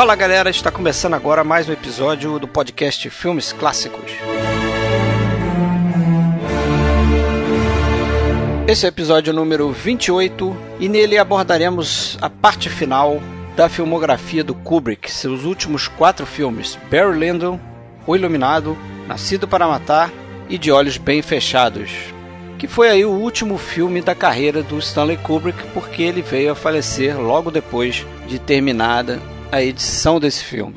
Fala galera, está começando agora mais um episódio do podcast Filmes Clássicos. Esse é o episódio número 28 e nele abordaremos a parte final da filmografia do Kubrick, seus últimos quatro filmes: Barry Lyndon, O Iluminado, Nascido para Matar e De Olhos Bem Fechados, que foi aí o último filme da carreira do Stanley Kubrick, porque ele veio a falecer logo depois de terminada a edição desse filme.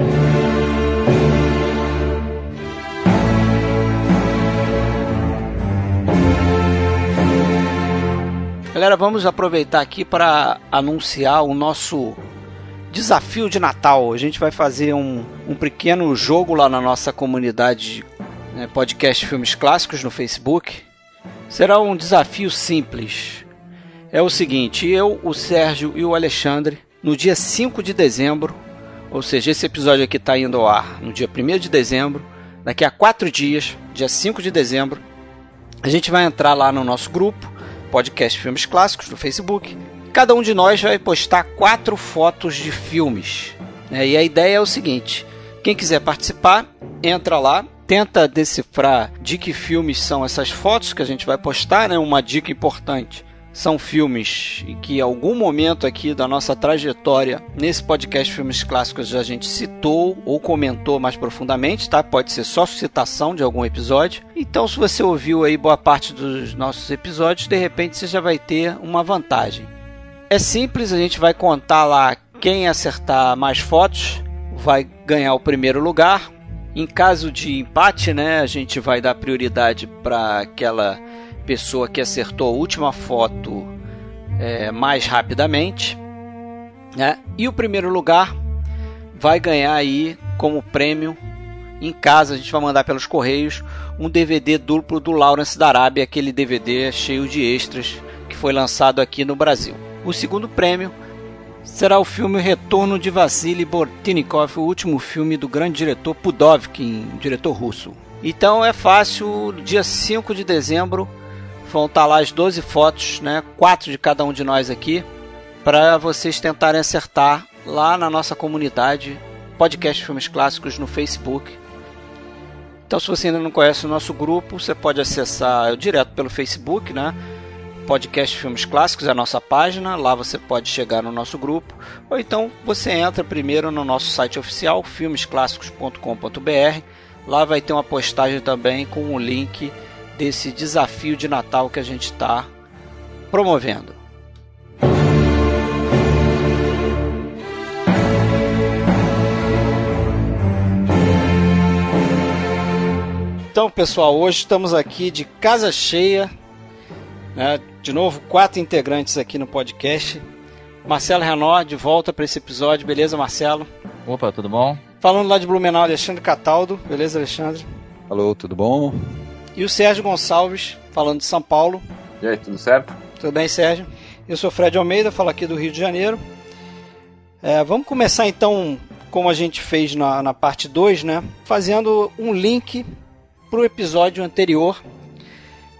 Galera, vamos aproveitar aqui para anunciar o nosso desafio de Natal. A gente vai fazer um, um pequeno jogo lá na nossa comunidade né, podcast Filmes Clássicos no Facebook. Será um desafio simples. É o seguinte: eu, o Sérgio e o Alexandre, no dia 5 de dezembro, ou seja, esse episódio aqui está indo ao ar no dia 1 de dezembro, daqui a quatro dias, dia 5 de dezembro, a gente vai entrar lá no nosso grupo, podcast Filmes Clássicos, no Facebook. Cada um de nós vai postar quatro fotos de filmes. Né? E a ideia é o seguinte: quem quiser participar, entra lá, tenta decifrar de que filmes são essas fotos que a gente vai postar, né? Uma dica importante. São filmes que em algum momento aqui da nossa trajetória nesse podcast Filmes Clássicos a gente citou ou comentou mais profundamente, tá? Pode ser só citação de algum episódio. Então, se você ouviu aí boa parte dos nossos episódios, de repente você já vai ter uma vantagem. É simples, a gente vai contar lá quem acertar mais fotos vai ganhar o primeiro lugar. Em caso de empate, né, a gente vai dar prioridade para aquela pessoa que acertou a última foto é, mais rapidamente. Né? E o primeiro lugar vai ganhar aí como prêmio em casa, a gente vai mandar pelos correios um DVD duplo do Lawrence da Arábia, aquele DVD cheio de extras que foi lançado aqui no Brasil. O segundo prêmio será o filme Retorno de Vassily Bortnikov, o último filme do grande diretor Pudovkin, diretor russo. Então é fácil, dia 5 de dezembro vão estar lá as 12 fotos, né, quatro de cada um de nós aqui, para vocês tentarem acertar lá na nossa comunidade Podcast Filmes Clássicos no Facebook. Então, se você ainda não conhece o nosso grupo, você pode acessar direto pelo Facebook, né? Podcast Filmes Clássicos, é a nossa página, lá você pode chegar no nosso grupo, ou então você entra primeiro no nosso site oficial, filmesclássicos.com.br. Lá vai ter uma postagem também com o link desse desafio de Natal que a gente está promovendo. Então, pessoal, hoje estamos aqui de casa cheia, né? de novo, quatro integrantes aqui no podcast. Marcelo Renó, de volta para esse episódio, beleza, Marcelo? Opa, tudo bom? Falando lá de Blumenau, Alexandre Cataldo, beleza, Alexandre? Alô, tudo bom? E o Sérgio Gonçalves, falando de São Paulo. E aí, tudo certo? Tudo bem, Sérgio? Eu sou Fred Almeida, falo aqui do Rio de Janeiro. É, vamos começar então, como a gente fez na, na parte 2, né? Fazendo um link para o episódio anterior.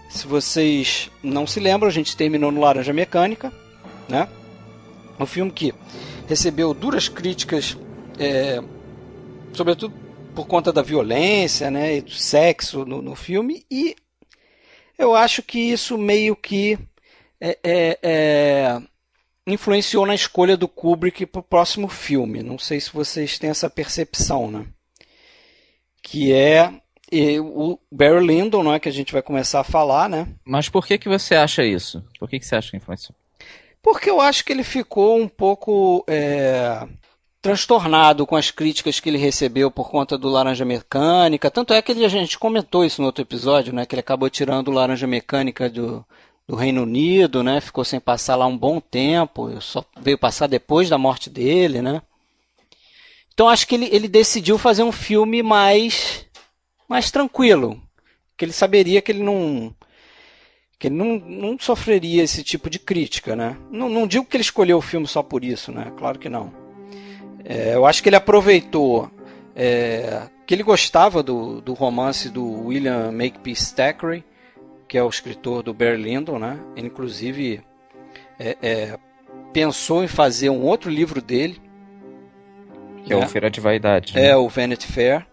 Se vocês não se lembram, a gente terminou no Laranja Mecânica, né? Um filme que recebeu duras críticas, é, sobretudo por conta da violência, né, e do sexo no, no filme, e eu acho que isso meio que é, é, é, influenciou na escolha do Kubrick para o próximo filme. Não sei se vocês têm essa percepção, né? Que é o Barry Lyndon, não é que a gente vai começar a falar, né? Mas por que que você acha isso? Por que que você acha que influenciou? Porque eu acho que ele ficou um pouco é, transtornado com as críticas que ele recebeu por conta do Laranja Mecânica. Tanto é que ele, a gente comentou isso no outro episódio, né? Que ele acabou tirando o Laranja Mecânica do, do Reino Unido, né? Ficou sem passar lá um bom tempo, só veio passar depois da morte dele, né? Então acho que ele, ele decidiu fazer um filme mais mais tranquilo, que ele saberia que ele não que ele não, não sofreria esse tipo de crítica, né? Não, não digo que ele escolheu o filme só por isso, né? Claro que não. É, eu acho que ele aproveitou é, que ele gostava do, do romance do William Makepeace Thackeray, que é o escritor do Barry Lyndon, né? Ele, inclusive, é, é, pensou em fazer um outro livro dele, Que é, é o Feira de Vaidade. Né? É, o Vanity Fair.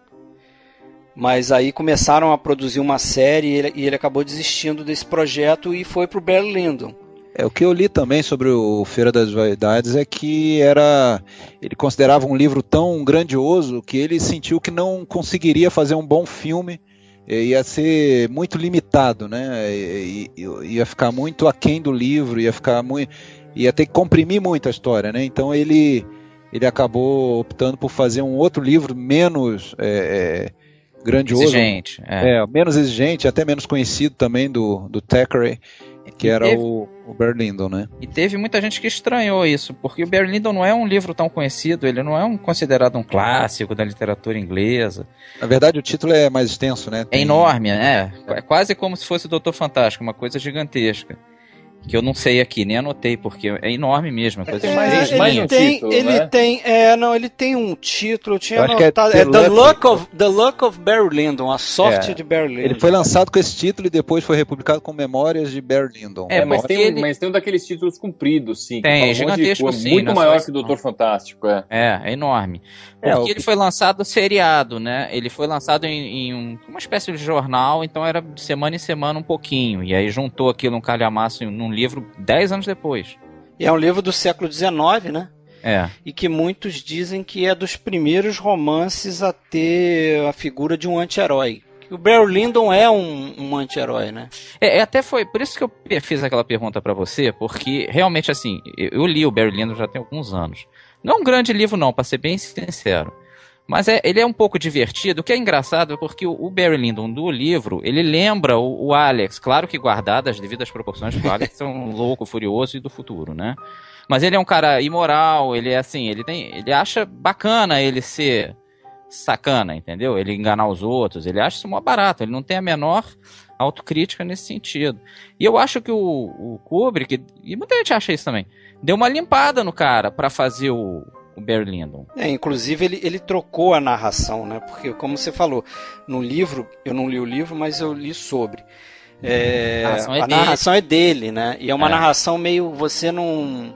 Mas aí começaram a produzir uma série e ele, e ele acabou desistindo desse projeto e foi pro Barry Lyndon. É, o que eu li também sobre o Feira das Vaidades é que era ele considerava um livro tão grandioso que ele sentiu que não conseguiria fazer um bom filme, ia ser muito limitado, né? Ia ficar muito aquém do livro, ia ficar muito, ia ter que comprimir muito a história, né? Então ele ele acabou optando por fazer um outro livro menos é, é, grandioso, exigente, é. é. menos exigente, até menos conhecido também do do Thackeray que era teve, o, o Berlindon, né? E teve muita gente que estranhou isso, porque o Berlindon não é um livro tão conhecido, ele não é um, considerado um clássico da literatura inglesa. Na verdade, o título é mais extenso, né? É Tem... É enorme, né? É quase como se fosse o Doutor Fantástico, uma coisa gigantesca que eu não sei aqui, nem anotei, porque é enorme mesmo. É, é mais, mais um tem, título, ele né? tem, é, não, ele tem um título, eu tinha eu anotado, é, é The, Luck of, The Luck of Barry Lyndon, a sorte é, de Barry Lyndon. Ele foi lançado com esse título e depois foi republicado com Memórias de Barry Lyndon. É, mas tem, ele... mas tem um daqueles títulos compridos, sim. Tem, gigantesco, um sim. Muito maior que o Doutor Fantástico, é. É, é enorme. É, porque ele foi lançado seriado, né? Ele foi lançado em, em um, uma espécie de jornal, então era de semana em semana um pouquinho. E aí juntou aquilo um calhamaço num livro 10 anos depois. E é um livro do século XIX, né? É. E que muitos dizem que é dos primeiros romances a ter a figura de um anti-herói. O Barry Lyndon é um, um anti-herói, né? É, é, até foi por isso que eu fiz aquela pergunta para você, porque realmente assim, eu, eu li o Barry Lyndon já tem alguns anos. Não é um grande livro, não, para ser bem sincero. Mas é, ele é um pouco divertido, o que é engraçado é porque o, o Barry Lyndon do livro, ele lembra o, o, Alex, claro que guardado as devidas proporções, porque o Alex é um louco, furioso e do futuro, né? Mas ele é um cara imoral, ele é assim, ele tem, ele acha bacana ele ser sacana, entendeu? Ele enganar os outros, ele acha isso mó barato, ele não tem a menor autocrítica nesse sentido. E eu acho que o, o Kubrick, e muita gente acha isso também, deu uma limpada no cara para fazer o, o Barry Lyndon. É, inclusive ele, ele trocou a narração, né? Porque, como você falou, no livro, eu não li o livro, mas eu li sobre. É, a narração, é, a narração é, dele, né? E é uma é. narração meio. Você não.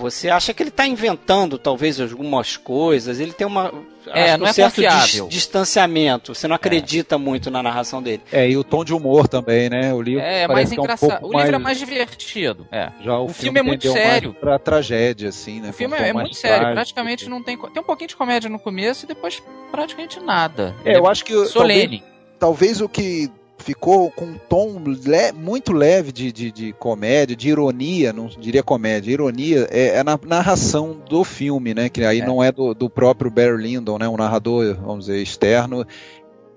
Você acha que ele está inventando, talvez, algumas coisas. Ele tem uma é, não um é certo dis distanciamento. Você não acredita é. muito na narração dele. É, e o tom de humor também, né? O livro é mais engraçado. Um o livro é mais... é mais divertido. É. Já o, o filme, filme, é muito sério. Pra tragédia, assim, né? O filme um é, muito sério. Trágico. Praticamente não tem. Tem um pouquinho de comédia no começo e depois praticamente nada. É, eu acho que. Solene. Talvez, talvez o que ficou com um tom le muito leve de, de, de, comédia, de ironia, não diria comédia, ironia é, é na narração do filme, né? Que aí é. não é do, do, próprio Barry Lyndon, né? Um narrador, vamos dizer, externo.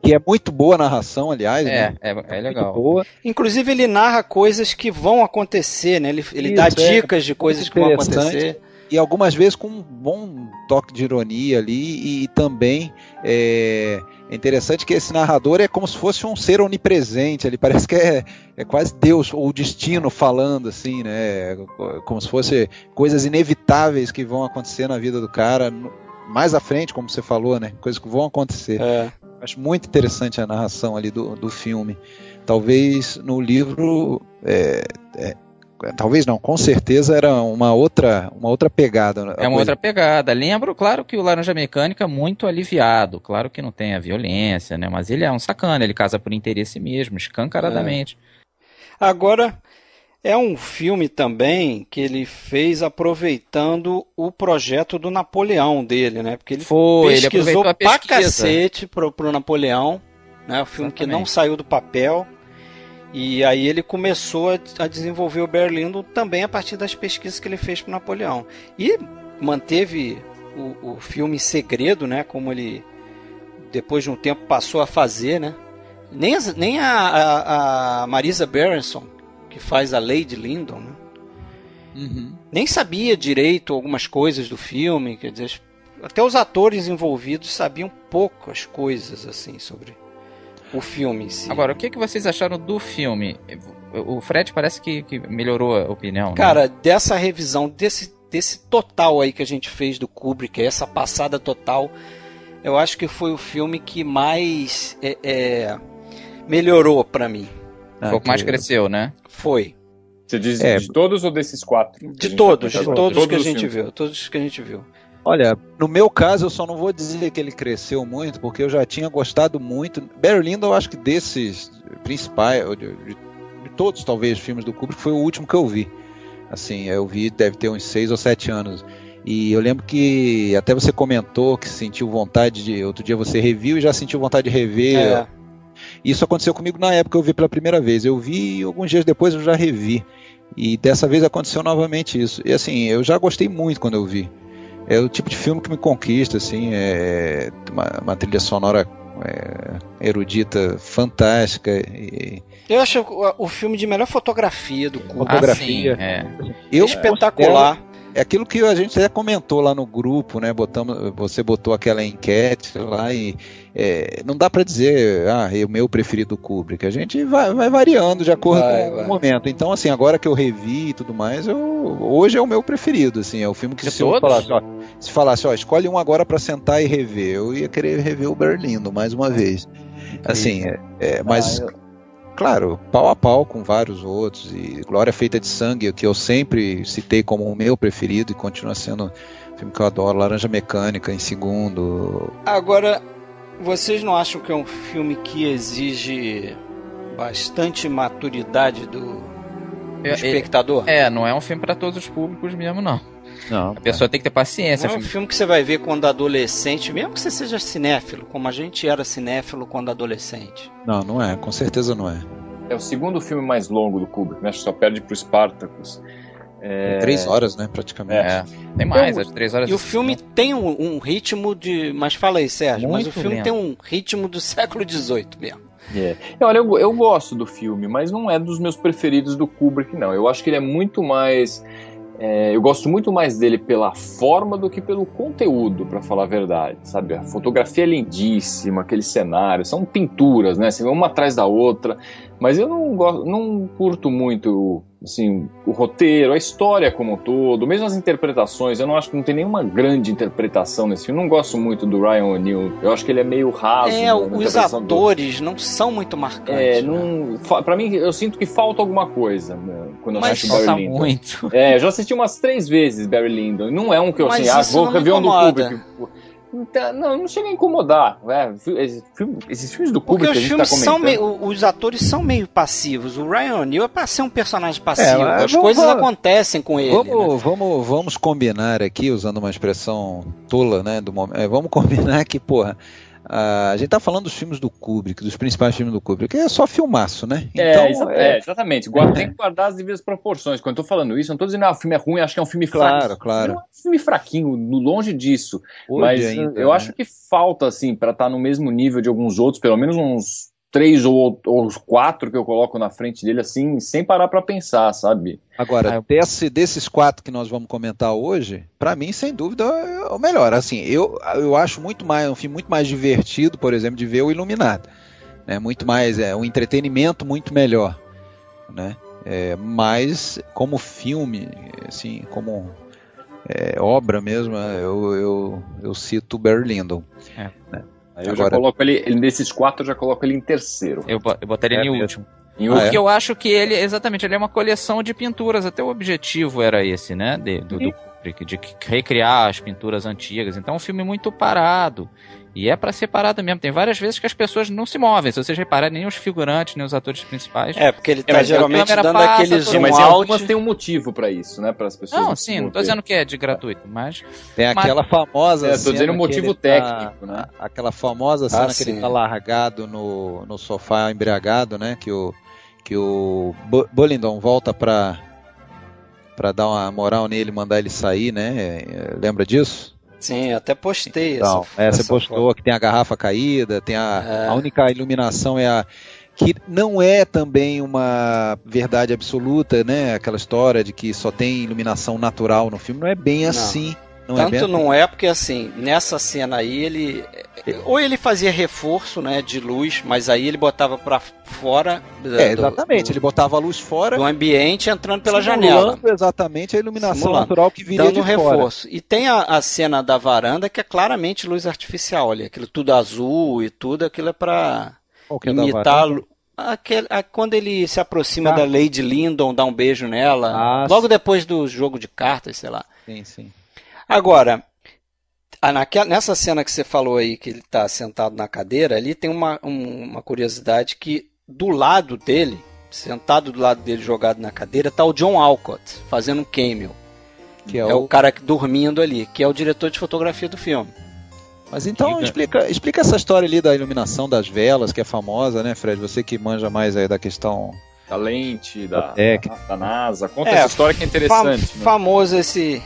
Que é muito boa a narração, aliás. É, né? é, é legal. Boa. Inclusive, ele narra coisas que vão acontecer, né? Ele, ele Isso, dá é, dicas de coisas que vão acontecer e algumas vezes com um bom toque de ironia ali e também é, é, interessante que esse narrador é como se fosse um ser onipresente, ele parece que é, é quase Deus ou o destino falando assim, né? Como se fosse coisas inevitáveis que vão acontecer na vida do cara mais à frente, como você falou, né? Coisas que vão acontecer. É. Acho muito interessante a narração ali do, do filme. Talvez no livro é, é, talvez não, com certeza era uma outra, uma outra pegada. É uma coisa. outra pegada. Lembro, claro que o Laranja Mecânica muito aliviado, claro que não tem a violência, né? Mas ele é um sacana, ele casa por interesse mesmo, escancaradamente. É. Agora é um filme também que ele fez aproveitando o projeto do Napoleão dele, né? Porque ele Foi, pesquisou ele pra cacete pro, pro Napoleão, né? O filme Exatamente. que não saiu do papel e aí ele começou a, desenvolver o Berlindo também a partir das pesquisas que ele fez para Napoleão. E manteve o, o filme segredo, né? Como ele depois de um tempo passou a fazer, né? Nem, a, nem a, a, a Marisa Berenson, que faz a Lady Lyndon, né? Uhum. Nem sabia direito algumas coisas do filme, quer dizer, até os atores envolvidos sabiam poucas coisas assim sobre o filme em si. Agora, o que, que vocês acharam do filme? O Fred parece que, que melhorou a opinião. Né? Cara, né? dessa revisão, desse, desse total aí que a gente fez do Kubrick, essa passada total, eu acho que foi o filme que mais é, é, melhorou para mim. Ah, foi o que mais cresceu, né? Foi. Você diz é, de todos ou desses quatro? De todos, de todos, todos que a gente viu. Todos que a gente viu. Olha, no meu caso eu só não vou dizer que ele cresceu muito, porque eu já tinha gostado muito. Barry Lyndon, eu acho que desses principais, de, de, de todos talvez filmes do Kubrick, foi o último que eu vi. Assim, eu vi, deve ter uns seis ou sete anos. E eu lembro que até você comentou que sentiu vontade de. Outro dia você reviu e já sentiu vontade de rever. É. Isso aconteceu comigo na época que eu vi pela primeira vez. Eu vi e alguns dias depois eu já revi. E dessa vez aconteceu novamente isso. E assim, eu já gostei muito quando eu vi é o tipo de filme que me conquista, assim, é uma, uma trilha sonora é, erudita, fantástica. E... Eu acho o, o, filme de melhor fotografia do Kubrick. Fotografia. Ah, sim, é. Eu, espetacular é aquilo que a gente até comentou lá no grupo, né? Botamos, você botou aquela enquete lá e é, não dá para dizer, ah, é o meu preferido Kubrick. A gente vai, vai variando de acordo vai, com vai. o momento. Então, assim, agora que eu revi e tudo mais, eu, hoje é o meu preferido, assim, é o filme que de se todos? falasse, ó, se falasse, ó, escolhe um agora para sentar e rever, eu ia querer rever o Berlindo mais uma vez. Assim, é, é mas ah, eu claro, pau a pau com vários outros. E Glória Feita de Sangue, que eu sempre citei como o meu preferido e continua sendo um filme que eu adoro. Laranja Mecânica em segundo. Agora, vocês não acham que é um filme que exige bastante maturidade do, do é, espectador? É, não é um filme para todos os públicos mesmo, não. Não, a pessoa tem que ter paciência. Não é um filme que você vai ver quando adolescente, mesmo que você seja cinéfilo, como a gente era cinéfilo quando adolescente. Não, não é, com certeza não é. É o segundo filme mais longo do Kubrick, né? Só perde pro Spartacus. É... Três horas, né, praticamente. É, tem mais, então, é três horas. E o filme tem um, um, ritmo de. Mas fala aí, Sérgio, Muito mas o filme lento. tem um ritmo do século XVIII mesmo. É. Olha, eu, eu gosto do filme, mas não é dos meus preferidos do Kubrick, não. Eu acho que ele é muito mais é, eu gosto muito mais dele pela forma do que pelo conteúdo, para falar a verdade, sabe? A fotografia é lindíssima, aquele cenário, são pinturas, né? Assim, uma atrás da outra. Mas eu não gosto, não curto muito assim, o roteiro, a história como um todo, mesmo as interpretações, eu não acho que não tem nenhuma grande interpretação nesse filme. Eu não gosto muito do Ryan O'Neill. Eu acho que ele é meio raso. É, os atores do... não são muito marcantes. É, não, né? para mim eu sinto que falta alguma coisa né, quando eu Mas assisto Barry Lyndon. muito. É, eu já assisti umas três vezes Barry Lyndon. Não é um que eu Mas assim, ah, vou rever um no público. Então, não, não chega a incomodar. É, esses filmes do Kubrick Porque os filmes tá são meio, os atores são meio passivos. O Ryan O'Neill é para ser um personagem passivo. É, As vamos, coisas vamos, acontecem com ele. Vamos, né? vamos, vamos combinar aqui, usando uma expressão tola, né? Do momento, é, vamos combinar que, porra, a gente tá falando dos filmes do Kubrick, dos principais filmes do Kubrick, é só filmaço, né? É, então, é, é, exatamente. Guarda, tem que guardar as devidas proporções. Quando eu tô falando isso, eu não tô dizendo que ah, o filme é ruim, acho que é um filme claro, fraco. Claro, Não é um filme fraquinho, longe disso. Hoje mas ainda, eu né? acho que falta, assim, para estar tá no mesmo nível de alguns outros, pelo menos uns três ou, ou os quatro que eu coloco na frente dele, assim, sem parar para pensar, sabe? Agora, desse, desses quatro que nós vamos comentar hoje, para mim, sem dúvida, é o melhor. Assim, eu, eu acho muito mais, um filme muito mais divertido, por exemplo, de ver o Iluminado. Né? Muito mais, é um entretenimento muito melhor. Né? É, mas, como filme, assim, como é, obra mesmo, eu, eu, eu cito Barry Lyndon. É. Né? Eu Agora... já coloco ele, ele, desses quatro, eu já coloco ele em terceiro. Eu, eu botaria é, em último. Em Porque ah, é? eu acho que ele, exatamente, ele é uma coleção de pinturas, até o objetivo era esse, né? De, do, do de recriar as pinturas antigas. Então é um filme muito parado. E é para ser parado mesmo. Tem várias vezes que as pessoas não se movem. Se vocês repararem, nem os figurantes, nem os atores principais. É, porque ele tá é, geralmente dando passa, aquele zoom Mas algumas tem um motivo para isso, né? Para as pessoas. Não, sim, não tô dizendo que é de gratuito, mas. Tem aquela mas... famosa. É, tô dizendo um motivo tá técnico, tá, né? Aquela famosa cena ah, que ele tá largado no, no sofá embriagado, né? Que o, que o Bullingdon volta pra, pra dar uma moral nele mandar ele sair, né? Lembra disso? Sim, até postei então, essa, é, essa você postou foto. que tem a garrafa caída, tem a, é. a única iluminação é a que não é também uma verdade absoluta, né? Aquela história de que só tem iluminação natural no filme, não é bem não. assim. Não é Tanto é não é porque assim, nessa cena aí ele ou ele fazia reforço, né, de luz, mas aí ele botava para fora. É, exatamente, do, ele botava a luz fora do ambiente entrando pela janela. exatamente a iluminação Simulando. natural que viria Dando de reforço. Fora. E tem a, a, cena da varanda que é claramente luz artificial, olha, aquilo tudo azul e tudo, aquilo é para é imitar Aquele, a, quando ele se aproxima tá. da Lady Lyndon, dá um beijo nela, ah, logo sim. depois do jogo de cartas, sei lá. Sim, sim. Agora, naquela, nessa cena que você falou aí, que ele está sentado na cadeira, ali tem uma, um, uma curiosidade que do lado dele, sentado do lado dele, jogado na cadeira, tá o John Alcott, fazendo um cameo. Que é, é o... o... cara que, dormindo ali, que é o diretor de fotografia do filme. Mas então explica, explica essa história ali da iluminação das velas, que é famosa, né, Fred? Você que manja mais aí da questão da lente, da, da, da NASA. Conta é, essa história que é interessante. Fam né? Famoso esse,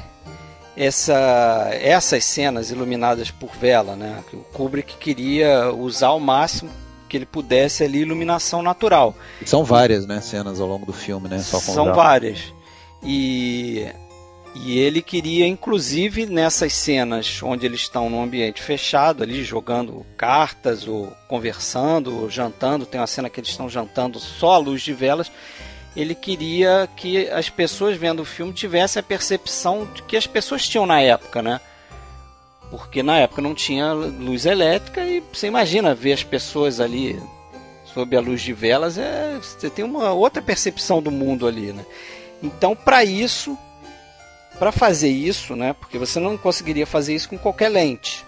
essa, essas cenas iluminadas por vela, né? O Kubrick queria usar ao máximo que ele pudesse ali iluminação natural. São várias, né, cenas ao longo do filme, né? São várias. E e ele queria, inclusive, nessas cenas onde eles estão num ambiente fechado, ali jogando cartas, ou conversando, ou jantando, tem uma cena que eles estão jantando só à luz de velas. Ele queria que as pessoas vendo o filme tivessem a percepção de que as pessoas tinham na época, né? Porque na época não tinha luz elétrica e você imagina ver as pessoas ali sob a luz de velas, é, você tem uma outra percepção do mundo ali, né? Então, para isso, para fazer isso, né, porque você não conseguiria fazer isso com qualquer lente.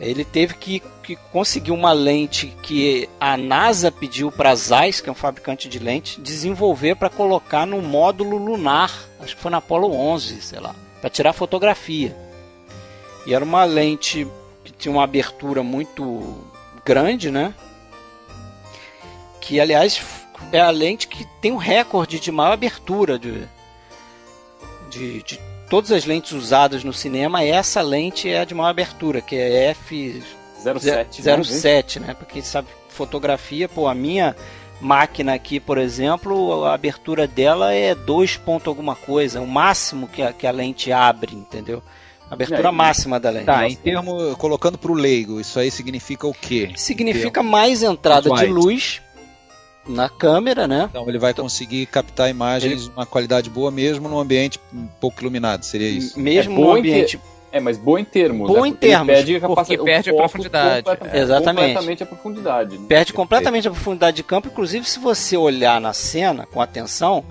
Ele teve que, que conseguir uma lente que a NASA pediu para a Zeiss, que é um fabricante de lente, desenvolver para colocar no módulo lunar, acho que foi na Apollo 11, sei lá, para tirar fotografia. E era uma lente que tinha uma abertura muito grande, né? Que aliás é a lente que tem o um recorde de maior abertura de, de, de todas as lentes usadas no cinema, essa lente é a de maior abertura, que é F07, 07, né? né? Porque sabe, fotografia, pô, a minha máquina aqui, por exemplo, a abertura dela é 2 ponto alguma coisa, o máximo que a, que a lente abre, entendeu? Abertura é, máxima da lente. Tá, em termos, colocando para o leigo, isso aí significa o quê? Significa mais entrada de luz na câmera, né? Então ele vai conseguir captar imagens de uma qualidade boa mesmo num ambiente pouco iluminado, seria isso? Mesmo é no ambiente ter... É, mas boa em termos. Boa né? em termos. Perde a porque perde a profundidade. Completamente, é. Exatamente. Completamente a profundidade. Né? Perde completamente a profundidade de campo. Inclusive, se você olhar na cena com atenção,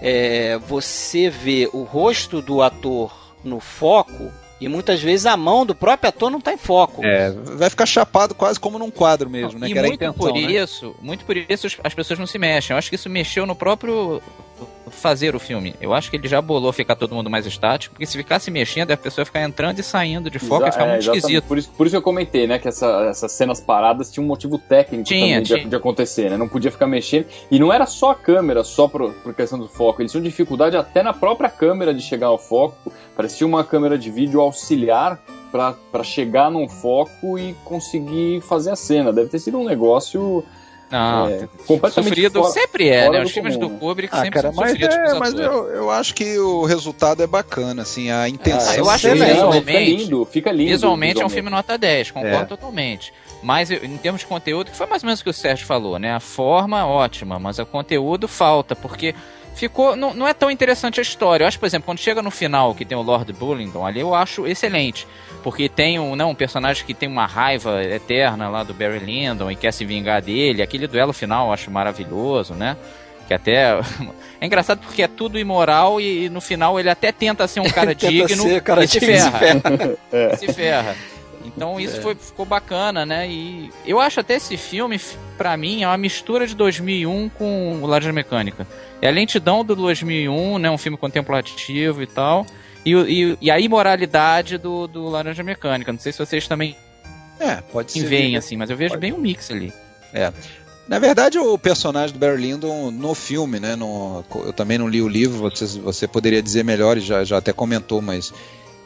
é, você vê o rosto do ator no foco e muitas vezes a mão do próprio ator não está em foco. É, vai ficar chapado quase como num quadro mesmo, não, né? E que muito intenção, por né? isso, muito por isso as pessoas não se mexem. Eu acho que isso mexeu no próprio fazer o filme. Eu acho que ele já bolou ficar todo mundo mais estático, porque se ficasse mexendo, a pessoa ia ficar entrando e saindo de foco, ia ficar é, muito esquisito. Por isso, por isso que eu comentei, né, que essa, essas cenas paradas tinham um motivo técnico tinha, também tinha. De, de, acontecer, né? Não podia ficar mexendo. E não era só a câmera, só por, por questão do foco. Eles tinham dificuldade até na própria câmera de chegar ao foco. Parecia uma câmera de vídeo auxiliar para chegar num foco e conseguir fazer a cena. Deve ter sido um negócio não, é, completamente sofrido fora, sempre é, né? Os filmes do Kubrick ah, sempre cara, são mas sofridos é, Mas eu, eu acho que o resultado é bacana, assim, a intenção. Ah, eu acho que visualmente, fica lindo, fica lindo. Visualmente é um filme nota 10, concordo é. totalmente. Mas em termos de conteúdo, que foi mais ou menos o que o Sérgio falou, né? A forma ótima, mas o conteúdo falta, porque ficou. Não, não é tão interessante a história. Eu acho, por exemplo, quando chega no final, que tem o Lord Bullingdon ali, eu acho excelente. Porque tem um, não, um personagem que tem uma raiva eterna lá do Barry Lyndon e quer se vingar dele. Aquele duelo final eu acho maravilhoso, né? Que até. É engraçado porque é tudo imoral e, no final ele até tenta ser um cara digno ser, cara e se ferra. Se ferra. é. se ferra. Então isso é. foi, ficou bacana, né? E eu acho até esse filme, para mim, é uma mistura de 2001 com o Laranja Mecânica. É a lentidão do 2001, né? Um filme contemplativo e tal. E, e, e a imoralidade do, do Laranja Mecânica. Não sei se vocês também é, pode ser. veem assim, mas eu vejo pode. bem um mix ali. É. Na verdade, o personagem do Barry Lyndon no filme, né? No, eu também não li o livro, você, você poderia dizer melhor e já, já até comentou, mas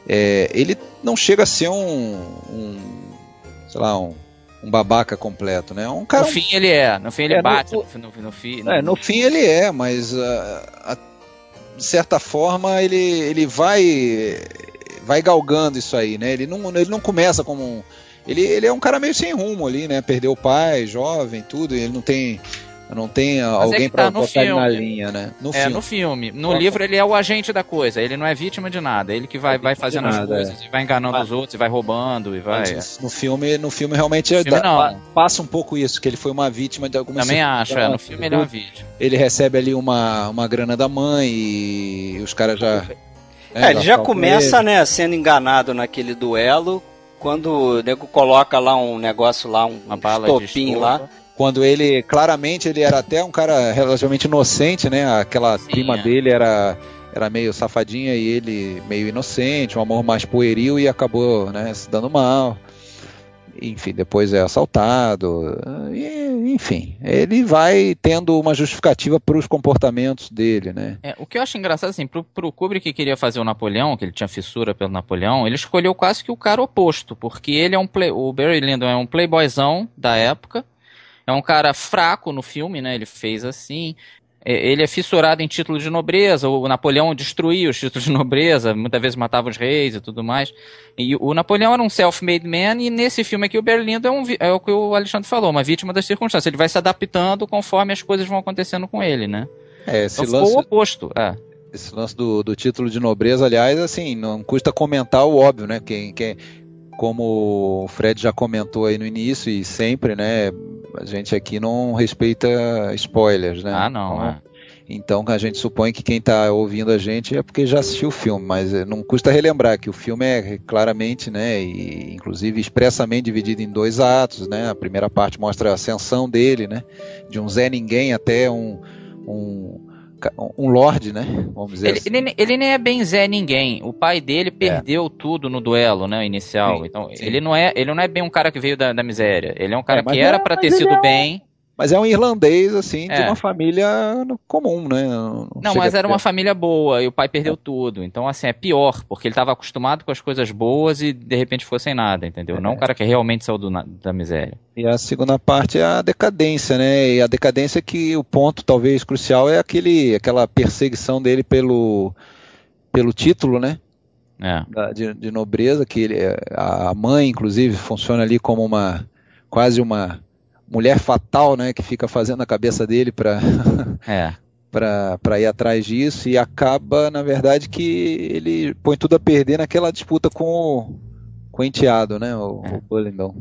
é, ele não chega a ser um, um sei lá, um, um babaca completo, né? Um cara, no fim ele é, no fim ele é, bate, no, no, no, no, fim, é, no fim ele é, mas uh, a, de certa forma ele, ele vai vai galgando isso aí, né? Ele não, ele não começa como um, ele, ele é um cara meio sem rumo ali, né? Perdeu o pai, jovem, tudo, ele não tem não tem Mas alguém é para tá botar ele na linha, né? No é, filme. no filme. No é. livro ele é o agente da coisa, ele não é vítima de nada, ele que vai, vai fazendo nada, as coisas, é. e vai enganando os outros, e vai roubando, e vai... no filme, no filme realmente filme dá, passa um pouco isso, que ele foi uma vítima de alguma Também acho, é, no filme ele é uma vítima. Ele recebe ali uma, uma grana da mãe e os caras já... É, ele já começa, né, sendo enganado naquele duelo quando o nego coloca lá um negócio lá, um Uma bala estopim lá. Quando ele, claramente, ele era até um cara relativamente inocente, né? Aquela Sim, prima é. dele era, era meio safadinha e ele meio inocente, um amor mais pueril e acabou, né, se dando mal. Enfim, depois é assaltado. e, enfim, ele vai tendo uma justificativa para os comportamentos dele, né? É, o que eu acho engraçado, assim, pro, pro Kubrick que queria fazer o Napoleão, que ele tinha fissura pelo Napoleão, ele escolheu quase que o cara oposto, porque ele é um play, o Barry Lyndon é um playboyzão da época, é um cara fraco no filme, né, ele fez assim, é, ele é fissurado em título de nobreza, o Napoleão destruía os títulos de nobreza, muitas vezes matava os reis e tudo mais, e o Napoleão era um self-made man, e nesse filme aqui o Barry Lyndon é, um, é o que o Alexandre falou, uma vítima das circunstâncias, ele vai se adaptando conforme as coisas vão acontecendo com ele, né. É, esse Então lance, o oposto, é. esse lance do, do título de nobreza, aliás, assim, não custa comentar o óbvio, né? Quem, quem, como o Fred já comentou aí no início e sempre, né? A gente aqui não respeita spoilers, né? Ah, não, Então, é. Então a gente supõe que quem está ouvindo a gente é porque já assistiu o filme, mas eh, não custa relembrar que o filme é claramente, né, e inclusive expressamente dividido em dois atos, né? A primeira parte mostra a ascensão dele, né, de um Zé Ninguém até um um, um lord, né? Vamos dizer Ele, assim. ele, ele nem é bem Zé ninguém. O pai dele perdeu tudo no duelo, né, inicial. Sim, então, sim. ele não é, ele não é bem um cara que veio da, da miséria. Ele é um cara É, que era é- pra mas ter sido é bem. Mas é um irlandês assim de É. uma família comum, né? Não, chega mas era uma família boa e o pai perdeu tudo. Então, assim, é pior, porque ele estava acostumado com as coisas boas e de repente ficou sem nada, entendeu? Não um cara que realmente saiu do na- da miséria. E a segunda parte é a decadência, né? E a decadência que o ponto talvez crucial é aquele, aquela perseguição dele pelo, pelo título, né? É. Da- de, de nobreza, que ele, a mãe, inclusive, funciona ali como uma quase uma mulher fatal, né? Que fica fazendo a cabeça dele para É. para ir atrás disso e acaba, na verdade, que ele põe tudo a perder naquela disputa com o, com o enteado, né? O, É. o Bullingdon.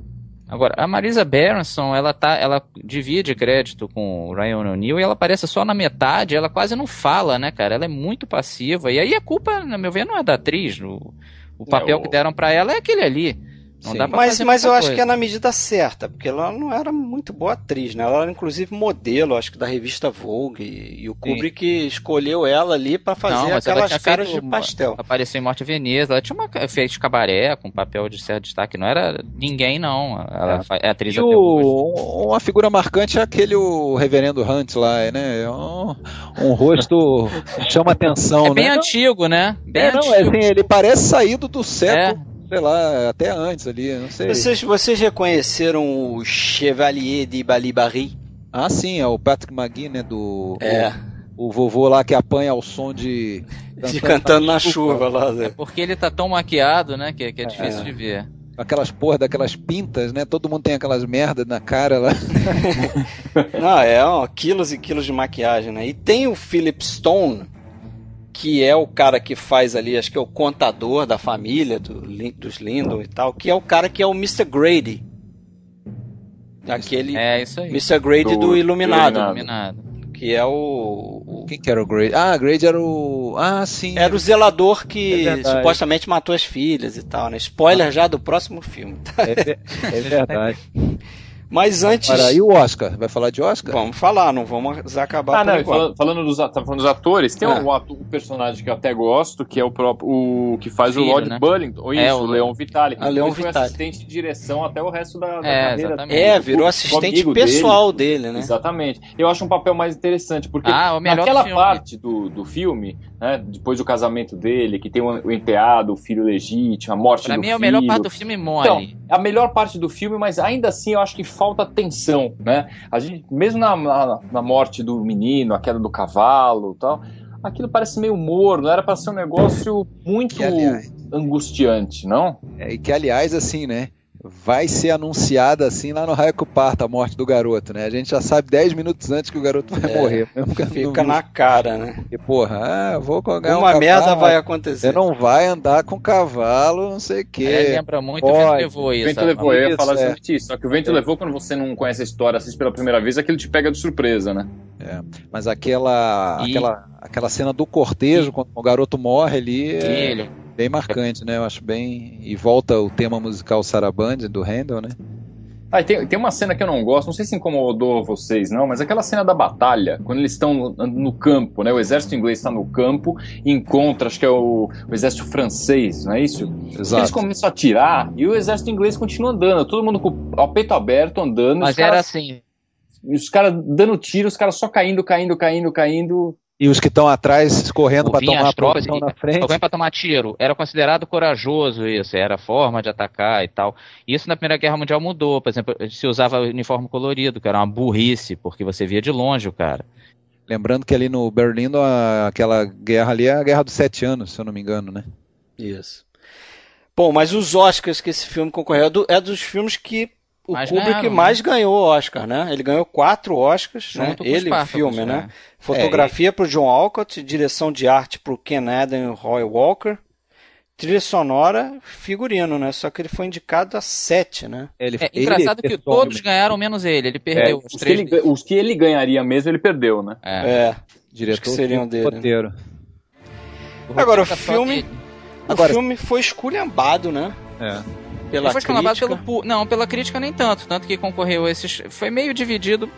Agora, a Marisa Berenson, ela tá, ela divide crédito com o Ryan O'Neill e ela aparece só na metade, ela quase não fala, né, cara? Ela é muito passiva. E aí a culpa, na meu ver, não é da atriz. O, o papel o- que deram pra ela é aquele ali. Não Sim. dá pra Mas, mas eu muita acho coisa. que é na medida certa, porque ela não era muito boa atriz, né? Ela era inclusive modelo, acho que da revista Vogue, e, o Kubrick escolheu ela ali pra fazer Não, aquelas tinha caras feito de pastel. Apareceu em Morte Veneza. Ela tinha uma, fez cabaré com papel de certo destaque. Não era ninguém, não. Ela É. é atriz E até hoje. o, uma figura marcante é aquele o reverendo Hunt lá, né? É um, um rosto que chama atenção, É bem né? antigo, né? Bem É, não, é antigo. assim, ele parece saído do É. século, sei lá, até antes ali, não sei. Vocês, vocês reconheceram o Chevalier de Balibari? Ah, sim, é o Patrick McGee, né? Do É, o, o vovô lá que apanha ao som de de cantando na chuva lá. né? Porque ele tá tão maquiado, né? Que, que é difícil É. de ver. Aquelas porra daquelas pintas, né? Todo mundo tem aquelas merdas na cara lá. Não, é ó, quilos e quilos de maquiagem, né? E tem o Philip Stone, que é o cara que faz ali, acho que é o contador da família do, dos Lyndon e tal, que é o cara que é o Mr. Grady. Aquele É isso aí. Mr. Grady do, Do Iluminado, Iluminado. Iluminado. que é o, o- Quem que era o Grade? Ah, Grade era o. Ah, sim. era o zelador que É supostamente matou as filhas e tal, né? Spoiler já do próximo filme. É, ver- é verdade. Mas antes, Para, e o Oscar? Vai falar de Oscar? vamos falar, não vamos acabar Ah, por não, falando, falando dos, tá falando dos atores, tem Ah. um, ato- um personagem que eu até gosto, que é o próprio o que faz Filho, o Lord né? Bullington, isso, É, o o- Leon Vitali. Ah, Leon Ele foi Vitali. assistente de direção até o resto da, da É, carreira. exatamente. É, virou assistente amigo dele. pessoal dele, né? Exatamente. Eu acho um papel mais interessante, porque Ah, naquela do parte do, do filme, né, depois do casamento dele, que tem o, o enteado, o filho legítimo, a morte Pra do mim é a filho. melhor parte do filme mole. Então, a melhor parte do filme, mas ainda assim eu acho que falta tensão, né? A gente, mesmo na, na, na morte do menino, a queda do cavalo tal, aquilo parece meio morno, era para ser um negócio muito Que, aliás- angustiante, não? É, e que, aliás, assim, né? Vai ser anunciada assim lá no raio que parta a morte do garoto, né? A gente já sabe 10 minutos antes que o garoto vai É, morrer. Mesmo que Fica não- na cara, né? E, porra, ah, vou ganhar Uma um merda cavalo, vai acontecer. Você não vai andar com cavalo, não sei o É, quê. lembra muito pode. o vento levou O isso. vento sabe? levou, eu ia Isso, falar é. isso. Só que o vento levou quando você não conhece a história, assiste pela primeira vez, aquilo te pega de surpresa, né? Mas aquela, E- aquela, aquela cena do cortejo, quando o garoto morre ali, é Ele, bem marcante, né? Eu acho bem. E volta o tema musical Sarabande do Handel, né? Ah, tem, tem uma cena que eu não gosto, não sei se incomodou vocês, não, mas aquela cena da batalha, quando eles estão no, no campo, né? O exército inglês está no campo e encontra, acho que é o, o exército francês, não é isso? Eles Exato. começam a atirar e o exército inglês continua andando, todo mundo com o peito aberto andando. e mas os caras- era assim. os caras dando tiro, os caras só caindo, caindo, caindo, caindo. E os que estão atrás correndo para tomar as tropas posição e- na frente. Alguém para tomar tiro. Era considerado corajoso isso, era forma de atacar e tal. Isso na Primeira Guerra Mundial mudou. Por exemplo, se usava uniforme colorido, que era uma burrice, porque você via de longe o cara. Lembrando que ali no Berlim, a- aquela guerra ali é a Guerra dos Sete Anos, se eu não me engano, né? Isso. Bom, mas os Oscars que esse filme concorreu é, do- é dos filmes que o Mais Kubrick ganharam, né? mais ganhou Oscar, né? Ele ganhou quatro Oscars, né? Junto com os Ele, o Spartacus, filme, né? né? Fotografia para o John Alcott, direção de arte para o Ken Adam e o Roy Walker, trilha sonora, figurino, né? Só que ele foi indicado a sete, né? Ele, É ele engraçado que todos ganharam menos ele. Ele perdeu os os, que três. ele, os que ele ganharia mesmo, ele perdeu, né? É. É. diretor acho que seriam dele, né? roteiro. Agora, o tá só filme-. O Agora- filme foi esculhambado, né? É. Pela Ele foi crítica. pelo Não, pela crítica nem tanto. Tanto que concorreu a esses. Foi meio dividido,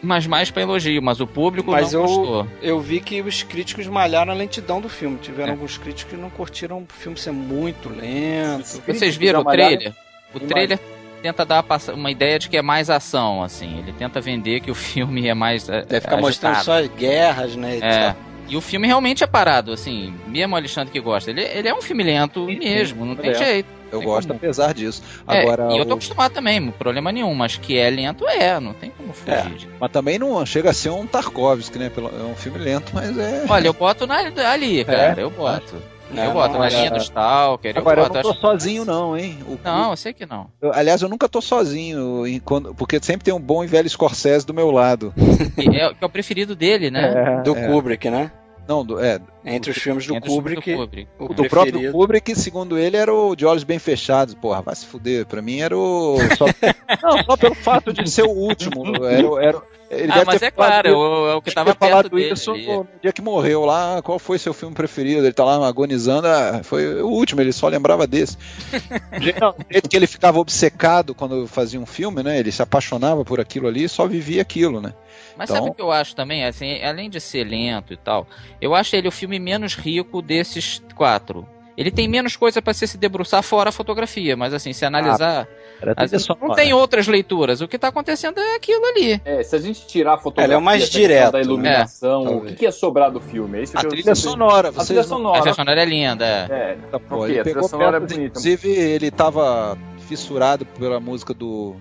mas mais pra elogio. Mas o público Mas não eu- gostou. Eu vi que os críticos malharam a lentidão do filme. Tiveram É. alguns críticos que não curtiram o filme ser muito lento. Vocês viram o Malharam- trailer? O trailer tenta dar uma ideia de que é mais ação, assim. Ele tenta vender que o filme é mais. é, Deve ficar mostrando só guerras, né? e É. E o filme realmente é parado, assim. Mesmo o Alexandre que gosta. Ele, ele é um filme lento mesmo, não tem é. jeito. Eu gosto como. apesar disso. É, Agora, e eu tô o- acostumado também, problema nenhum. Mas que é lento, é. Não tem como É. fugir. mas também não chega a ser um Tarkovsky, né? É um filme lento, mas é. Olha, eu boto na, ali, cara. Eu boto. É, eu boto não, na é- linha do Stalker. Eu Agora, eu boto. não tô acho- sozinho, não, hein? O- Não, eu sei que não. eu- aliás, eu nunca tô sozinho, em quando- porque sempre tem um bom e velho Scorsese do meu lado. Que é, que é o preferido dele, né? Do É. Kubrick, né? Não, do, é, Entre os filmes do Entre os filmes Kubrick, do Kubrick. o do próprio. Kubrick, segundo ele, era o de olhos bem fechados. Porra, vai se fuder. Pra mim era o. Só, não, só pelo fato de ser o último. Era, era, ele Ah, mas ter é falado claro, isso- é o, é que tava falado perto dele. isso no dia que morreu lá. Qual foi seu filme preferido? Ele tá lá agonizando. ah, foi o último, ele só lembrava desse. O jeito- não, o jeito que ele ficava obcecado quando fazia um filme, né? Ele se apaixonava por aquilo ali e só vivia aquilo, né? Mas Então- sabe o que eu acho também? Assim, além de ser lento e tal, eu acho ele o filme menos rico desses quatro. Ele tem menos coisa pra você se debruçar fora a fotografia, mas assim, se analisar, assim, trilha sonora. não tem outras leituras. O que tá acontecendo é aquilo ali. É, se a gente tirar a fotografia é o mais direto, da né? iluminação, o Talvez. que, que ia sobrar do filme? É isso A trilha sonora, A vocês trilha não- A sonora. trilha sonora é linda. é. É, Tá, pô, Ok, ele a sonora é peças, bonita. Inclusive, ele tava fissurado pela música do,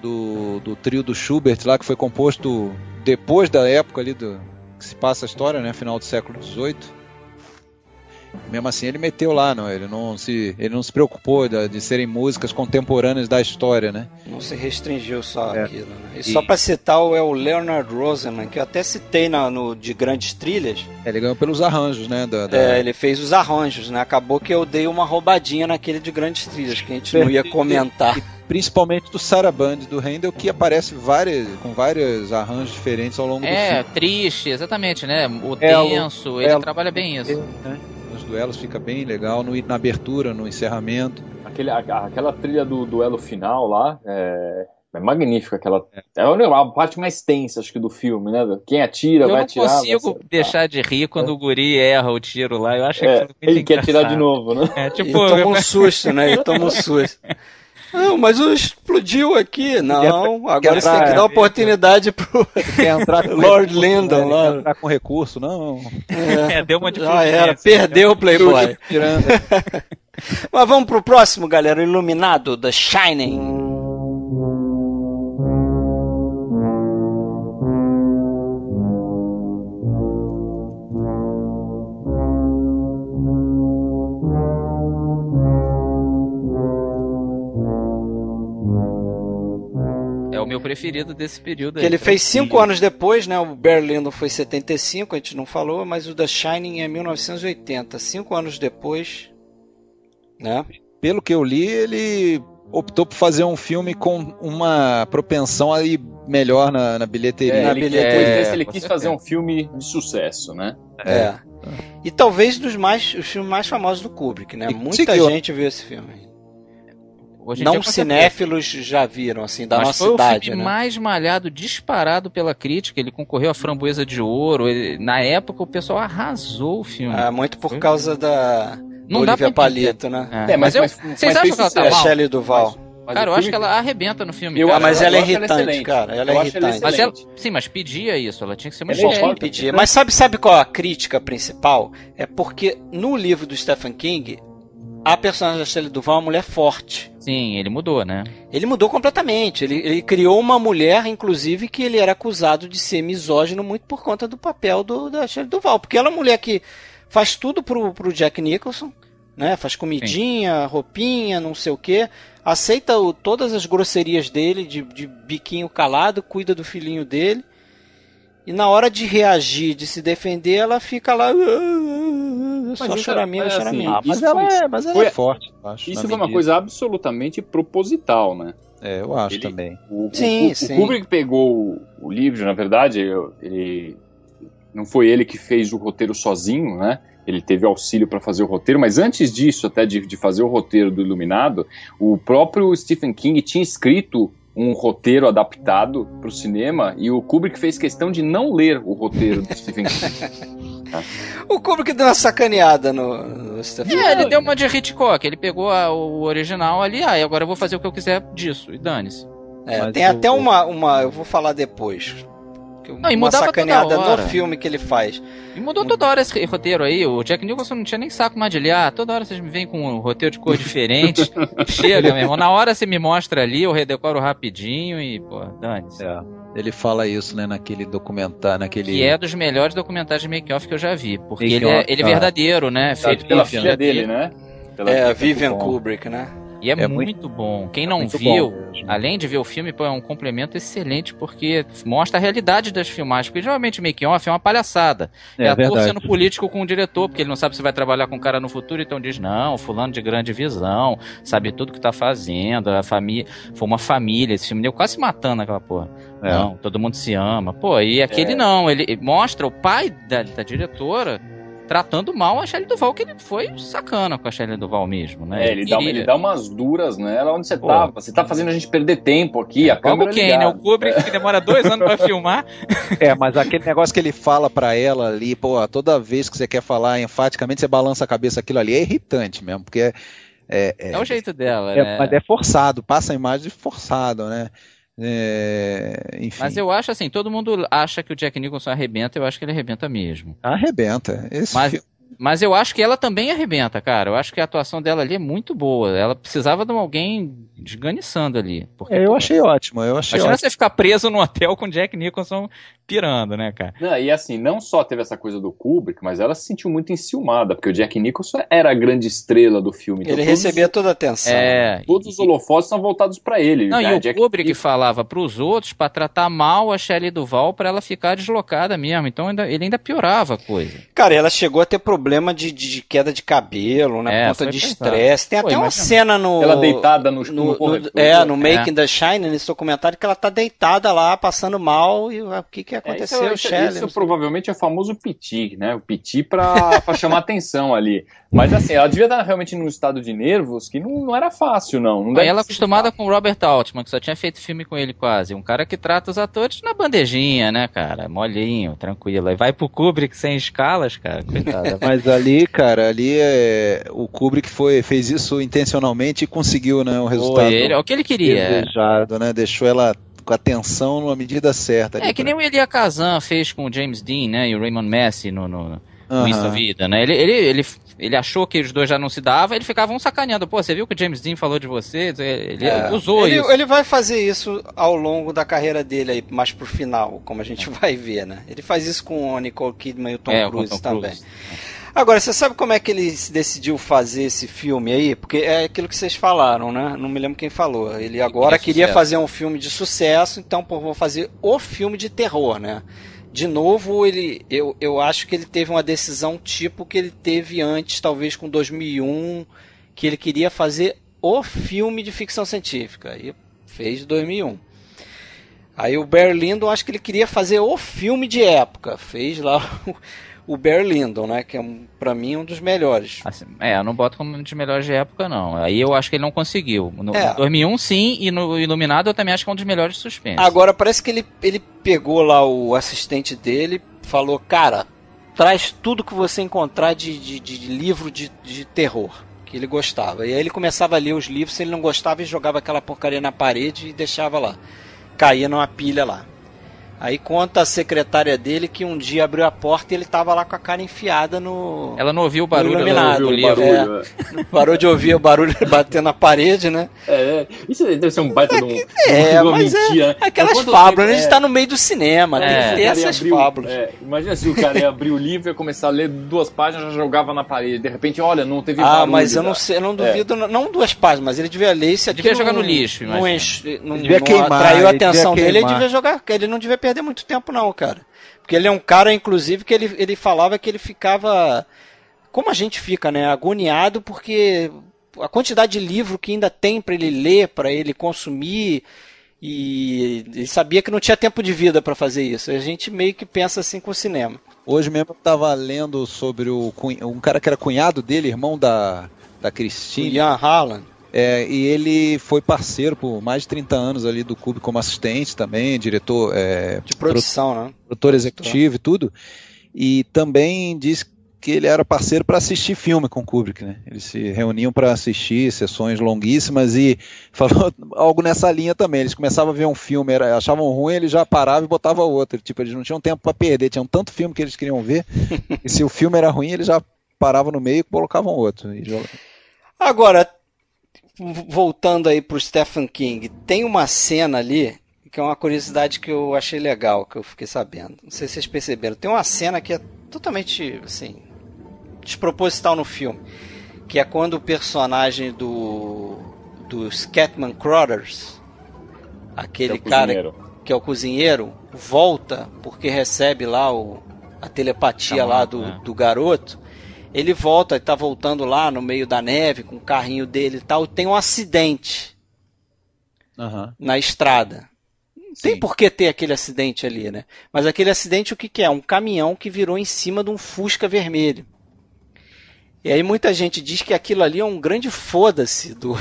do, do trio do Schubert lá, que foi composto depois da época ali do que se passa a história, né? Final do século XVIII. Mesmo assim, ele meteu lá, não? Ele não se, ele não se preocupou de, de serem músicas contemporâneas da história, né? Não se restringiu só É. aquilo, né? E, E- só pra citar o- é o Leonard Rosenman, que eu até citei na, no de Grandes Trilhas. Ele ganhou pelos arranjos, né? Da, da- É, ele fez os arranjos, né? Acabou que eu dei uma roubadinha naquele de Grandes Trilhas, que a gente não ia comentar. Principalmente do Saraband do Handel, que aparece várias, com vários arranjos diferentes ao longo do É, filme. triste, exatamente, né? O É, o- denso, ele é, trabalha bem isso. né? Duelos fica bem legal, no, na abertura, no encerramento. aquele, a- aquela trilha do duelo final lá é, é magnífica. Aquela, é a parte mais tensa, acho que, do filme, né? Quem atira Eu vai não atirar. vai consigo acertar. deixar de rir quando o guri erra o tiro lá. Eu acho É, aquilo muito ele quer atirar engraçado. de novo, né? É, E tipo, toma um susto, né? Ele toma um susto. Não, mas explodiu aqui. Não, agora você tem que dar oportunidade pro Quer entrar com Lord recurso, Lyndon né? lá. Quer entrar com recurso, não. É, é, deu uma já era, perdeu o Playboy. Tirando. Mas vamos pro próximo, galera. O Iluminado, The Shining. Preferido desse período. Que aí, ele fez tranquilo. cinco anos depois, né? O Berlindo foi 75, a gente não falou, mas o The Shining é 1980. Cinco anos depois, né? Pelo que eu li, ele optou por fazer um filme com uma propensão aí melhor na, na bilheteria. É, Na ele, bilheteria, desse, ele quis fazer um filme de sucesso, né? É. E talvez dos mais, os filmes mais famosos do Kubrick, né? E Muita conseguiu. gente viu esse filme. Hoje em Não certeza. cinéfilos já viram, assim, da Mas nossa foi o filme né? mais malhado, disparado pela crítica. Ele concorreu à Framboesa de Ouro. ele- na época, o pessoal arrasou o filme. É, muito por causa da, Não Olivia. Palito, né? É, mas, eu, mas- vocês mas acham fez que ela tá É mal? Shelley Duval. Mas Cara, o eu acho que ela arrebenta no filme. Eu cara. Ah, mas eu ela é ela irritante, cara. Ela é acho ela irritante. Mas ela, excelente. sim, mas pedia isso. Ela tinha que ser uma Ela é. Pedia. Mas sabe, sabe qual é a crítica principal? É porque no livro do Stephen King, a personagem da Shelley Duval é uma mulher forte. Sim, ele mudou, né? Ele mudou completamente. Ele, ele criou uma mulher, inclusive, que ele era acusado de ser misógino muito por conta do papel do, da Shelley Duval. Porque ela é uma mulher que faz tudo pro, pro Jack Nicholson, né? Faz comidinha, roupinha, não sei o quê. Aceita o- todas as grosserias dele, de, de biquinho calado, cuida do filhinho dele. E na hora de reagir, de se defender, ela fica lá. Só isso é- choramingo, mas assim, choramingo. Ah, mas Isso ela foi- é, mas ela foi- é forte, eu acho. Isso foi uma coisa absolutamente proposital, né? É, eu acho Ele- também. O, Sim, o, o sim. Kubrick pegou o, o livro, na verdade, ele não foi ele que fez o roteiro sozinho, né? Ele teve auxílio para fazer o roteiro, mas antes disso, até de, de fazer o roteiro do Iluminado, o próprio Stephen King tinha escrito um roteiro adaptado para o cinema e o Kubrick fez questão de não ler o roteiro do Stephen King. O Kubrick deu uma sacaneada no, no Stephen É, ele deu uma de Hitchcock. Ele pegou a- o original ali, ah, e agora eu vou fazer o que eu quiser disso. E dane-se. É, tem o- até uma, uma. Eu vou falar depois. que Não, e uma mudava sacaneada toda hora. no filme que ele faz. E mudou toda hora esse roteiro aí. O Jack Nicholson não tinha nem saco mais de ler. Ah, toda hora vocês me vêm com um roteiro de cor diferente. Chega, meu irmão. Na hora você me mostra ali, eu redecoro rapidinho e, pô, dane-se. É. Ele fala isso, né, naquele documentário, naquele... Que é dos melhores documentários de make-off que eu já vi. Porque ele é, ele é verdadeiro, né? Feito Feito pela filha dele, né? Pela É, filha Vivian. Kubrick, né? E é, É muito, muito- bom. Quem não Muito viu, além de ver o filme, pô, é um complemento excelente, porque mostra a realidade das filmagens. Porque geralmente make-off é uma palhaçada. É, É, ator verdade. sendo político com o diretor, porque ele não sabe se vai trabalhar com o cara no futuro, então diz, não, fulano de grande visão, sabe tudo que tá fazendo, a família. Foi uma família, esse filme deu quase se matando aquela porra. É. Não, todo mundo se ama. Pô, e aquele É. não, ele mostra o pai da, da diretora tratando mal a Shelley Duval, que ele foi sacana com a Shelley Duval mesmo, né? É, ele dá, ele dá umas duras nela onde você Pô. tá. Você tá fazendo a gente perder tempo aqui, a Logo câmera quem, né? O ligada. Kubrick que demora dois anos pra filmar. É, mas aquele negócio que ele fala pra ela ali, pô, toda vez que você quer falar enfaticamente, você balança a cabeça aquilo ali, é irritante mesmo, porque é, é, É, o jeito dela, é- né? mas é forçado, passa a imagem de forçado, né? É, Mas eu acho assim, todo mundo acha que o Jack Nicholson arrebenta, eu acho que ele arrebenta mesmo. arrebenta. Esse Mas, filme- mas eu acho que ela também arrebenta, cara. Eu acho que a atuação dela ali é muito boa. Ela precisava de alguém esganiçando ali. Porque, é, eu pô, achei ótimo, eu achei Imagina ótimo. você ficar preso num hotel com o Jack Nicholson pirando, né, cara? Não, e assim, não só teve essa coisa do Kubrick, mas ela se sentiu muito enciumada, porque o Jack Nicholson era a grande estrela do filme. Então Ele todos- recebia toda a atenção. É. Todos os e- holofotes são voltados pra ele. Não, né? e o Jack Kubrick Nicholson- falava pros outros pra tratar mal a Shelley Duval pra ela ficar deslocada mesmo. Então ainda- ele ainda piorava a coisa. Cara, ela chegou a ter problema de, de- de queda de cabelo, né? É, por conta de estresse. Tem Pô, até uma cena no. Ela deitada no, no, no no- corredor. é, no Making É. the Shine, nesse documentário, que ela tá deitada lá, passando mal, e o que que É, aconteceu, isso, isso, Shelley? isso Não sei. provavelmente é o famoso piti, né? O piti pra, pra chamar atenção ali. Mas assim, ela devia estar realmente num estado de nervos que não, não era fácil, não. não ela acostumada com o Robert Altman, que só tinha feito filme com ele quase. Um cara que trata os atores na bandejinha, né, cara? Molinho, tranquilo. Aí vai pro Kubrick sem escalas, cara. Coitada. Mas ali, cara, ali é, o Kubrick foi, fez isso intencionalmente e conseguiu, né, o resultado Foi ele, é o que ele queria. desejado, né? Deixou ela com a atenção numa medida certa. ali É que pra- nem o Elia Kazan fez com o James Dean, né? E o Raymond Messi no, no, no Aham. Isso Vida, né? Ele, ele, ele, ele achou que os dois já não se davam, ele ficava um sacaneando. Pô, você viu que o James Dean falou de você? Ele É. usou ele, isso. ele vai fazer isso ao longo da carreira dele aí, mais pro final, como a gente vai ver, né? Ele faz isso com o Nicole Kidman e o Tom É, Cruise Tom também. Cruise. Agora, você sabe como é que ele decidiu fazer esse filme aí? Porque é aquilo que vocês falaram, né? Não me lembro quem falou. Ele agora queria sucesso. fazer um filme de sucesso, então, pô, vou fazer o filme de terror, né? De novo, ele, eu, eu acho que ele teve uma decisão tipo que ele teve antes, talvez com 2001, que ele queria fazer o filme de ficção científica. E fez 2001. Aí o Berlindo, acho que ele queria fazer o filme de época. Fez lá o Bear Lyndon, né? Que é, um, pra mim, um dos melhores. Assim, é, eu não boto como um dos melhores de época, não. Aí eu acho que ele não conseguiu. No, é. 2001, sim, e no Iluminado eu também acho que é um dos melhores de suspense. Agora, parece que ele, ele pegou lá o assistente dele, falou, cara, traz tudo que você encontrar de, de, de livro de, de terror que ele gostava. E aí ele começava a ler os livros, se ele não gostava, ele jogava aquela porcaria na parede e deixava lá. Caía numa pilha lá. Aí conta a secretária dele que um dia abriu a porta e ele tava lá com a cara enfiada no. Ela não ouviu o barulho, ela ouviu o barulho. É, parou de ouvir o barulho batendo na parede, né? É, isso deve ser um baita é, de um, é, uma mas mentira. É, aquelas fábulas, né? a gente tá no meio do cinema, é, tem que ter essas abriu, fábulas. É, imagina se o cara ia abrir o livro e começar a ler duas páginas já jogava na parede. De repente, olha, não teve ah, barulho. Ah, mas eu não sei, eu não duvido, é. não duas páginas, mas ele devia ler aqui. Devia jogar no lixo, não, enche, não, devia não queimar, atraiu a atenção dele, ele devia jogar, ele não devia perder muito tempo, não cara. Porque ele é um cara, inclusive, que ele, ele falava que ele ficava. Como a gente fica, né? Agoniado porque a quantidade de livro que ainda tem para ele ler, para ele consumir. E ele sabia que não tinha tempo de vida para fazer isso. A gente meio que pensa assim com o cinema. Hoje mesmo eu estava lendo sobre o, um cara que era cunhado dele, irmão da, da Christine. Ian Harlan. É, e ele foi parceiro por mais de 30 anos ali do Cube como assistente também, diretor. É, de produção, pro, né? Produtor executivo e tudo. E também disse que ele era parceiro para assistir filme com Kubrick, né? Eles se reuniam para assistir sessões longuíssimas e falou algo nessa linha também. Eles começavam a ver um filme, era, achavam ruim, ele já parava e botava outro. Tipo, eles não tinham tempo para perder, tinham tanto filme que eles queriam ver. e se o filme era ruim, eles já paravam no meio e colocavam outro. Agora, voltando aí pro Stephen King, tem uma cena ali que é uma curiosidade que eu achei legal, que eu fiquei sabendo. Não sei se vocês perceberam. Tem uma cena que é totalmente, assim, desproposital no filme, que é quando o personagem do do Scatman Crothers, aquele que é cara que é o cozinheiro, volta porque recebe lá o, a telepatia lá do, é. do garoto ele volta, ele tá voltando lá no meio da neve com o carrinho dele e tal. Tem um acidente uhum. na estrada. Não tem por que ter aquele acidente ali, né? Mas aquele acidente o que, que é? Um caminhão que virou em cima de um Fusca vermelho. E aí muita gente diz que aquilo ali é um grande foda-se do,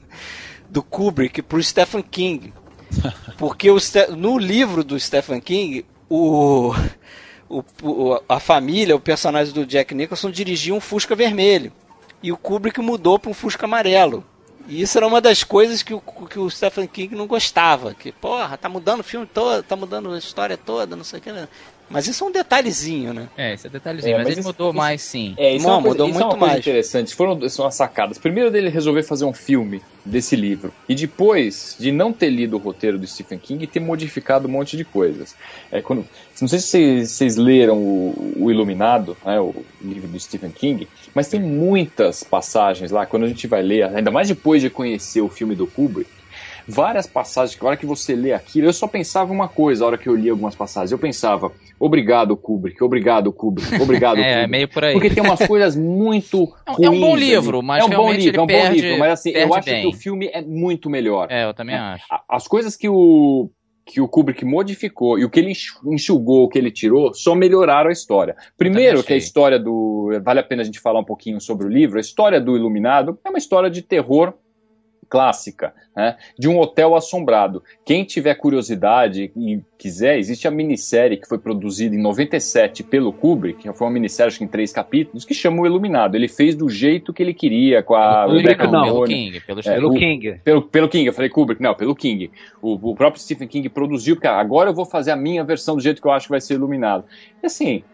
do Kubrick pro Stephen King. Porque o, no livro do Stephen King, o, o, o, a família, o personagem do Jack Nicholson dirigia um Fusca vermelho. E o Kubrick mudou para um Fusca amarelo. E isso era uma das coisas que o, que o Stephen King não gostava. Que, porra, tá mudando o filme todo, tá mudando a história toda, não sei o que. Né? Mas isso é um detalhezinho, né? É, isso é detalhezinho, é, mas, mas, ele isso, mudou isso, mais sim. É, isso, é uma coisa, mudou isso muito é uma coisa mais. interessante. Foram são as sacadas. Primeiro dele resolver fazer um filme desse livro. E depois de não ter lido o roteiro do Stephen King e ter modificado um monte de coisas. É, quando, não sei se vocês, vocês leram o, o Iluminado, né, o livro do Stephen King, mas tem muitas passagens lá, quando a gente vai ler, ainda mais depois de conhecer o filme do Kubrick, várias passagens que a hora que você lê aquilo, eu só pensava uma coisa, a hora que eu li algumas passagens, eu pensava, obrigado Kubrick, obrigado Kubrick, obrigado é, Kubrick. meio por aí. Porque tem umas coisas muito. É um bom livro, mas é um bom livro, é um perde, bom livro, mas assim, eu acho bem. que o filme é muito melhor. É, eu também é. acho. As coisas que o que o Kubrick modificou e o que ele enxugou, o que ele tirou, só melhoraram a história. Primeiro, que a história do. Vale a pena a gente falar um pouquinho sobre o livro. A história do Iluminado é uma história de terror clássica, né, de um hotel assombrado. Quem tiver curiosidade e quiser, existe a minissérie que foi produzida em 97 pelo Kubrick, que foi uma minissérie acho que em três capítulos, que chama O Iluminado. Ele fez do jeito que ele queria, com a Rebecca não, pelo King, pelo, é, pelo o, King. Pelo, pelo King, eu falei Kubrick, não, pelo King. O, o próprio Stephen King produziu, porque agora eu vou fazer a minha versão do jeito que eu acho que vai ser Iluminado. E assim,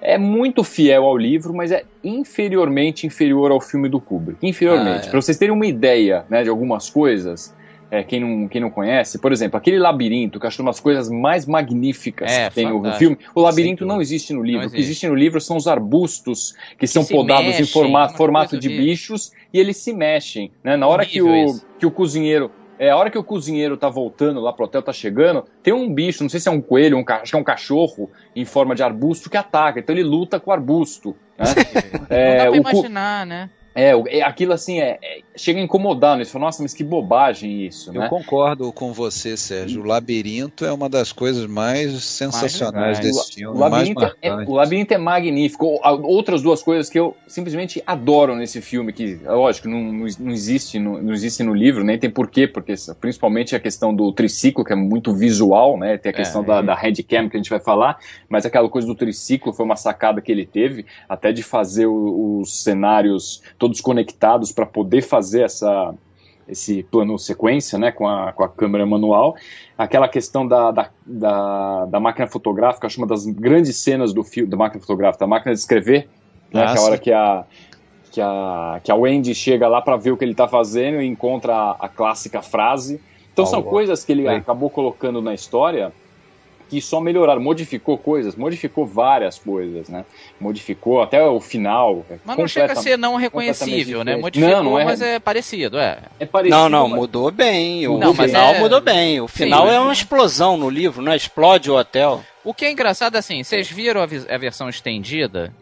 é muito fiel ao livro, mas é inferiormente inferior ao filme do Kubrick. Inferiormente. Ah, é. Para vocês terem uma ideia né, de algumas coisas, é, quem, não, quem não conhece, por exemplo, aquele labirinto, que acho uma das coisas mais magníficas É, que tem no fantástico. filme. O labirinto não existe no livro. Não O que existe. existe no livro são os arbustos que são se podados em mexem, formato, uma formato de bichos e eles se mexem. Né? Na hora que o, isso. que o cozinheiro. É, a hora que o cozinheiro tá voltando lá pro hotel, tá chegando, tem um bicho, não sei se é um coelho, um, acho que é um cachorro em forma de arbusto que ataca. Então ele luta com o arbusto. Né? É, não dá o pra cu- imaginar, né? É, é, aquilo assim, é, é- chega a incomodar, né? Você fala, nossa, mas que bobagem isso, Eu né? concordo com você, Sérgio. O Labirinto é uma das coisas mais sensacionais legais. desse filme, O mais labirinto, é, o labirinto é magnífico. Outras duas coisas que eu simplesmente adoro nesse filme, que, lógico, não, não, não existe, no, não existe no livro, nem tem porquê, porque principalmente a questão do triciclo, que é muito visual, né? Tem a questão É, da, é. da headcam que a gente vai falar, mas aquela coisa do triciclo foi uma sacada que ele teve, até de fazer os cenários todos conectados para poder fazer essa esse plano sequência, né, com a, com a câmera manual, aquela questão da, da, da, da máquina fotográfica, acho uma das grandes cenas do filme, da máquina fotográfica, da máquina de escrever, né, Ah, que é a hora sim. que a, que a, que a Wendy chega lá para ver o que ele está fazendo e encontra a, a clássica frase. Então são Algo. coisas que ele Aí. acabou colocando na história que só melhoraram, modificou coisas, modificou várias coisas, né? Modificou até o final. é Mas não chega a ser não reconhecível, né? Modificou, Não, não é- mas é parecido, é. É parecido, Não, não, mas- mudou bem. O Não, final é- mudou bem. O final Sim. é uma explosão no livro, né? Explode o hotel. O que é engraçado, assim, vocês viram a, vi- a versão estendida?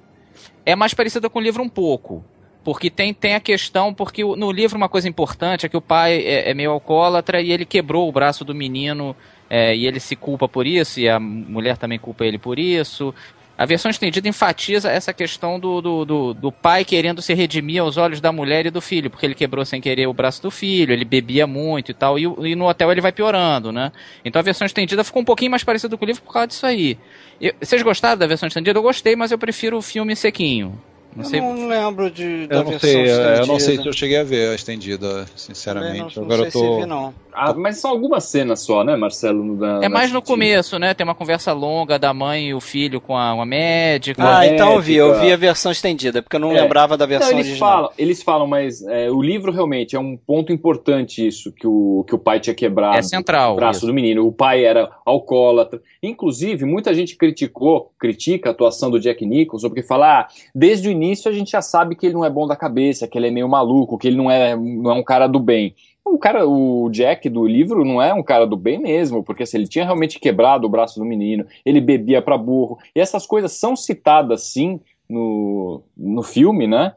É mais parecida com o livro um pouco. Porque tem, tem a questão, porque no livro uma coisa importante é que o pai é, é meio alcoólatra e ele quebrou o braço do menino é, e ele se culpa por isso, e a mulher também culpa ele por isso. A versão estendida enfatiza essa questão do, do, do, do pai querendo se redimir aos olhos da mulher e do filho, porque ele quebrou sem querer o braço do filho, ele bebia muito e tal, e, e no hotel ele vai piorando, né? Então a versão estendida ficou um pouquinho mais parecida com o livro por causa disso aí. Eu- vocês gostaram da versão estendida? Eu gostei, mas eu prefiro o filme sequinho. Não sei. Eu não lembro de, da Eu não, versão sei, estendida. eu não sei se eu cheguei a ver a estendida, sinceramente. Não, não Agora sei eu tô. se vi, não. Ah, mas são algumas cenas só, né, Marcelo? no- Da, É mais no começo, né? Tem uma conversa longa da mãe e o filho com a, uma médica. Ah, é, então eu vi. Eu vi a versão estendida, porque eu não É. lembrava da versão eles original. falam, eles falam, mas é, o livro realmente é um ponto importante isso, que o, que o pai tinha quebrado É central. o braço isso. do menino. O pai era alcoólatra. Inclusive, muita gente criticou, critica a atuação do Jack Nicholson, porque fala, ah, desde o início a gente já sabe que ele não é bom da cabeça, que ele é meio maluco, que ele não é, não é um cara do bem. O cara, o Jack do livro não é um cara do bem mesmo, porque se ele tinha realmente quebrado o braço do menino, ele bebia pra burro. E essas coisas são citadas sim no, no filme, né?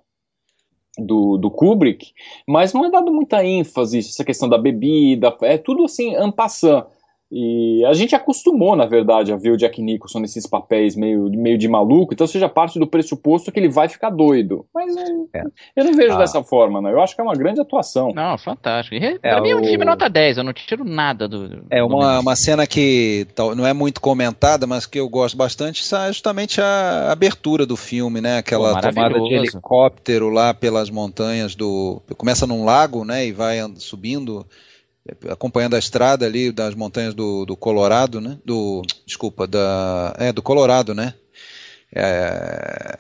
Do, do Kubrick, mas não é dado muita ênfase essa questão da bebida, é tudo assim, en passant. E a gente acostumou, na verdade, a ver o Jack Nicholson nesses papéis meio, meio de maluco, então seja parte do pressuposto que ele vai ficar doido. Mas eu, É. eu não vejo Ah. dessa forma, né? Eu acho que é uma grande atuação. Não, fantástico. E, É, pra mim é um o- filme nota 10, eu não tiro nada do. É do uma, menino. uma cena que tal- não é muito comentada, mas que eu gosto bastante, é justamente a abertura do filme, né? Aquela Pô, tomada de helicóptero lá pelas montanhas do. Começa num lago, né? E vai subindo, acompanhando a estrada ali das montanhas do, do Colorado, né? Do. Desculpa, da. É, do Colorado, né? É,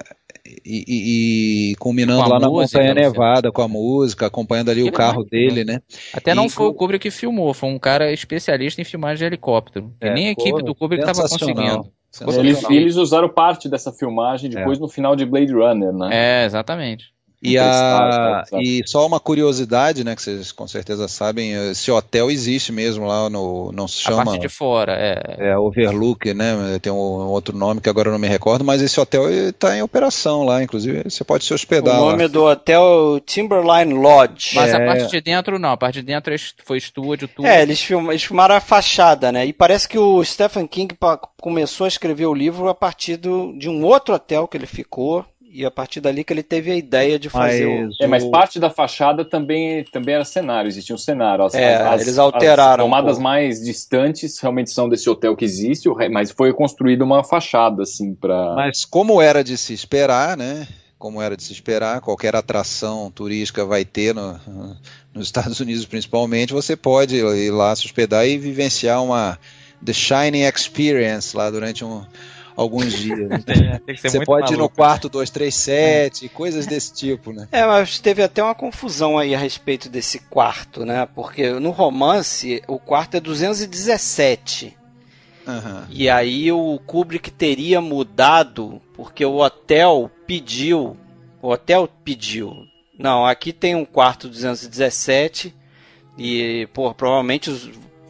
e, e- e culminando lá na música, Montanha Luciano. Nevada com a música, acompanhando ali Que o carro legal, dele, né? Até não e- foi o Kubrick que filmou, foi um cara especialista em filmagem de helicóptero. E É, nem a equipe do Kubrick estava conseguindo. Eles, eles usaram parte dessa filmagem depois no final de Blade Runner, né? É, exatamente. E, a, stars, tá? e só uma curiosidade, né, que vocês com certeza sabem, esse hotel existe mesmo lá no, não se A chama parte de fora, é. é, Overlook, né, tem um outro nome que agora eu não me recordo, mas esse hotel está em operação lá, inclusive você pode se O hospedar nome lá. do hotel é Timberline Lodge. Mas a É. parte de dentro não, a parte de dentro é foi estúdio, tudo. É, eles, film, eles filmaram a fachada, né? E parece que o Stephen King começou a escrever o livro a partir do, de um outro hotel que ele ficou. E a partir dali que ele teve a ideia de fazer o. Mas É, mas o- parte da fachada também, também era cenário, existia um cenário. As, É, as- eles alteraram As tomadas um mais distantes realmente são desse hotel que existe, o mas foi construída uma fachada, assim, para. Mas como era de se esperar, né? Como era de se esperar, qualquer atração turística vai ter no- nos Estados Unidos principalmente, você pode ir lá se hospedar e vivenciar uma The Shining Experience lá durante um, alguns dias. Né? É, Você pode ir no maluco. quarto 237, coisas desse tipo, né? É, mas teve até uma confusão aí a respeito desse quarto, né? Porque no romance o quarto é 217. Aham. E aí o Kubrick teria mudado porque o hotel pediu. O hotel pediu. Não, aqui tem um quarto 217 e, pô, provavelmente os,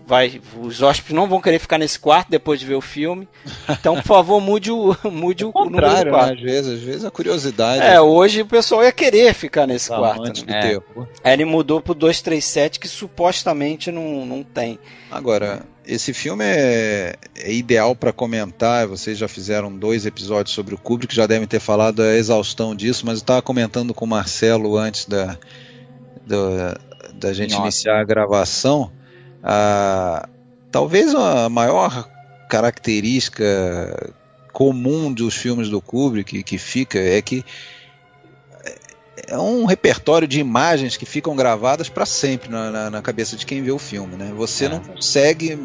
vai, os hóspedes não vão querer ficar nesse quarto depois de ver o filme. Então, por favor, mude o, mude o, o número do Contrário, né? Às vezes, às vezes a curiosidade. É, hoje o pessoal ia querer ficar nesse dos quarto. Né? do É. terror. Aí ele mudou pro 237, que supostamente não, não tem. Agora, esse filme é, é ideal para comentar. Vocês já fizeram dois episódios sobre o Kubrick, já devem ter falado a exaustão disso, mas eu estava comentando com o Marcelo antes da, da, da gente Nossa. iniciar a gravação. A, talvez a maior característica comum dos filmes do Kubrick que fica é que é um repertório de imagens que ficam gravadas para sempre na, na- na cabeça de quem vê o filme. Né? Você É. não consegue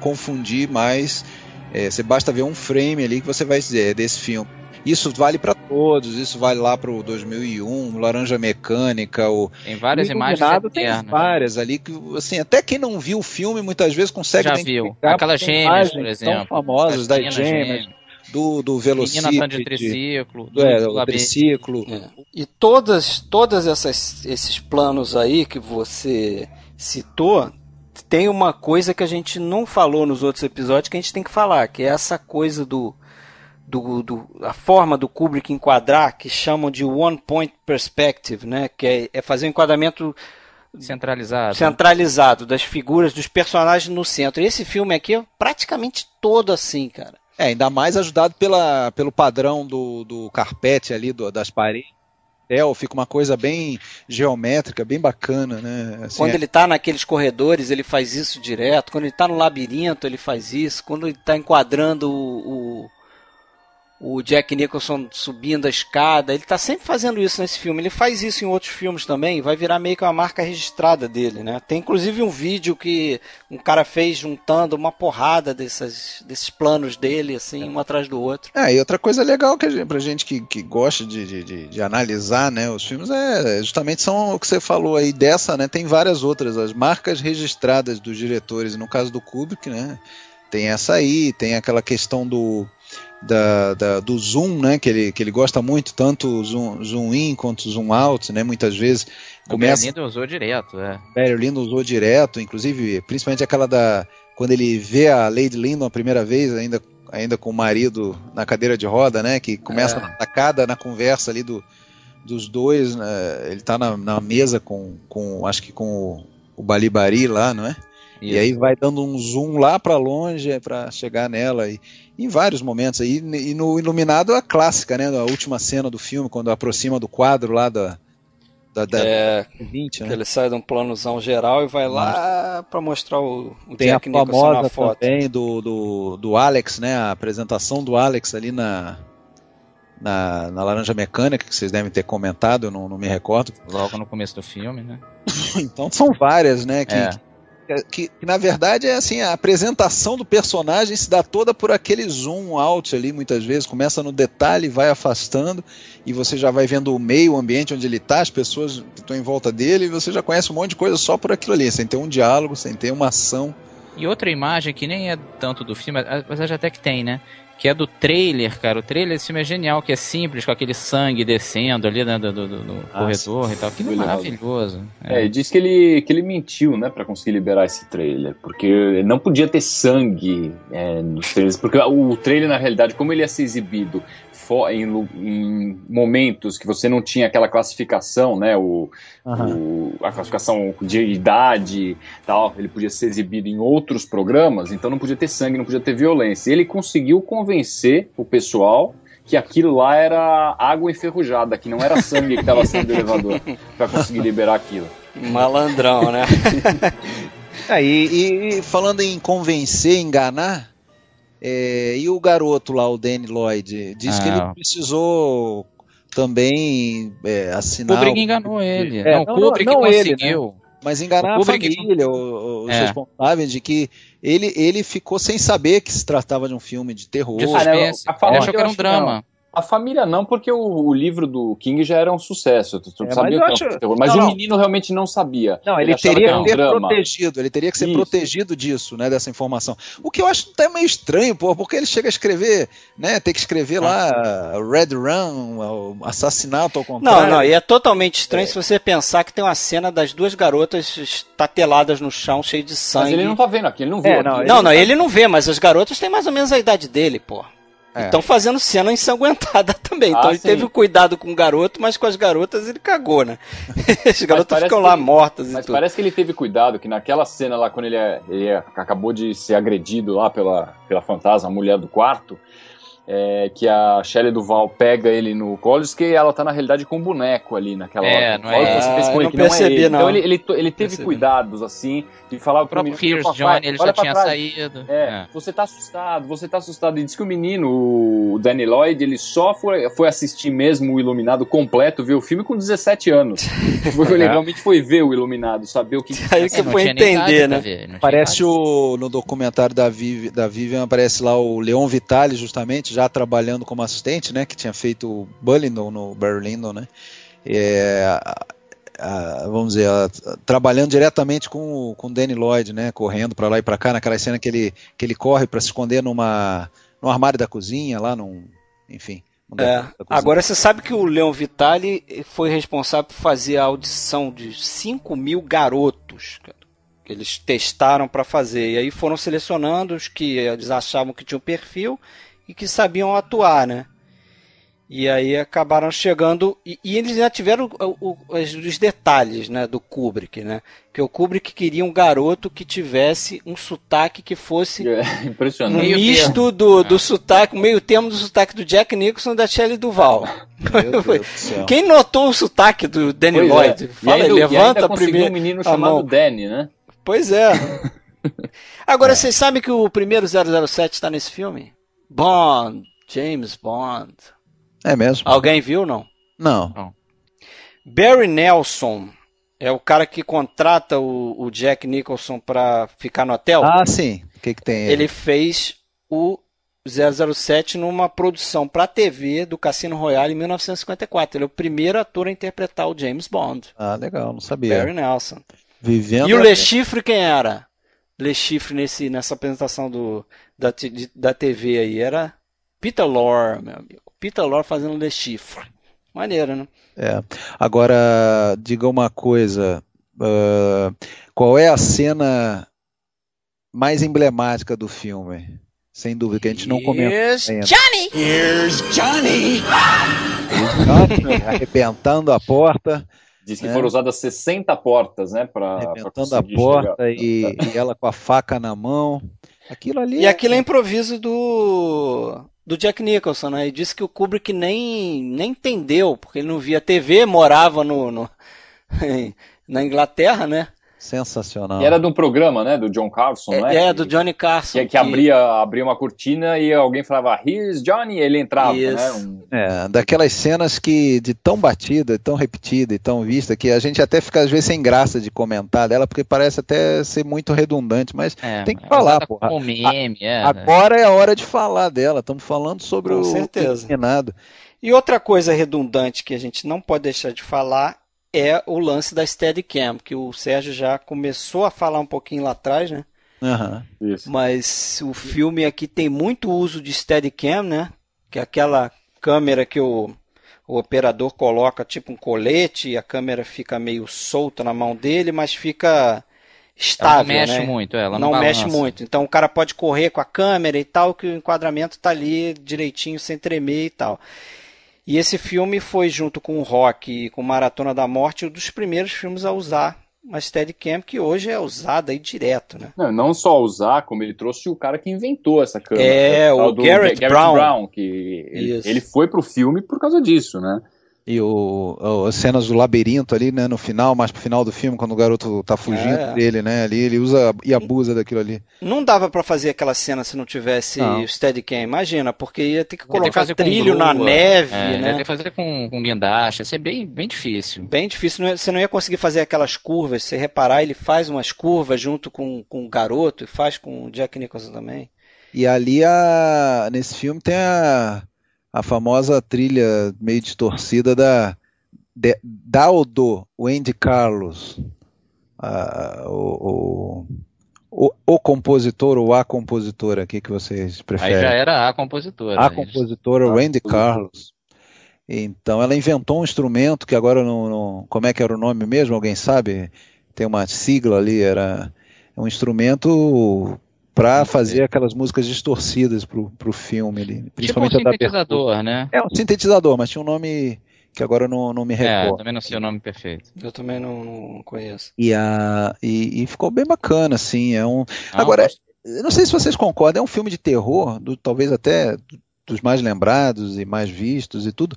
confundir mais. é, você basta ver um frame ali que você vai dizer é desse filme. Isso vale para todos. Isso vale lá para o 2001, Laranja Mecânica, o Tem várias o imagens Iluminado tem eternas. várias ali que assim até quem não viu o filme muitas vezes consegue Já viu. Aquelas gêmeas, por exemplo. tão famosas das Meninas gêmeas, do do Menina andando de triciclo. do, é, do do triciclo. É. E todas, todas essas, esses planos aí que você citou, tem uma coisa que a gente não falou nos outros episódios que a gente tem que falar, que é essa coisa do, do, do a forma do Kubrick enquadrar, que chamam de one point perspective, né? Que é, é fazer um enquadramento Centralizado. centralizado das figuras dos personagens no centro. E esse filme aqui é praticamente todo assim, cara. É, ainda mais ajudado pela, pelo padrão do, do carpete ali, do- das paredes. É, fica uma coisa bem geométrica, bem bacana, né? Assim, Quando é- ele tá naqueles corredores, ele faz isso direto. Quando ele tá no labirinto, ele faz isso. Quando ele tá enquadrando o, o, o Jack Nicholson subindo a escada, ele tá sempre fazendo isso nesse filme. Ele faz isso em outros filmes também, vai virar meio que uma marca registrada dele, né? Tem inclusive um vídeo que um cara fez juntando uma porrada dessas, desses planos dele, assim, um atrás do outro. É, e outra coisa legal que a gente, pra gente que, que gosta de, de, de- de analisar né, os filmes é justamente são o que você falou aí dessa, né? Tem várias outras, as marcas registradas dos diretores, no caso do Kubrick, né? Tem essa aí, tem aquela questão do, da, da- do zoom, né? Que ele, que ele gosta muito, tanto o zoom, zoom in quanto o zoom out, né? Muitas vezes O começa. Berlindo usou direto, é. Barry Lyndon usou direto, inclusive, principalmente aquela da. Quando ele vê a Lady Lyndon a primeira vez, ainda, ainda com o marido na cadeira de roda, né? Que começa É. na tacada na conversa ali do, dos dois. né, ele tá na, na mesa com, com. Acho que com o, o Balibari lá, não é? E aí vai dando um zoom lá pra longe para chegar nela e em vários momentos aí e no iluminado a clássica, né, a última cena do filme quando aproxima do quadro lá da da, da É, 20, que né? ele sai de um planozão geral e vai lá pra mostrar o, o Tem a Jack na famosa foto. também do, do, do Alex, né? A apresentação do Alex ali na, na, na Laranja Mecânica, que vocês devem ter comentado, eu não, não me recordo. Logo no começo do filme, né? Então são várias, né? Que, É. que, que- na verdade é assim, a apresentação do personagem se dá toda por aquele zoom out ali, muitas vezes. Começa no detalhe, vai afastando, e você já vai vendo o meio, o ambiente onde ele está, as pessoas que estão em volta dele, e você já conhece um monte de coisa só por aquilo ali, sem ter um diálogo, sem ter uma ação. E outra imagem que nem é tanto do filme, apesar até que tem, né? Que é do trailer, cara. O trailer desse filme é genial, que é simples, com aquele sangue descendo ali né, do, do, do- Ah, corredor e tal. Aquilo é maravilhoso. É, e diz que ele, que ele mentiu, né, pra conseguir liberar esse trailer, porque não podia ter sangue é, nos trailers, porque o trailer, na realidade, como ele ia ser exibido em, em momentos que você não tinha aquela classificação, né, o, o- a classificação de idade tal, ele podia ser exibido em outros programas, então não podia ter sangue, não podia ter violência. Ele conseguiu convencer o pessoal que aquilo lá era água enferrujada, que não era sangue que estava saindo do elevador, pra conseguir liberar aquilo. Malandrão, né? É, e, e- e falando em convencer, enganar, é, e o garoto lá, o Danny Lloyd, disse que Ah. ele precisou também é, O assinar. Kubrick enganou ele. É, não, não, o Kubrick não, não ele, conseguiu. Mas enganar a família, os é. responsáveis de que ele, ele ficou sem saber que se tratava de um filme de terror. De suspense. Ah, ele achou que era um drama. A família não, porque o, o, livro do King já era um sucesso. Tu, tu é, sabia mas, acho... mas não, o menino realmente não sabia. Não, ele, ele teria que, ser protegido, ele teria que ser Isso. protegido disso, né, dessa informação. O que eu acho até meio estranho, pô, porque ele chega a escrever, né, tem que escrever ah. lá Red Run, assassinato ao contrário. Não, não, e é totalmente estranho é. se você pensar que tem uma cena das duas garotas estateladas no chão, cheio de sangue. Mas ele não tá vendo aqui, ele não viu. É, não, ele não, não, tá... ele não vê, mas as garotas têm mais ou menos a idade dele, pô. É. Estão fazendo cena ensanguentada também. Então ah, ele sim. teve cuidado com o garoto, mas com as garotas ele cagou, né? As garotas ficam lá ele, mortas. Mas parece que ele teve cuidado, que naquela cena lá, quando ele, é, ele é, acabou de ser agredido lá pela, pela fantasma, a mulher do quarto, é, que a Shelley Duval pega ele no colo, que ela tá na realidade com um boneco ali naquela é, hora. Não é, que você fez com ele, não percebi, não. Então ele, ele, ele teve percebi. cuidados, assim, de falar o próprio Pierce Johnny, ele já tinha trás. saído. É, é, você tá assustado, você tá assustado. E diz que o menino, o Danny Lloyd, ele só foi, foi assistir mesmo o Iluminado completo, ver o filme com 17 anos. ele realmente foi ver o Iluminado, saber o que... Aí que foi entender, né? Ver, parece o, no documentário da, Viv, da Vivian, aparece lá o Leon Vitali, justamente, já trabalhando como assistente, né? Que tinha feito o Bullingdon no Barry né? É, a, vamos dizer, a, trabalhando diretamente com, com o Danny Lloyd, né, correndo para lá e para cá, naquela cena que ele, que ele corre para se esconder numa, no armário da cozinha, lá num, enfim. É. Agora você sabe que o Leon Vitali foi responsável por fazer a audição de 5 mil garotos que eles testaram para fazer. E aí foram selecionando os que eles achavam que tinham perfil e que sabiam atuar, né? E aí acabaram chegando. E, e eles já tiveram o, o, os detalhes né, do Kubrick, né? Que o Kubrick queria um garoto que tivesse um sotaque que fosse é, um misto do, do sotaque, meio termo do sotaque do Jack Nicholson e da Shelley Duval. Quem notou o sotaque do Danny pois é. Lloyd? É. Fala aí, levanta primeiro. um menino chamado Danny, né? Pois é. Agora, é. vocês sabem que o primeiro 007 está nesse filme? Bond, James Bond. É mesmo? Alguém viu não? Não. não. Barry Nelson é o cara que contrata o, o Jack Nicholson para ficar no hotel. Ah, sim. O que, que tem ele? Ele fez o 007 numa produção para TV do Cassino Royale em 1954. Ele é o primeiro ator a interpretar o James Bond. Ah, legal, não sabia. Barry Nelson. Vivendo e o Le Chiffre quem era? Le Chiffre nesse, nessa apresentação do, da, da TV aí era Peter Lorre, meu amigo. Peter Lorre fazendo Le Chiffre. Maneiro, né? É. Agora, diga uma coisa. Uh, qual é a cena mais emblemática do filme? Sem dúvida, que a gente não comentou. Here's ainda. Johnny! Here's Johnny! Here's Johnny arrebentando a porta. Diz que é. foram usadas 60 portas, né? Pra, Arrebentando a porta e, e, ela com a faca na mão. Aquilo ali. E é... aquilo é improviso do do Jack Nicholson, né? E disse que o Kubrick nem, nem entendeu, porque ele não via TV, morava no, no na Inglaterra, né? Sensacional. E era de um programa, né? Do John Carson, é, né? É, do Johnny Carson. Que, que, que, abria, abria uma cortina e alguém falava, here's Johnny, e ele entrava, né? Um... É, daquelas cenas que de tão batida, tão repetida e tão vista, que a gente até fica às vezes sem graça de comentar dela, porque parece até ser muito redundante, mas é, tem que falar, porra. Como meme, é, Agora é a hora de falar dela, estamos falando sobre Com o certeza. terminado. E outra coisa redundante que a gente não pode deixar de falar é o lance da Steadicam, que o Sérgio já começou a falar um pouquinho lá atrás, né? Uhum, Mas o filme aqui tem muito uso de Steadicam, né? Que é aquela câmera que o, o operador coloca tipo um colete e a câmera fica meio solta na mão dele, mas fica estável, ela não mexe né? muito, ela não, não mexe muito. Então o cara pode correr com a câmera e tal, que o enquadramento está ali direitinho, sem tremer e tal. E esse filme foi, junto com o Rock e com Maratona da Morte, um dos primeiros filmes a usar uma Steadicam que hoje é usada aí direto, né? Não, não só usar, como ele trouxe o cara que inventou essa câmera. É, o Garrett, Garrett Brown. Brown. que ele, ele foi pro filme por causa disso, né? E o, o- as cenas do labirinto ali, né, no final, mais pro final do filme, quando o garoto tá fugindo É. dele, né, ali, ele usa e abusa daquilo ali. Não dava pra fazer aquela cena se não tivesse Não. o Steadicam, imagina, porque ia ter que Ia ter que colocar trilho na neve, É, né? Ia ter que fazer com, com guindaste, ia ser bem, bem difícil. Bem difícil, não ia- você não ia conseguir fazer aquelas curvas. Se você reparar, ele faz umas curvas junto com, com o garoto e faz com o Jack Nicholson também. E ali, a, nesse filme, tem a, a famosa trilha meio distorcida da, de, da ou do Wendy Carlos, a- o, o, o, o compositor ou a compositora, o que, que vocês Aí preferem? já era a compositora. A né? compositora Ah, Randy tudo. Carlos. Então ela inventou um instrumento que agora não, não- como é que era o nome mesmo? Alguém sabe? Tem uma sigla ali, era um instrumento para fazer aquelas músicas distorcidas pro, pro filme ali, Tipo um principalmente a da abertura. sintetizador, né? É um sintetizador, mas tinha um nome que agora não, não me É, recordo. também não sei o nome perfeito. Eu também não, não conheço. E, a, e, e ficou bem bacana, assim. É um, Não, Agora, gosto- Eu não sei se vocês concordam, é um filme de terror, do- talvez até dos mais lembrados e mais vistos e tudo,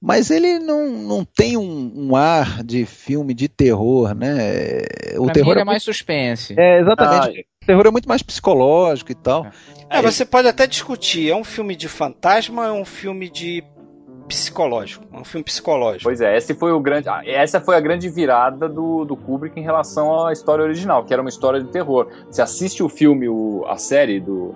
mas ele não, não tem um, um ar de filme de terror, né? O pra terror mim ele é, é mais suspense. é, exatamente. O terror é muito mais psicológico e tal. É, você pode até discutir, é um filme de fantasma ou é um filme de psicológico? É um filme psicológico. Pois é, esse foi o grande, ah, essa foi a grande virada do, do Kubrick em relação à história original, que era uma história de terror. Você assiste o filme, o, a série do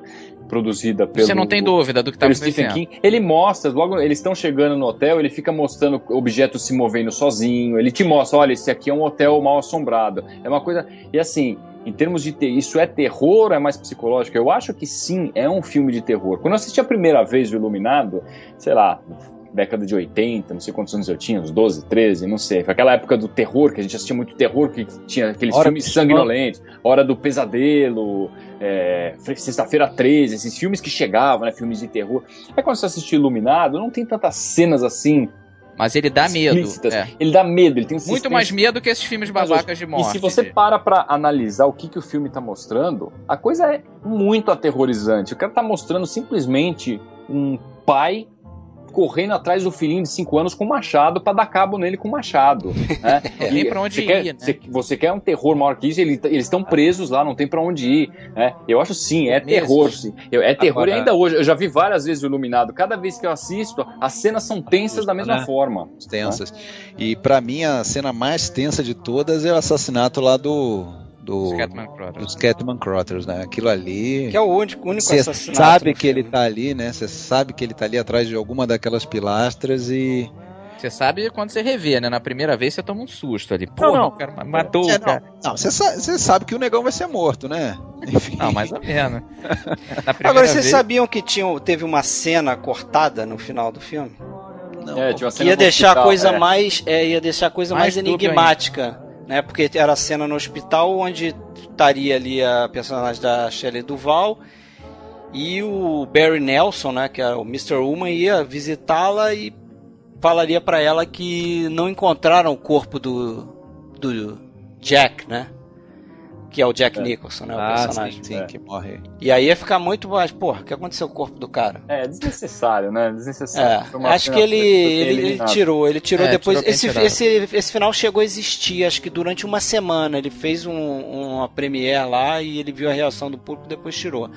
produzida pelo Você não tem dúvida do que tá Stephen acontecendo. King, ele mostra, logo eles estão chegando no hotel, ele fica mostrando objetos se movendo sozinho, ele te mostra, olha, esse aqui é um hotel mal assombrado. É uma coisa, e assim, em termos de ter, isso é terror ou é mais psicológico? Eu acho que sim, é um filme de terror. Quando eu assisti a primeira vez o Iluminado, sei lá, década de 80, não sei quantos anos eu tinha, uns 12, 13, não sei. Foi aquela época do terror, que a gente assistia muito terror, que tinha aqueles Hora filmes sanguinolentos, Hora do Pesadelo, é, Sexta-feira 13, esses filmes que chegavam, né, filmes de terror. Aí quando você assiste Iluminado, não tem tantas cenas assim. Mas ele dá medo. explícitas. é. Ele dá medo, ele tem um Muito mais medo que esses filmes babacas de morte. E se você para pra analisar o que, que o filme tá mostrando, a coisa é muito aterrorizante. O cara tá mostrando simplesmente um pai correndo atrás do filhinho de 5 anos com um machado pra dar cabo nele com machado. Né? Não tem E pra onde você ir, quer, né? você, você quer um terror maior que isso, ele- eles estão presos lá, não tem pra onde ir. né? Eu acho sim, é Meses. terror. Sim. Eu- É terror e Agora- ainda hoje. Eu já vi várias vezes o Iluminado. Cada vez que eu assisto, as cenas são tensas da mesma Né? forma. Tensas. E pra mim a cena mais tensa de todas é o assassinato lá do do Scatman Crothers. dos Catman Crothers, né? Aquilo ali. Que é o único, único Você sabe no que ele filme. tá ali, né? Você sabe que ele tá ali atrás de alguma daquelas pilastras e. Você sabe quando você revê, né? Na primeira vez você toma um susto ali. Porra, não. o cara matou É, o cara. Não, você sa- você sabe que o negão vai ser morto, né? Enfim. Não, mais ou menos. Agora, vocês vez, sabiam que tinha, teve uma cena cortada no final do filme? Não, É, tinha uma Que cena ia deixar a hospital, coisa é. mais. é, ia deixar a coisa mais, Mais dúbio enigmática. Né? Porque era a cena no hospital onde estaria ali a personagem da Shelley Duval e o Barry Nelson, né, que é o Mr. Woman, ia visitá-la e falaria pra ela que não encontraram o corpo do, do Jack, né? Que é o Jack É. Nicholson, né? O Ah, personagem. sim, sim, É. que morre. E aí ia ficar muito mais, porra, o que aconteceu com o corpo do cara? É, desnecessário, né? Desnecessário. É, acho que ele, ele, ele tirou, ele tirou É, depois. tirou esse, esse, esse final chegou a existir, acho que durante uma semana. Ele fez um, uma premiere lá e ele viu a reação do público depois tirou.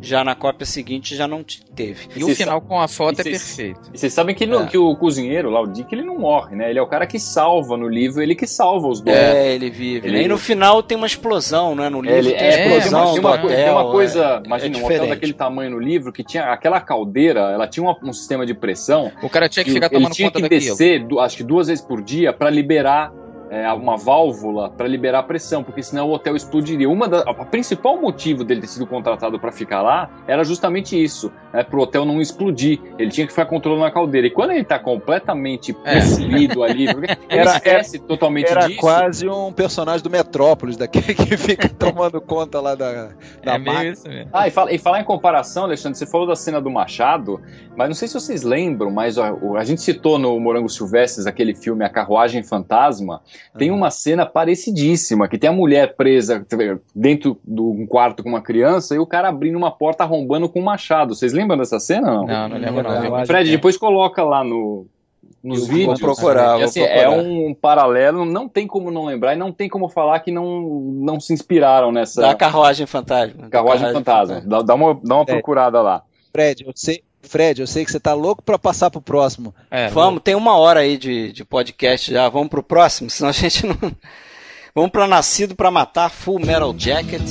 Já na cópia seguinte já não teve. E o Vocês final com a foto e é perfeito. E vocês sabem que, É. que o cozinheiro lá, o Dick, ele não morre, né? Ele é o cara que salva no livro, ele que salva os dois. É, ele vive. Ele- E no final tem uma explosão, né? No livro Ele, tem é, explosão tem uma, coisa- tem hotel, uma coisa, é- imagina, é um hotel daquele tamanho no livro que tinha aquela caldeira, ela tinha uma- um sistema de pressão. O cara tinha que e ficar ele tomando tinha conta que daquilo. descer, acho que duas vezes por dia, para liberar é, uma válvula para liberar a pressão, porque senão o hotel explodiria. Uma da, a principal motivo dele ter sido contratado para ficar lá era justamente isso, né, para o hotel não explodir. Ele tinha que ficar controlando a caldeira. E quando ele está completamente É. possuído ali, Era- esquece totalmente Era disso. quase um personagem do Metrópolis, daquele que fica tomando conta lá da, da É meio máquina. isso mesmo. Ah, e, fala, e falar em comparação, Alexandre, você falou da cena do Machado, mas não sei se vocês lembram, mas ó, a gente citou no Morango Silvestres aquele filme A Carruagem Fantasma. Tem uma cena parecidíssima, que tem a mulher presa dentro de um quarto com uma criança e o cara abrindo uma porta arrombando com um machado. Vocês lembram dessa cena? Não? Não, não lembro Não, não. Fred, é. depois coloca lá no, nos Eu vídeos. vou procurar, vou assim, procurar. É um paralelo, não tem como não lembrar e não tem como falar que não, não se inspiraram nessa Da carruagem fantasma. Da carruagem fantasma. Dá, dá uma, dá uma É. procurada lá. Fred, eu sei, Fred, eu sei que você tá louco pra passar pro próximo. É, Vamos, tem uma hora aí de, de podcast já. Vamos pro próximo, senão a gente não. Vamos pra Nascido pra Matar, Full Metal Jacket.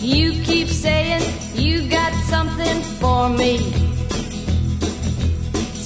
You keep saying you got something for me.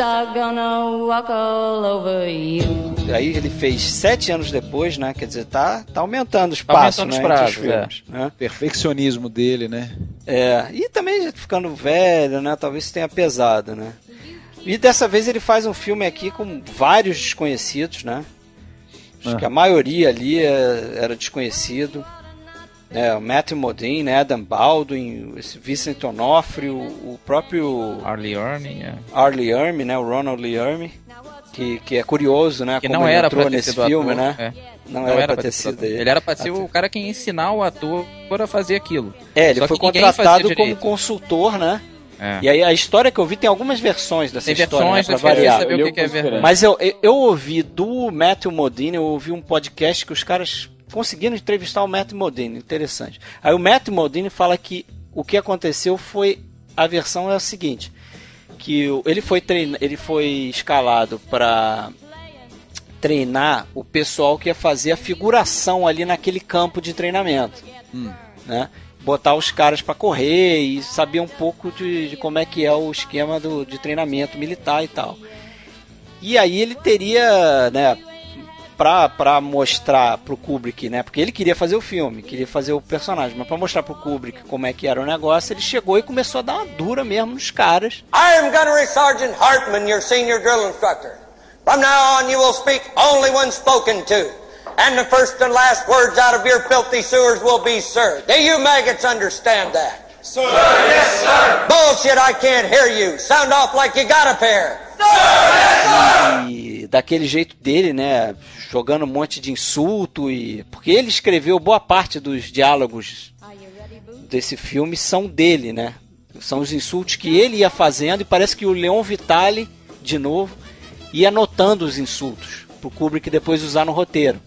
are gonna walk all over you. Aí ele fez sete anos depois, né? Quer dizer, tá, tá aumentando os Tá passos, aumentando os né, entre os prazos, filmes, né? Perfeccionismo dele, né? É, e também já ficando velho, né? Talvez tenha pesado, né? E dessa vez ele faz um filme aqui com vários desconhecidos, né? Acho Ah. que a maioria ali é- era desconhecido. É, o Matthew Modine, Adam Baldwin, esse Vincent Onofre, o, o próprio Arlie Ermey, é. Arlie Ermey, né? O Ronald Lee Ermey, que, que é curioso, né? que como não ele era entrou pra nesse filme, ator, né? é. Não, Não era, pra ter sido ele. Ele era pra ser Ator. o cara que ia ensinar o ator a fazer aquilo. É, ele Só foi contratado como consultor, né? É. E aí a história que eu vi tem algumas versões dessa Tem história, né, versões pra diferentes, variar. saber o Eu que, que é verdade. Mas eu, eu, eu ouvi do Matthew Modine, eu ouvi um podcast que os caras conseguiram entrevistar o Matthew Modine, interessante. Aí o Matthew Modine fala que o que aconteceu foi a versão é a seguinte, que ele foi treina, ele foi escalado para treinar o pessoal que ia fazer a figuração ali naquele campo de treinamento, Hum. né? Botar os caras para correr e saber um pouco de, de como é que é o esquema do, de treinamento militar e tal. E aí ele teria, né, pra, pra mostrar pro Kubrick, né, porque ele queria fazer o filme, queria fazer o personagem, mas pra mostrar pro Kubrick como é que era o negócio, ele chegou e começou a dar uma dura mesmo nos caras. I am Gunnery Sergeant Hartman, your senior drill instructor. From now on, you will speak only when spoken to. And the first and last words out of your filthy sewers will be, sir. Do you maggots understand that? Sir, yes, sir. Bullshit, I can't hear you. Sound off like you got a pair. E daquele jeito dele, né, jogando um monte de insulto e porque ele escreveu boa parte dos diálogos desse filme são dele, né? São os insultos que ele ia fazendo e parece que o Leon Vitali, de novo, ia anotando os insultos pro Kubrick depois usar no roteiro.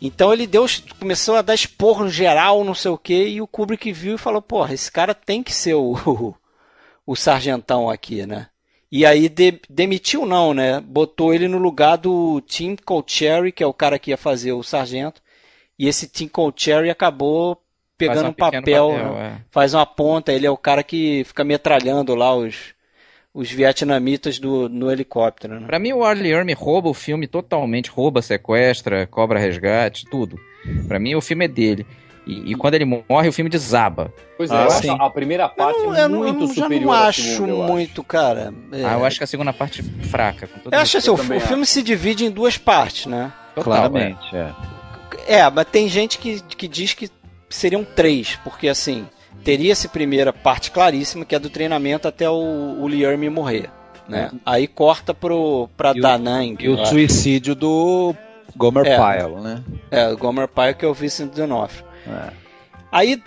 Então ele deu, começou a dar esporro geral, não sei o que, e o Kubrick viu e falou: Porra, esse cara tem que ser o, o, o sargentão aqui, né? E aí de- demitiu não, né? Botou ele no lugar do Tim Colcherry, que é o cara que ia fazer o sargento. E esse Tim Colcherry acabou pegando um um papel, papel, né? é. faz uma ponta, ele é o cara que fica metralhando lá os os vietnamitas do, no helicóptero, né? Pra mim, o Arlie Ermey rouba o filme totalmente, rouba, sequestra, cobra resgate, tudo. Pra mim, o filme é dele. E, e quando ele morre, o filme desaba. Pois é, Ah, eu acho a primeira Eu, parte não, é eu, não- muito eu superior não à acho segunda, eu acho. muito, cara. É, Ah, eu acho que a segunda parte fraca. Com todo eu acho assim, eu o, filme se divide em duas partes, né? Claramente, é. É, mas tem gente que, que diz que seriam três, porque assim, teria essa primeira parte claríssima, que é do treinamento até o, o Liam morrer. Né? Aí corta pro, pra E o- Danang. E o suicídio do Gomer É. Pyle, né? É, o Gomer Pyle, que é o Vincent D'Onofrio. É. Aí,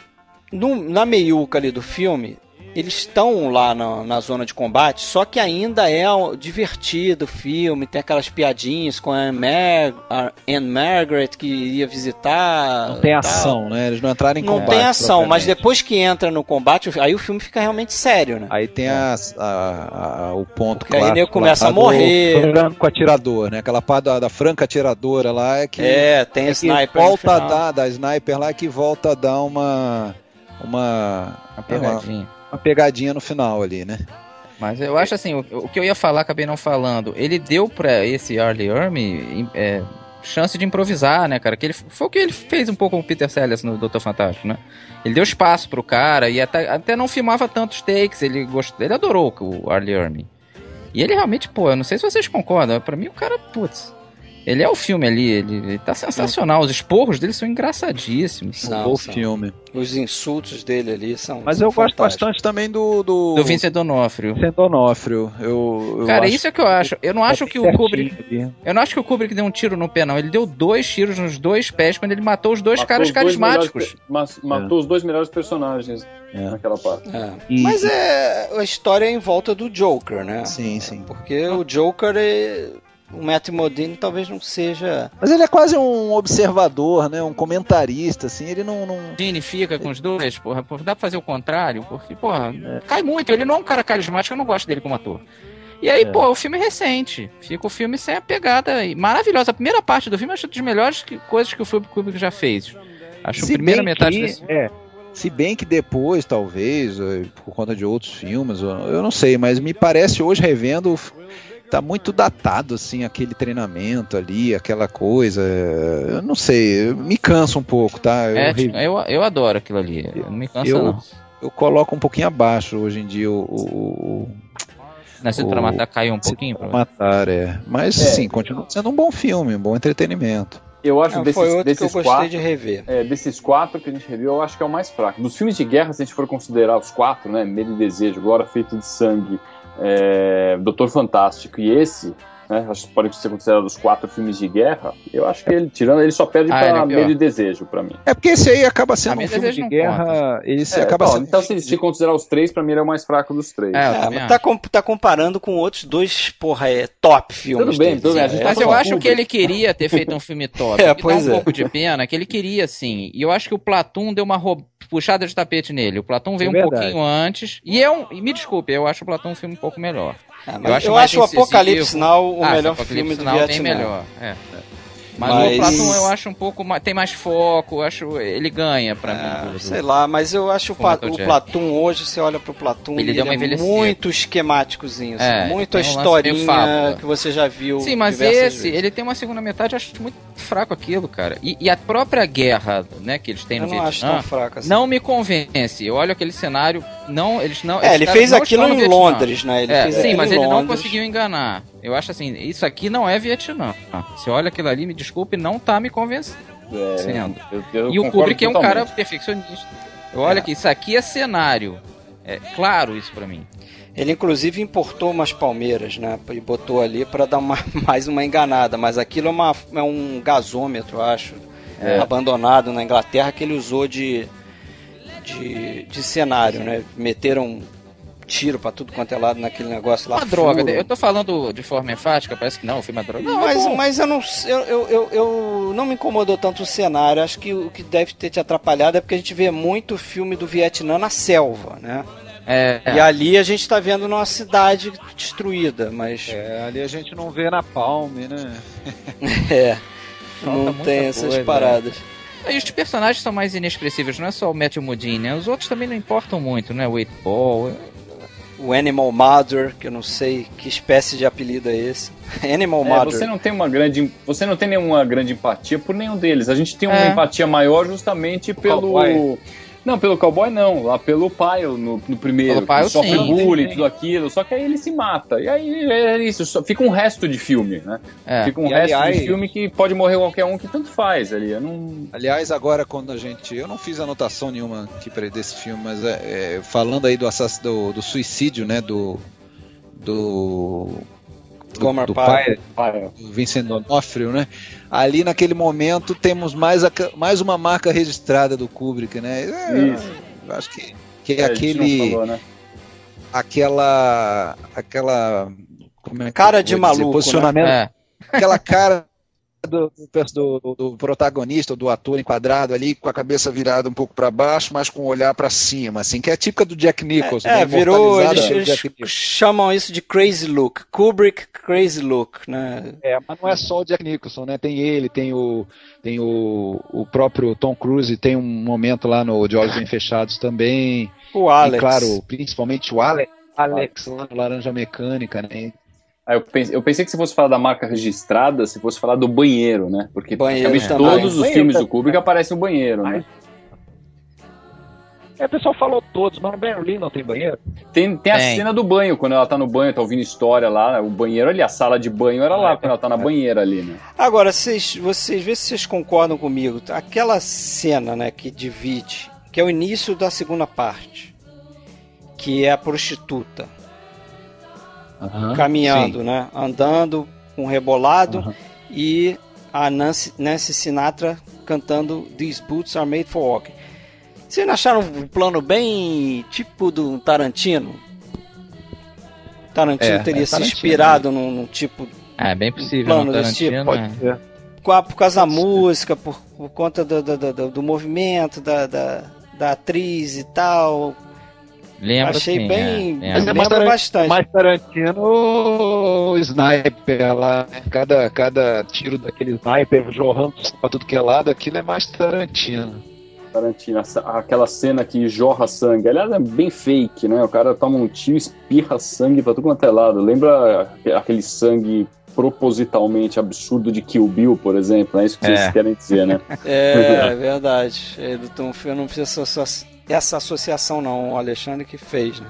no- na meiuca ali do filme, eles estão lá na, na zona de combate, só que ainda é divertido o filme, tem aquelas piadinhas com a Anne, Mar a Anne Margaret que ia visitar. Não tem tal. ação, né? Eles não entraram em Não combate. tem ação, mas depois que entra no combate, aí o filme fica realmente sério, né? Aí tem as- a- a- o ponto Porque aí nego começa lá a morrer. Do franco atirador, né? Aquela parte da, da franca atiradora lá é que, É, tem é que sniper. volta a dar, da sniper lá que volta a dar uma uma, Uma pegadinha. uma pegadinha no final ali, né? Mas eu acho assim, o, que eu ia falar, acabei não falando. Ele deu pra esse Arlie Ermey é, chance de improvisar, né, cara? Que ele, foi o que ele fez um pouco com o Peter Sellers no Doutor Fantástico, né? Ele deu espaço pro cara e até, até não filmava tantos takes, ele gostou, ele adorou o Arlie Ermey. E ele realmente, pô, eu não sei se vocês concordam, para mim o cara, putz, ele é o filme ali, ele, ele tá sensacional. Os esporros dele são engraçadíssimos. Um bom filme. Os insultos dele ali são. Mas são eu gosto fantásticos. bastante também do. Do, Do Vincent D'Onofrio. Vincent D'Onofrio. Eu, eu Cara, acho isso é que eu acho. Eu não acho que o Kubrick. ali. Eu não acho que o Kubrick deu um tiro no pé, não. Ele deu dois tiros nos dois pés quando ele matou os dois Matou caras os dois carismáticos. melhores matou os dois melhores personagens É. naquela parte. É. E- Mas é a história é em volta do Joker, né? Sim, sim. Porque o Joker é. O Matt Modine talvez não seja. Mas ele é quase um observador, né? Um comentarista, assim. Ele não. não... Gene fica com os dois, porra, porra, dá pra fazer o contrário, porque, porra, cai muito. Ele não é um cara carismático, eu não gosto dele como ator. E aí, É. pô, o filme é recente. Fica o filme sem a pegada e maravilhosa. A primeira parte do filme eu acho uma das melhores que- coisas que o filme Kubrick já fez. Acho a Se primeira bem metade que- desse É. Se bem que depois, talvez, eh, por conta de outros filmes, eu eu não sei, mas me parece hoje revendo tá muito datado assim aquele treinamento ali, aquela coisa. Eu não sei, me cansa um pouco, tá? Eu, É, revi- eu, eu adoro aquilo ali. Não me cansa, Eu- não. eu coloco um pouquinho abaixo hoje em dia o, o, o- Nascido o- pra matar caiu um pouquinho. pra matar, é. Mas É. sim, continua sendo um bom filme, um bom entretenimento. Eu acho É, desses, foi outro que eu desses gostei quatro, de rever. é, desses quatro que a gente reviu, eu acho que é o mais fraco. Dos filmes de guerra, se a gente for considerar os quatro, né? Medo e Desejo, Glória Feito de Sangue, é, Doutor Fantástico e esse, né? Acho que pode ser considerado os quatro filmes de guerra. Eu acho que ele, tirando, ele só perde Ah, pra é pior. Medo e Desejo, pra mim. É porque esse aí acaba sendo um filme de guerra. Ele É, acaba então, sendo então, se, se considerar os três, pra mim ele é o mais fraco dos três. É, eu É, mas tá, com- tá comparando com outros dois, porra, é top filmes. Tudo bem, tudo bem, né? Mas tá eu falando acho que ele queria ter feito um filme top. É, pois dá um é. pouco de pena que ele queria, sim. E eu acho que o Platum deu uma rou- puxada de tapete nele. O Platum veio um verdade. pouquinho antes. E é um. e me desculpe, eu acho o Platum um filme um pouco melhor. É, mas Eu eu acho acho, mais o. Apocalipse Now o Ah, melhor Apocalipse filme do bem Vietnã. melhor. É. Mas, Mas- o Platum eu acho um pouco mais, tem mais foco, eu acho ele ganha pra É, mim. do- sei lá, mas eu acho o, Metal o. Platum hoje, você olha pro Platum, Ele ele, uma é muito esquemáticozinho, assim, É, muito a historinha que você já viu Sim, mas esse, vezes. ele tem uma segunda metade, eu acho muito fraco aquilo, cara. E, e a própria guerra, né, que eles têm Eu no não acho Vietnã, tão fraco assim. não me convence. Eu olho aquele cenário, não, eles não. É, esses ele fez não aquilo em. Londres, né? Ele É, fez sim, mas ele não Londres. conseguiu enganar. Eu acho assim, isso aqui não é Vietnã. Você olha aquilo ali, me desculpe, não tá me convencendo. É, eu- eu e o Kubrick é um cara totalmente. perfeccionista. Eu olho É. aqui, isso aqui é cenário. É claro isso pra mim. Ele inclusive importou umas palmeiras, né? E botou ali pra dar uma, mais uma enganada. Mas aquilo é, uma, é um gasômetro, eu acho, É. abandonado na Inglaterra que ele usou de, de, de cenário, né? Meteram tiro pra tudo quanto é lado naquele negócio lá. Uma droga. furo. Eu tô falando de forma enfática, parece que não, foi uma droga. Não, mas, é mas eu não eu, eu, eu, eu- não me incomodou tanto o cenário. Acho que o que deve ter te atrapalhado é porque a gente vê muito filme do Vietnã na selva, né? É, E ali a gente tá vendo uma cidade destruída, mas É, ali a gente não vê na palme, né? é, Falta não tem essas coisa, paradas. E os personagens são mais inexpressíveis, não é só o Matthew Modine, né? Os outros também não importam muito, né? O Eight Ball. O Animal Mother, que eu não sei que espécie de apelido é esse. Animal É, Mother. você não tem uma grande, você não tem nenhuma grande empatia por nenhum deles. A gente tem uma É. empatia maior justamente pelo. Não, pelo cowboy não, lá pelo pai no, no primeiro, Pelo pai, que sofre sim. bullying, Sim. tudo aquilo, só que aí ele se mata. E aí é isso, só fica um resto de filme, né? É. Fica um E, resto aliás- de filme que pode morrer qualquer um que tanto faz ali. Não Aliás, agora quando a gente. Eu não fiz anotação nenhuma aqui para desse filme, mas é, é, falando aí do, assass- do, do suicídio, né? Do. Do. Do, Gomer do pai, do Vincent D'Onofrio, né? Ali naquele momento temos mais, a- mais uma marca registrada do Kubrick, né? É, acho que, que é aquele. falou, né? aquela. aquela. Como é que Cara de maluco, Posicionamento É. aquela cara do, do- do- do protagonista, do ator enquadrado ali, com a cabeça virada um pouco para baixo, mas com o olhar para cima, assim, que é típica do Jack Nicholson. É, né? virou. Imortalizado Eles, eles chamam isso de crazy look. Kubrick crazy look, né? É, mas não é só o Jack Nicholson, né? Tem ele, tem o, tem o, o próprio Tom Cruise, tem um momento lá no De Olhos Bem Fechados também. O Alex. E claro, principalmente o Alex, Alex lá no Laranja Mecânica, né? Ah, eu, pensei, eu pensei que se fosse falar da marca registrada, se fosse falar do banheiro, né? Porque Banheiro praticamente também. todos os Banheiro filmes do. Kubrick aparece o banheiro, né? É, o pessoal falou todos, mas no Berlim não tem banheiro. Tem, tem a Tem. cena do banho, quando ela tá no banho, tá ouvindo história lá, o banheiro ali, a sala de banho era lá, quando ela tá na banheira ali, né? Agora, vocês, vocês vê se vocês concordam comigo. Aquela cena, né, que divide, que é o início da segunda parte, que é a prostituta caminhando, né, andando com um rebolado Aham. e a Nancy, Nancy Sinatra cantando These Boots Are Made for Walking. Vocês não acharam um plano bem tipo do Tarantino? Tarantino É, teria é se Tarantino, inspirado num, num tipo É, bem possível. plano no desse tipo, Tarantino, Pode é. ser. a- por causa da música, por, por conta do, do, do- do movimento, da, da, da atriz e tal. Lembra Achei sim, bem. é, Mas é. é lembra bastante. Mas Tarantino, o sniper lá, né? cada, cada tiro daquele sniper jorrando pra tudo que é lado, aquilo é mais Tarantino. Tarantino, aquela cena que jorra sangue. Aliás, é bem fake, né? O cara toma um tiro e espirra sangue pra tudo quanto é lado. Lembra aquele sangue propositalmente absurdo de Kill Bill, por exemplo? É isso que vocês É. querem dizer, né? É, é verdade. Ele não- Eu não fiz essa, associa- essa associação, não. O Alexandre que fez, né?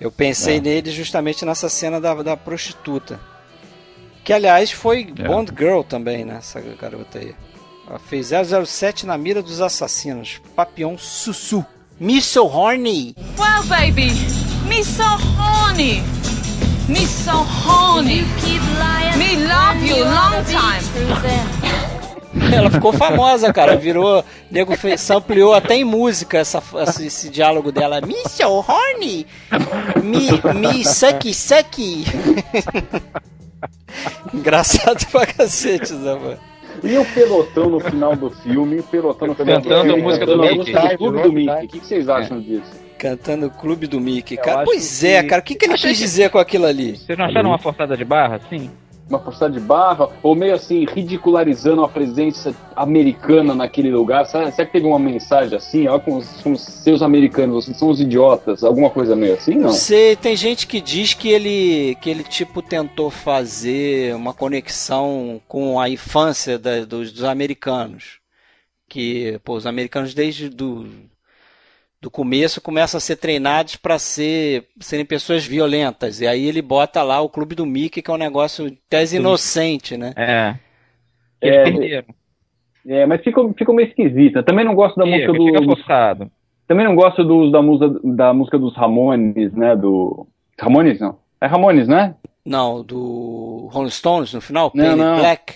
Eu pensei É. nele justamente nessa cena da, da prostituta. Que, aliás, foi É. Bond Girl também, né? Essa garota aí. Ela fez 007 na mira dos assassinos. Papillon Sussu. Me so horny. Well, baby, me so horny. Me so horny. Me love you long time. Ela ficou famosa, cara. Virou. Nego fez, sampleou até em música essa, esse, esse diálogo dela. Me so horny. Me, me sucky, sucky. Engraçado pra cacete, Zé, mano. E o pelotão no final do filme, o pelotão no final Cantando do a filme, música cantando do a Mickey. música do Clube do Mickey. O que que vocês acham disso? Cantando o Clube do Mickey, cara. Pois que- é, cara. O que, que ele Achei quis que- dizer com aquilo ali? Vocês não acharam uma forçada de barra, assim? Uma forçada de barra, ou meio assim, ridicularizando a presença americana naquele lugar. Será, será que teve uma mensagem assim? Ó, com os, com os seus americanos, vocês são os idiotas, alguma coisa meio assim? Não. sei, tem gente que diz que ele, que ele tipo tentou fazer uma conexão com a infância da- dos, dos americanos. Que, pô, os americanos desde do, do começo começam a ser treinados para ser, serem pessoas violentas. E aí ele bota lá o clube do Mickey, que é um negócio tese inocente, né? É. É, Eles perderam. É, mas fica, fica meio esquisita. Também não gosto da Fica, música do. fica do- forçado. também não gosto dos, da, música, da música dos Ramones, né? Do. Ramones não. É Ramones, né? Não, do Rolling Stones no final, Não, Painted não. Black.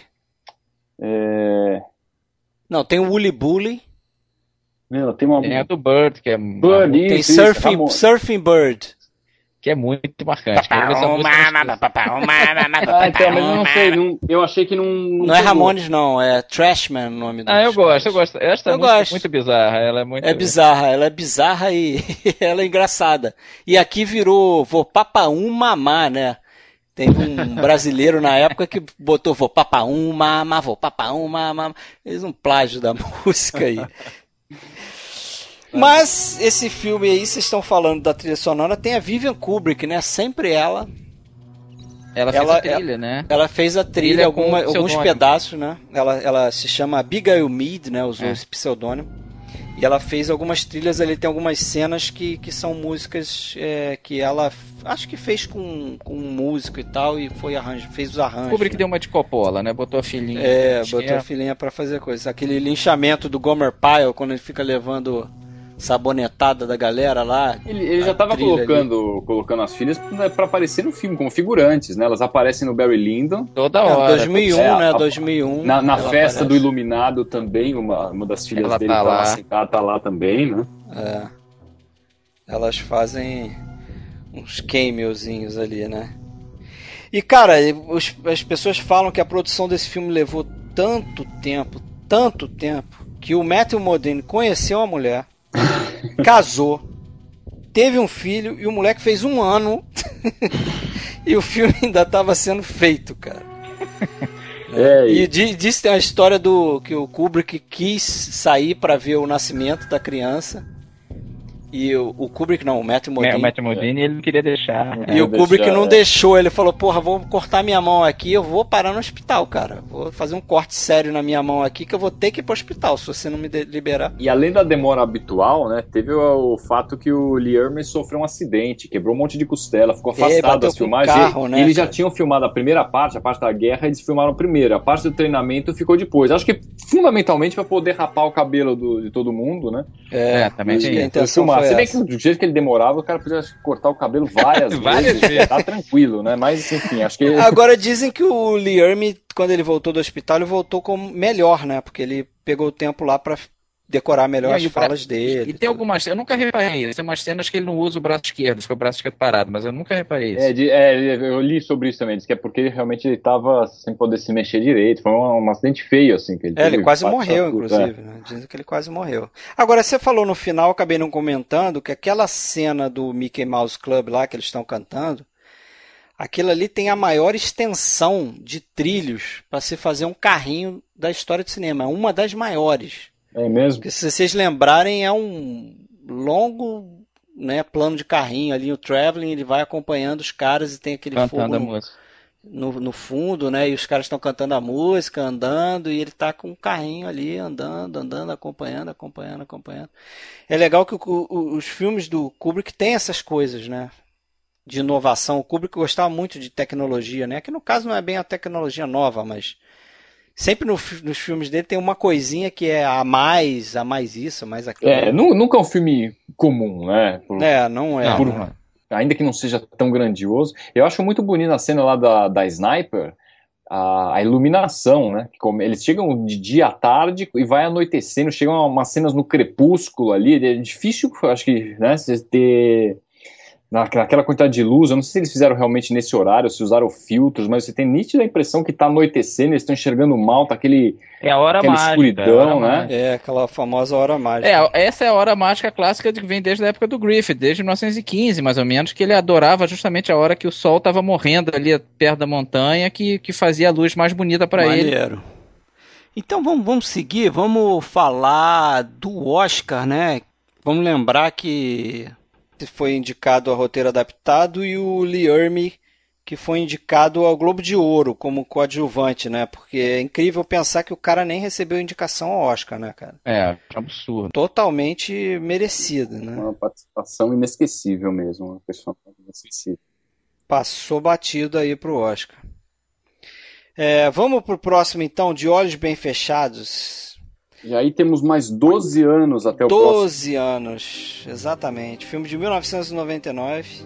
É. Não, tem o Woolly Bully, Meu, tem uma. Tem a do Bird, que é, Bird, tem isso, isso, Surfing. Surfing Bird. que é muito marcante. Estúdio. Ah, então, mas eu não sei, não- eu achei que não. Não é pegou. Ramones, não, é Trashman o nome do Ah, eu gosto, eu gosto. Esta Eu música gosto. é muito bizarra. Ela é muito. É bizarra, ela é bizarra e ela é engraçada. E aqui virou Vou Papa Um Mamá, né? Tem um brasileiro na época que botou Vou Papa Um Mamá, Vou Papa Um Mamá. Fez um plágio da música aí. Mas esse filme aí, vocês estão falando da trilha sonora, tem a Vivian Kubrick, né? Sempre ela. Ela fez ela- a trilha, né? Ela fez a trilha, Trilha alguma- alguns pedaços, né? Ela, ela se chama Abigail Mead, né? Usou É. esse pseudônimo. E ela fez algumas trilhas ali, tem algumas cenas que, que são músicas é, que ela acho que fez com, com um músico e tal, e foi arranjo, fez os arranjos. Kubrick né? deu uma de Coppola, né? Botou a filhinha. É, botou a filhinha pra fazer coisa. Aquele linchamento do Gomer Pyle, quando ele fica levando sabonetada da galera lá. Ele, ele já tava colocando, colocando as filhas pra pra aparecer no filme como figurantes, né? Elas aparecem no Barry Lyndon. Toda É, hora. 2001, É, né? a- 2001. Na, na festa do aparece. Iluminado também, uma, uma das filhas Ela dele tá tá lá. lá. sentada, tá lá também, né? É. Elas fazem uns cameozinhos ali, né? E cara, os- as pessoas falam que a produção desse filme levou tanto tempo, tanto tempo, que o Matthew Modine conheceu a mulher, casou, teve um filho e o moleque fez um ano e o filme ainda estava sendo feito, cara. É, E di- diz tem a história do que o Kubrick quis sair para ver o nascimento da criança E o, o Kubrick não, o Matthew O Modine. Matt Modine, ele não queria deixar. E É, o Kubrick deixar, não é. deixou, ele falou, porra, vou cortar minha mão aqui, eu vou parar no hospital, cara. Vou fazer um corte sério na minha mão aqui que eu vou ter que ir pro hospital se você não me liberar. E além da demora habitual, né, teve o, o fato que o Lee sofreu um acidente, quebrou um monte de costela, ficou É, afastado das filmagens. carro, E- né, eles já cara? tinham filmado a primeira parte, a parte da guerra, eles filmaram primeiro. A parte do treinamento ficou depois. Acho que fundamentalmente para poder rapar o cabelo do- de todo mundo, né? É, também acho tem que a isso. intenção filmar. foi Se bem essa. que do jeito que ele demorava, o cara podia cortar o cabelo várias, Várias vezes. vezes. Tá tranquilo, né? Mas enfim, acho que. Agora dizem que o Lee Ermey, quando ele voltou do hospital, ele voltou como melhor, né? Porque ele pegou o tempo lá pra decorar melhor E as falas E dele. tem algumas eu nunca reparei isso. Tem umas cenas que ele não usa o braço esquerdo, fica o braço esquerdo parado, mas eu nunca reparei isso. É, de- é, eu li sobre isso também, diz que é porque ele realmente ele tava sem poder se mexer direito. Foi um, um acidente feio, assim. Que ele, É, ele quase que morreu, inclusive. Né? Dizem que ele quase morreu. Agora, você falou no final, acabei não comentando, que aquela cena do Mickey Mouse Club lá que eles estão cantando, aquilo ali tem a maior extensão de trilhos para se fazer um carrinho da história de cinema. É uma das maiores. É, mesmo? Porque se vocês lembrarem, é um longo né, plano de carrinho ali, o traveling, ele vai acompanhando os caras e tem aquele fogo Cantando a no, no, no fundo, né? E os caras estão cantando a música, andando, e ele tá com um carrinho ali, andando, andando, acompanhando, acompanhando, acompanhando. É legal que o- o- os filmes do Kubrick têm essas coisas, né? De inovação. O Kubrick gostava muito de tecnologia, né? Que no caso não é bem a tecnologia nova, mas sempre no nos filmes dele tem uma coisinha que é a mais, a mais isso, a mais aquilo. É, nu- nunca é um filme comum, né? Por- É, não é. Não, por- né? ainda que não seja tão grandioso. Eu acho muito bonito a cena lá da, da Sniper, a, a iluminação, né? Como- eles chegam de dia à tarde e vai anoitecendo, chegam umas cenas no crepúsculo ali. É difícil, acho que, né? Você ter. Na- Naquela quantidade de luz, eu não sei se eles fizeram realmente nesse horário, se usaram filtros, mas você tem nítida impressão que tá anoitecendo, eles estão enxergando mal, tá aquele, É a hora aquela mágica. escuridão, a hora né? mágica. É, aquela famosa hora mágica. É, essa é a hora mágica clássica que vem desde a época do Griffith, desde 1915, mais ou menos, que ele adorava justamente a hora que o sol estava morrendo ali perto da montanha, que, que fazia a luz mais bonita para ele. Então vamos, vamos seguir, vamos falar do Oscar, né? Vamos lembrar que foi indicado a roteiro adaptado e o Lee Ermey que foi indicado ao Globo de Ouro como coadjuvante, né? Porque é incrível pensar que o cara nem recebeu indicação ao Oscar, né, cara? É, absurdo. Totalmente merecido, né? Uma participação inesquecível mesmo, uma pessoa inesquecível. Passou batido aí pro Oscar. É, vamos pro próximo então, De Olhos Bem Fechados. E aí temos mais 12 anos até o próximo. 12 anos, exatamente. Filme de 1999.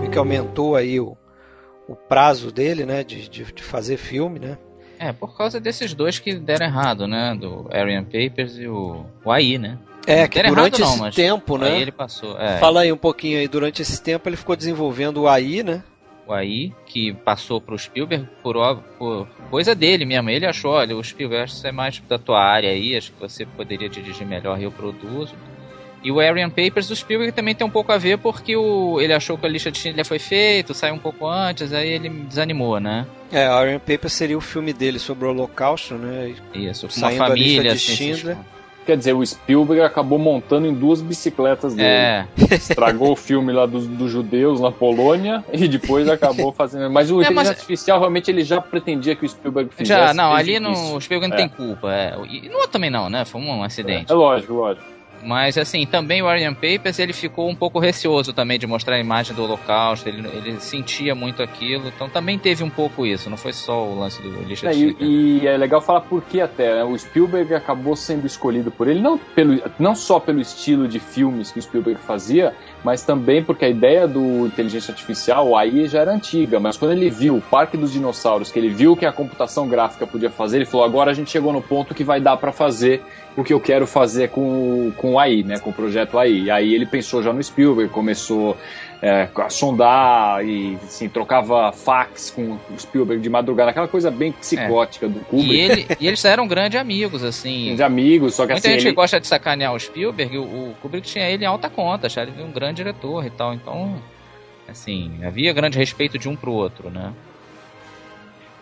Vi que aumentou aí o, o prazo dele, né, de, de, de fazer filme, né? É, por causa desses dois que deram errado, né? Do Arian Papers e o, o AI, né? É, Não que durante errado não, esse mas tempo, né? Aí ele passou. É, Fala aí um pouquinho aí, durante esse tempo ele ficou desenvolvendo o AI, né? o AI, que passou pro Spielberg por, por coisa dele mesmo. Ele achou, olha, o Spielberg, isso é mais da tua área aí, acho que você poderia dirigir melhor e eu produzo. E o Arian Papers, o Spielberg também tem um pouco a ver porque o, ele achou que a lista de Schindler foi feito, saiu um pouco antes, aí ele desanimou, né? É, Iron Paper seria o filme dele sobre o Holocausto, né? Isso, uma Saindo família, lista de assim, Schindler. Quer dizer, o Spielberg acabou montando em duas bicicletas dele. É, Estragou o filme lá dos, dos judeus na Polônia e depois acabou fazendo. Mas o É, inteligência mas- artificial realmente ele já pretendia que o Spielberg fizesse. já, não, ali o no, o Spielberg não É. tem culpa. É. E no outro também não, né? Foi um acidente. É lógico, lógico. Mas assim, também o Arian Papers ele ficou um pouco receoso também de mostrar a imagem do Holocausto, ele, ele sentia muito aquilo, então também teve um pouco isso, não foi só o lance do lixo É, e, e é legal falar por que até. né? O Spielberg acabou sendo escolhido por ele, não, pelo, não só pelo estilo de filmes que o Spielberg fazia, mas também porque a ideia do inteligência artificial, aí já era antiga, mas quando ele viu o Parque dos Dinossauros, que ele viu que a computação gráfica podia fazer, ele falou: agora a gente chegou no ponto que vai dar para fazer o que eu quero fazer com, com o AI, né, com o projeto AI. E aí ele pensou já no Spielberg, começou é, sondar e assim, trocava fax com o Spielberg de madrugada, aquela coisa bem psicótica do Kubrick. E, ele, e eles eram grandes amigos, assim. De amigos, só que Muita assim. gente ele- gosta de sacanear o Spielberg, o, o Kubrick tinha ele em alta conta, achava ele um grande diretor e tal. Então, assim, havia grande respeito de um pro outro, né?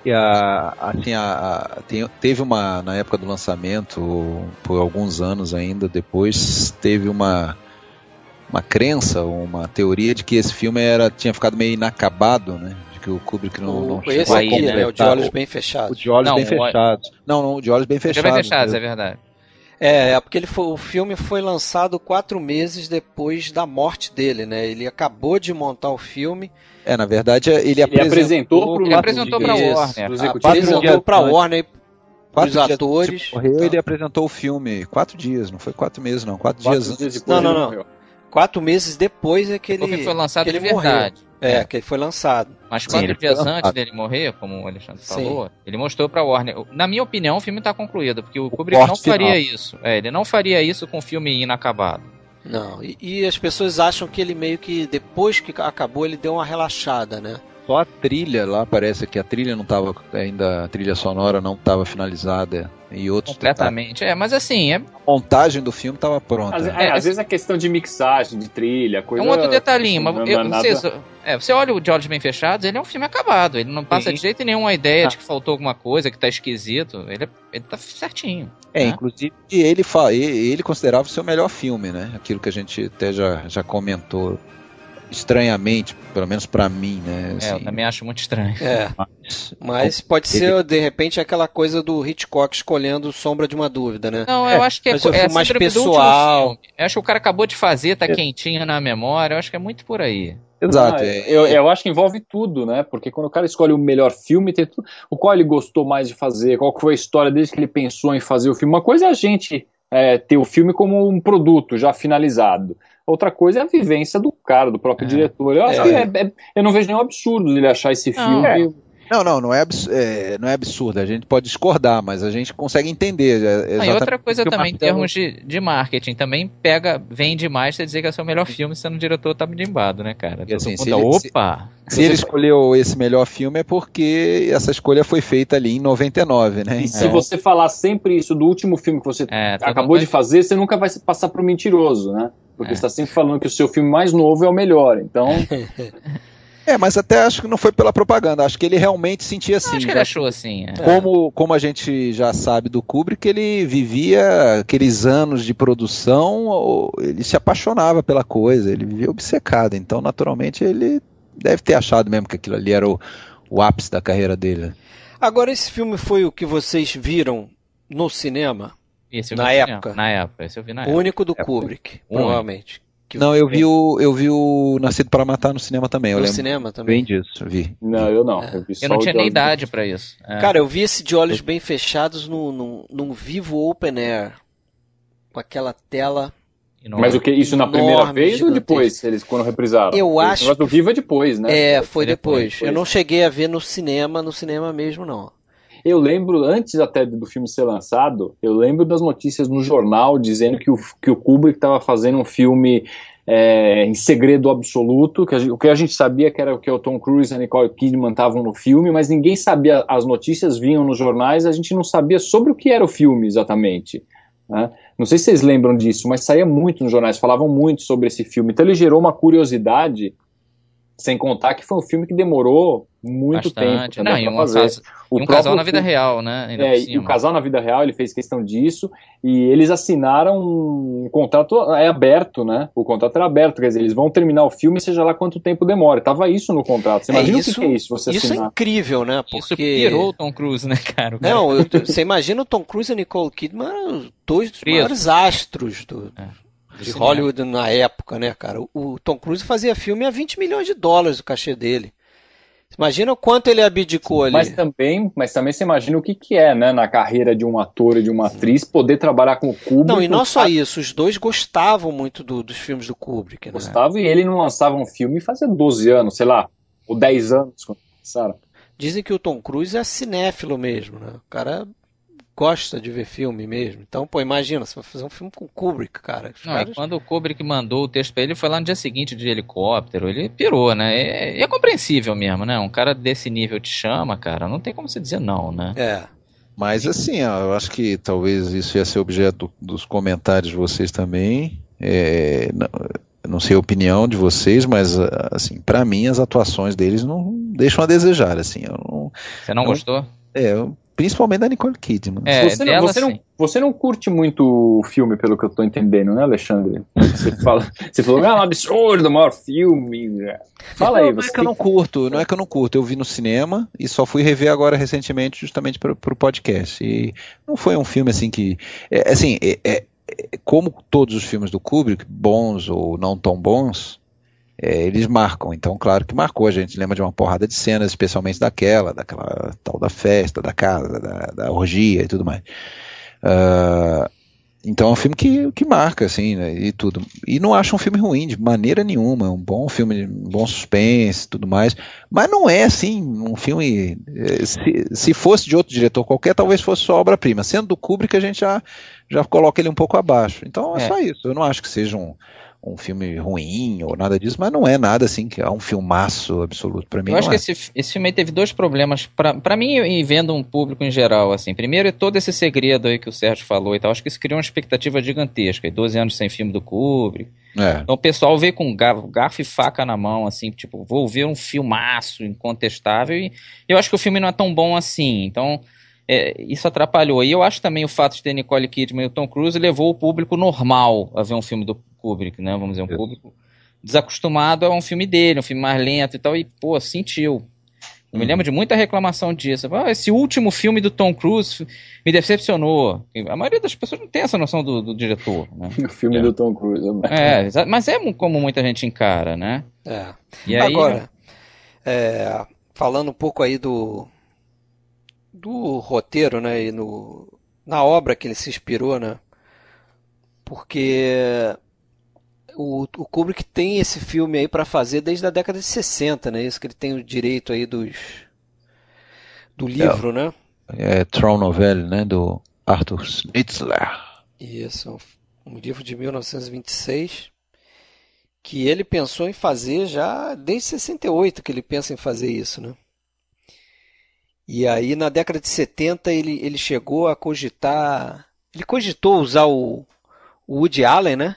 E a, assim, a, a- tem- teve uma, na época do lançamento, por alguns anos ainda depois, teve uma, uma crença, uma teoria de que esse filme era, tinha ficado meio inacabado, né? De que o Kubrick não, não O- chegou esse a aí, aqui, né? O de olhos o- bem O fechados. de olhos Não, bem o- fechados. Não, não, o de olhos bem Fechados, bem fechados, é verdade. É, é porque ele foi, o filme foi lançado quatro meses depois da morte dele, né? Ele acabou de montar o filme, É, na verdade, ele Ele apresentou, pro Ele apresentou Isso. Warner. Apresentou pra antes. Warner, quatro os atores. morrer, ele apresentou o filme. Quatro dias, não foi quatro meses, não. Quatro, Quatro dias dias antes. Não, não, morreu. Quatro meses depois é que ele, O filme foi lançado que de ele morreu. verdade. É, que ele foi lançado. Mas Sim, quatro ele foi dias antes dele morrer, como o Alexandre Sim. falou, ele mostrou pra Warner. Na minha opinião, o filme tá concluído, porque o Kubrick não faria final. isso. É, ele não faria isso com o filme inacabado. Não, e, e as pessoas acham que ele meio que depois que acabou ele deu uma relaxada, né? Só a trilha lá parece que a trilha não estava ainda, a trilha sonora não estava finalizada e outros Completamente. É, mas assim, é. A montagem do filme estava pronta. Às, né? é, às vezes a questão de mixagem, de trilha, é coisa. um outro detalhinho. Mas eu, é vocês- nada- é, você olha o De Olhos Bem Fechados, ele é um filme acabado. Ele não passa Sim. de jeito nenhum a ideia Ah. de que faltou alguma coisa, que tá esquisito. Ele, é- ele tá certinho. É, né? inclusive ele ele considerava o seu melhor filme, né? Aquilo que a gente até já, já comentou estranhamente, pelo menos pra mim, né? É, eu Assim, também acho muito estranho. É, mas- mas pode Ele- ser de repente aquela coisa do Hitchcock escolhendo Sombra de uma Dúvida, né? Não, É, eu acho que é, é mais pessoal. filme. Eu acho que o cara acabou de fazer, É. tá quentinho na memória. Eu acho que é muito por aí. Exato. Ah, é- eu, eu acho que envolve tudo, né? Porque quando o cara escolhe o melhor filme, tem tudo, o qual ele gostou mais de fazer, qual que foi a história desde que ele pensou em fazer o filme. Uma coisa é a gente é, ter o filme como um produto já finalizado. Outra coisa é a vivência do cara, do próprio É. diretor. Eu acho É. que é- é- eu não vejo nenhum absurdo ele achar esse Não. filme. Não, não, não é, é, não é absurdo. A gente pode discordar, mas a gente consegue entender. é, Ah, e outra coisa também, em termos de, de marketing, também pega, vende mais você dizer que é o seu melhor filme sendo o diretor tá bimbado, né, cara? E assim, se mundo, ele- se- opa! Se ele escolheu esse melhor filme é porque essa escolha foi feita ali em 99, né? E se você falar sempre isso do último filme que você É, acabou de fazer, você nunca vai se passar por mentiroso, né? Porque É. você está sempre falando que o seu filme mais novo é o melhor. Então, É, mas até acho que não foi pela propaganda. Acho que ele realmente sentia Eu assim. acho que ele já- achou assim. é. Como, como a gente já sabe do Kubrick, ele vivia aqueles anos de produção, ele se apaixonava pela coisa, ele vivia obcecado. Então, naturalmente, ele deve ter achado mesmo que aquilo ali era o, o ápice da carreira dele. Agora esse filme foi o que vocês viram no cinema, Esse eu Na vi cinema. época. Na época, esse eu vi na o época. único do É, Kubrick, único. provavelmente. Que Não, eu vi o, eu vi o Nascido para Matar no cinema também. Eu no cinema também. bem disso, vi. não, eu não. Eu, vi só Eu não o tinha nem idade pra isso. É. Cara, eu vi esse de olhos bem fechados no, no, num vivo open air. Com aquela tela. E não- Mas o que? Isso na primeira Enorme, vez ou gigantesco. depois, eles quando reprisaram? Eu Esse acho negócio do que- Viva é depois, né? É, foi depois, depois. Eu não cheguei a ver no cinema, no cinema mesmo, não. Eu lembro, antes até do filme ser lançado, eu lembro das notícias no jornal dizendo que o, que o Kubrick estava fazendo um filme é, em segredo absoluto, que gente- o que a gente sabia que era o que o Tom Cruise e a Nicole Kidman estavam no filme, mas ninguém sabia, as notícias vinham nos jornais, a gente não sabia sobre o que era o filme exatamente. né? Não sei se vocês lembram disso, mas saía muito nos jornais, falavam muito sobre esse filme, então ele gerou uma curiosidade, sem contar que foi um filme que demorou muito tempo bastante. também Não, e pra um, fazer. O e um casal na vida filme- real, né? Ainda é, e o casal na vida real, ele fez questão disso, e eles assinaram um contrato é aberto, né? O contrato era aberto, quer dizer, eles vão terminar o filme, seja lá quanto tempo demora. Tava isso no contrato. Você É, imagina isso- o que, que é isso, você Isso é assinar. incrível, né? Isso Porque. pirou o Tom Cruise, né, cara? Cara- Não, eu- você imagina o Tom Cruise e a Nicole Kidman, eram dois dos Preso. maiores astros do, É, do de cinema. Hollywood na época, né, cara? O, Tom Cruise fazia filme a 20 milhões de dólares o cachê dele. Imagina o quanto ele abdicou ali. Mas também, mas também você imagina o que, que é, né, na carreira de um ator e de uma atriz, poder trabalhar com o Kubrick. Não, e não só cara isso, os dois gostavam muito do- dos filmes do Kubrick, né? Gostava, e ele não lançava um filme fazia 12 anos, sei lá, ou 10 anos quando lançaram. Dizem que o Tom Cruise é cinéfilo mesmo, né? O cara gosta de ver filme mesmo. Então, pô, imagina, você vai fazer um filme com o Kubrick, cara. Os Não, caras- quando o Kubrick mandou o texto pra ele, foi lá no dia seguinte de helicóptero. Ele pirou, né? E é, é compreensível mesmo, né? Um cara desse nível te chama, cara. Não tem como você dizer não, né? É. Mas assim, ó, eu acho que talvez isso ia ser objeto dos comentários de vocês também. É, não, não sei a opinião de vocês, mas assim, para mim as atuações deles não deixam a desejar, assim. Eu não, Você não Não. gostou? é, eu- principalmente da Nicole Kidman. É, você, não, dela você, não, você não curte muito o filme, pelo que eu tô entendendo, né, Alexandre? Você, fala, você falou, ah, é um absurdo, o maior filme. Fala aí, não, não você é que eu não curto, não é que eu não curto. Eu vi no cinema e só fui rever agora recentemente, justamente para o podcast. E não foi um filme assim que. é, assim, é- é- é- como todos os filmes do Kubrick, bons ou não tão bons, é, eles marcam. Então, claro que marcou. A gente lembra de uma porrada de cenas, especialmente daquela, daquela tal da festa, da casa, da, da orgia e tudo mais. Ah, então é um filme que, que marca, assim, né, e tudo. E não acho um filme ruim, de maneira nenhuma. É um bom filme, um bom suspense e tudo mais. Mas não é, assim, um filme. eh, Se, se fosse de outro diretor qualquer, talvez fosse sua obra-prima. Sendo do Kubrick, a gente já, já coloca ele um pouco abaixo. Então é, É. só isso. Eu não acho que seja um, um filme ruim ou nada disso, mas não é nada assim que é um filmaço absoluto. Pra mim, Eu acho que é. esse, esse filme aí teve dois problemas. Pra, pra mim, e vendo um público em geral, assim. Primeiro é todo esse segredo aí que o Sérgio falou e tal. Acho que isso criou uma expectativa gigantesca. E 12 anos sem filme do Kubrick. É. Então o pessoal veio com garfo, garfo e faca na mão, assim, tipo, vou ver um filmaço incontestável. E eu acho que o filme não é tão bom assim. Então, é, isso atrapalhou. E eu acho também o fato de ter Nicole Kidman e o Tom Cruise levou o público normal a ver um filme do Kubrick, né? Vamos dizer, um Isso. público desacostumado a um filme dele, um filme mais lento e tal. E, pô, sentiu. Eu me Uhum. lembro de muita reclamação disso. Ah, esse último filme do Tom Cruise me decepcionou. A maioria das pessoas não tem essa noção do, do diretor, né? O filme É. do Tom Cruise. É, exa- mas é como muita gente encara, né? É. E aí, Agora, é, falando um pouco aí do do roteiro, né, e no, na obra que ele se inspirou, né, porque o, o Kubrick tem esse filme aí para fazer desde a década de 60, né, isso que ele tem o direito aí dos do livro, né, É Tron Novelle, né? Do Arthur Schnitzler. Isso, um livro de 1926 que ele pensou em fazer já desde 68 que ele pensa em fazer isso, né? E aí na década de 70 ele, ele chegou a cogitar, ele cogitou usar o, o Woody Allen, né?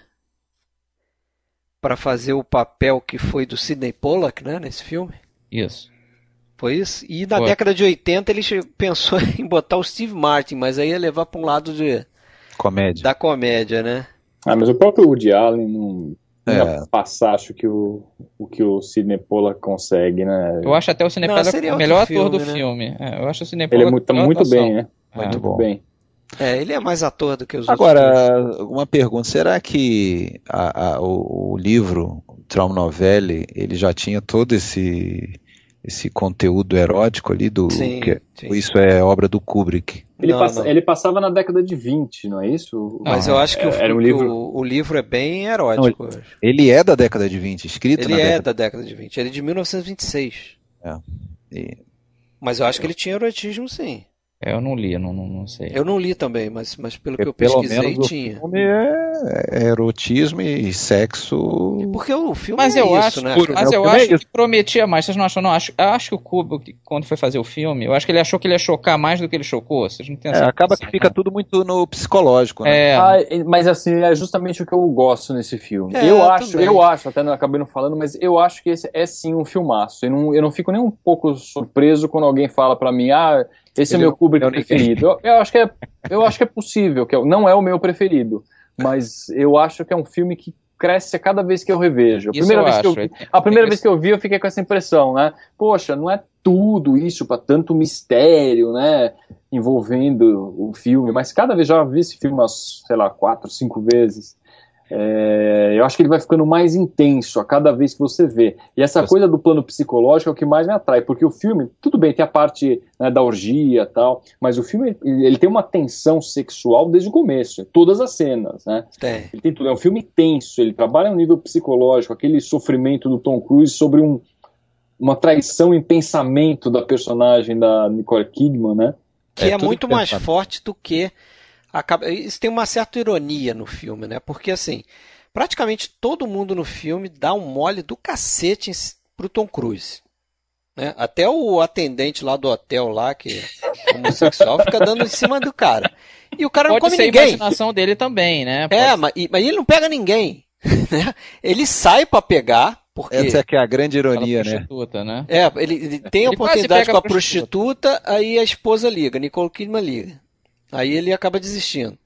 Para fazer o papel que foi do Sidney Pollack, né, nesse filme. Isso. Foi isso? E na Foi. década de 80 ele pensou em botar o Steve Martin, mas aí ia levar para um lado de, Comédia. da comédia, né? Ah, mas o próprio Woody Allen não, É. ia passar, acho que o, o que o Sidney Pollack consegue, né? Eu acho até o Cine Não, Pollack o melhor outro ator do filme, né? filme. É, eu acho o Cine Ele Pollack é muito, melhor muito atuação. bem, né? É. Muito bom. bem. É, ele é mais ator do que os outros. dois. Agora, uma pergunta: será que a- a- o, o livro Tron Novelle ele já tinha todo esse esse conteúdo erótico ali do Sim, que sim. isso é obra do Kubrick? Ele, Não, passa- não. ele passava na década de 20, não é isso? Mas Não, eu acho que, o, era um que livro- o, o livro é bem erótico. acho. Ele é da década de 20, escrito Ele na é década da década de 20. Ele é de 1926. de... Mas eu acho que ele tinha erotismo, sim. É, eu não li, eu não, não, não sei. Eu não li também, mas, mas pelo que eu Pelo pesquisei, menos o tinha. filme é, é erotismo e sexo. Porque o filme Mas é eu isso, acho, né? puro, mas né? O eu é acho isso. que prometia mais. Vocês não acham? Não, acho, eu acho que o Kubrick, quando foi fazer o filme, eu acho que ele achou que ele ia chocar mais do que ele chocou. Vocês não têm É, acaba que fica não? tudo muito no psicológico, né? É, Ah, mas assim, é justamente o que eu gosto nesse filme. É, eu acho, também. eu acho, até não acabei não falando, mas eu acho que esse é sim um filmaço. Eu não, eu não fico nem um pouco surpreso quando alguém fala pra mim, ah, esse Ele é meu Kubrick é o ninguém. preferido. Eu, eu acho que é, eu acho que é possível, que eu- não é o meu preferido, mas eu acho que é um filme que cresce a cada vez que eu revejo. A primeira, vez, que eu, acho. vi- a primeira vez que eu vi, eu fiquei com essa impressão, né? Poxa, não é tudo isso para tanto mistério, né? Envolvendo o filme, mas cada vez já vi esse filme umas, sei lá, quatro, cinco vezes. É, eu acho que ele vai ficando mais intenso a cada vez que você vê. E essa coisa do plano psicológico é o que mais me atrai, porque o filme, tudo bem, tem a parte né, da orgia e tal, mas o filme ele, tem uma tensão sexual desde o começo, em todas as cenas, né? Tem. Ele tem tudo. É um filme tenso, ele trabalha no nível psicológico, aquele sofrimento do Tom Cruise sobre um, uma traição em pensamento da personagem da Nicole Kidman, né? que É, é, muito mais forte do que acaba. Isso tem uma certa ironia no filme, né? Porque assim, praticamente todo mundo no filme dá um mole do cacete pro Tom Cruise. Né? Até o atendente lá do hotel lá, que é homossexual, fica dando em cima do cara. E o cara não Pode come ser a ninguém. imaginação dele também, né? É, Pode- mas, e- mas ele não pega ninguém. né? Ele sai pra pegar, porque. Essa é que é a grande ironia, né? né? É, ele, ele tem a Ele oportunidade com a a prostituta. prostituta, aí a esposa liga, Nicole Kidman liga. Aí ele acaba desistindo.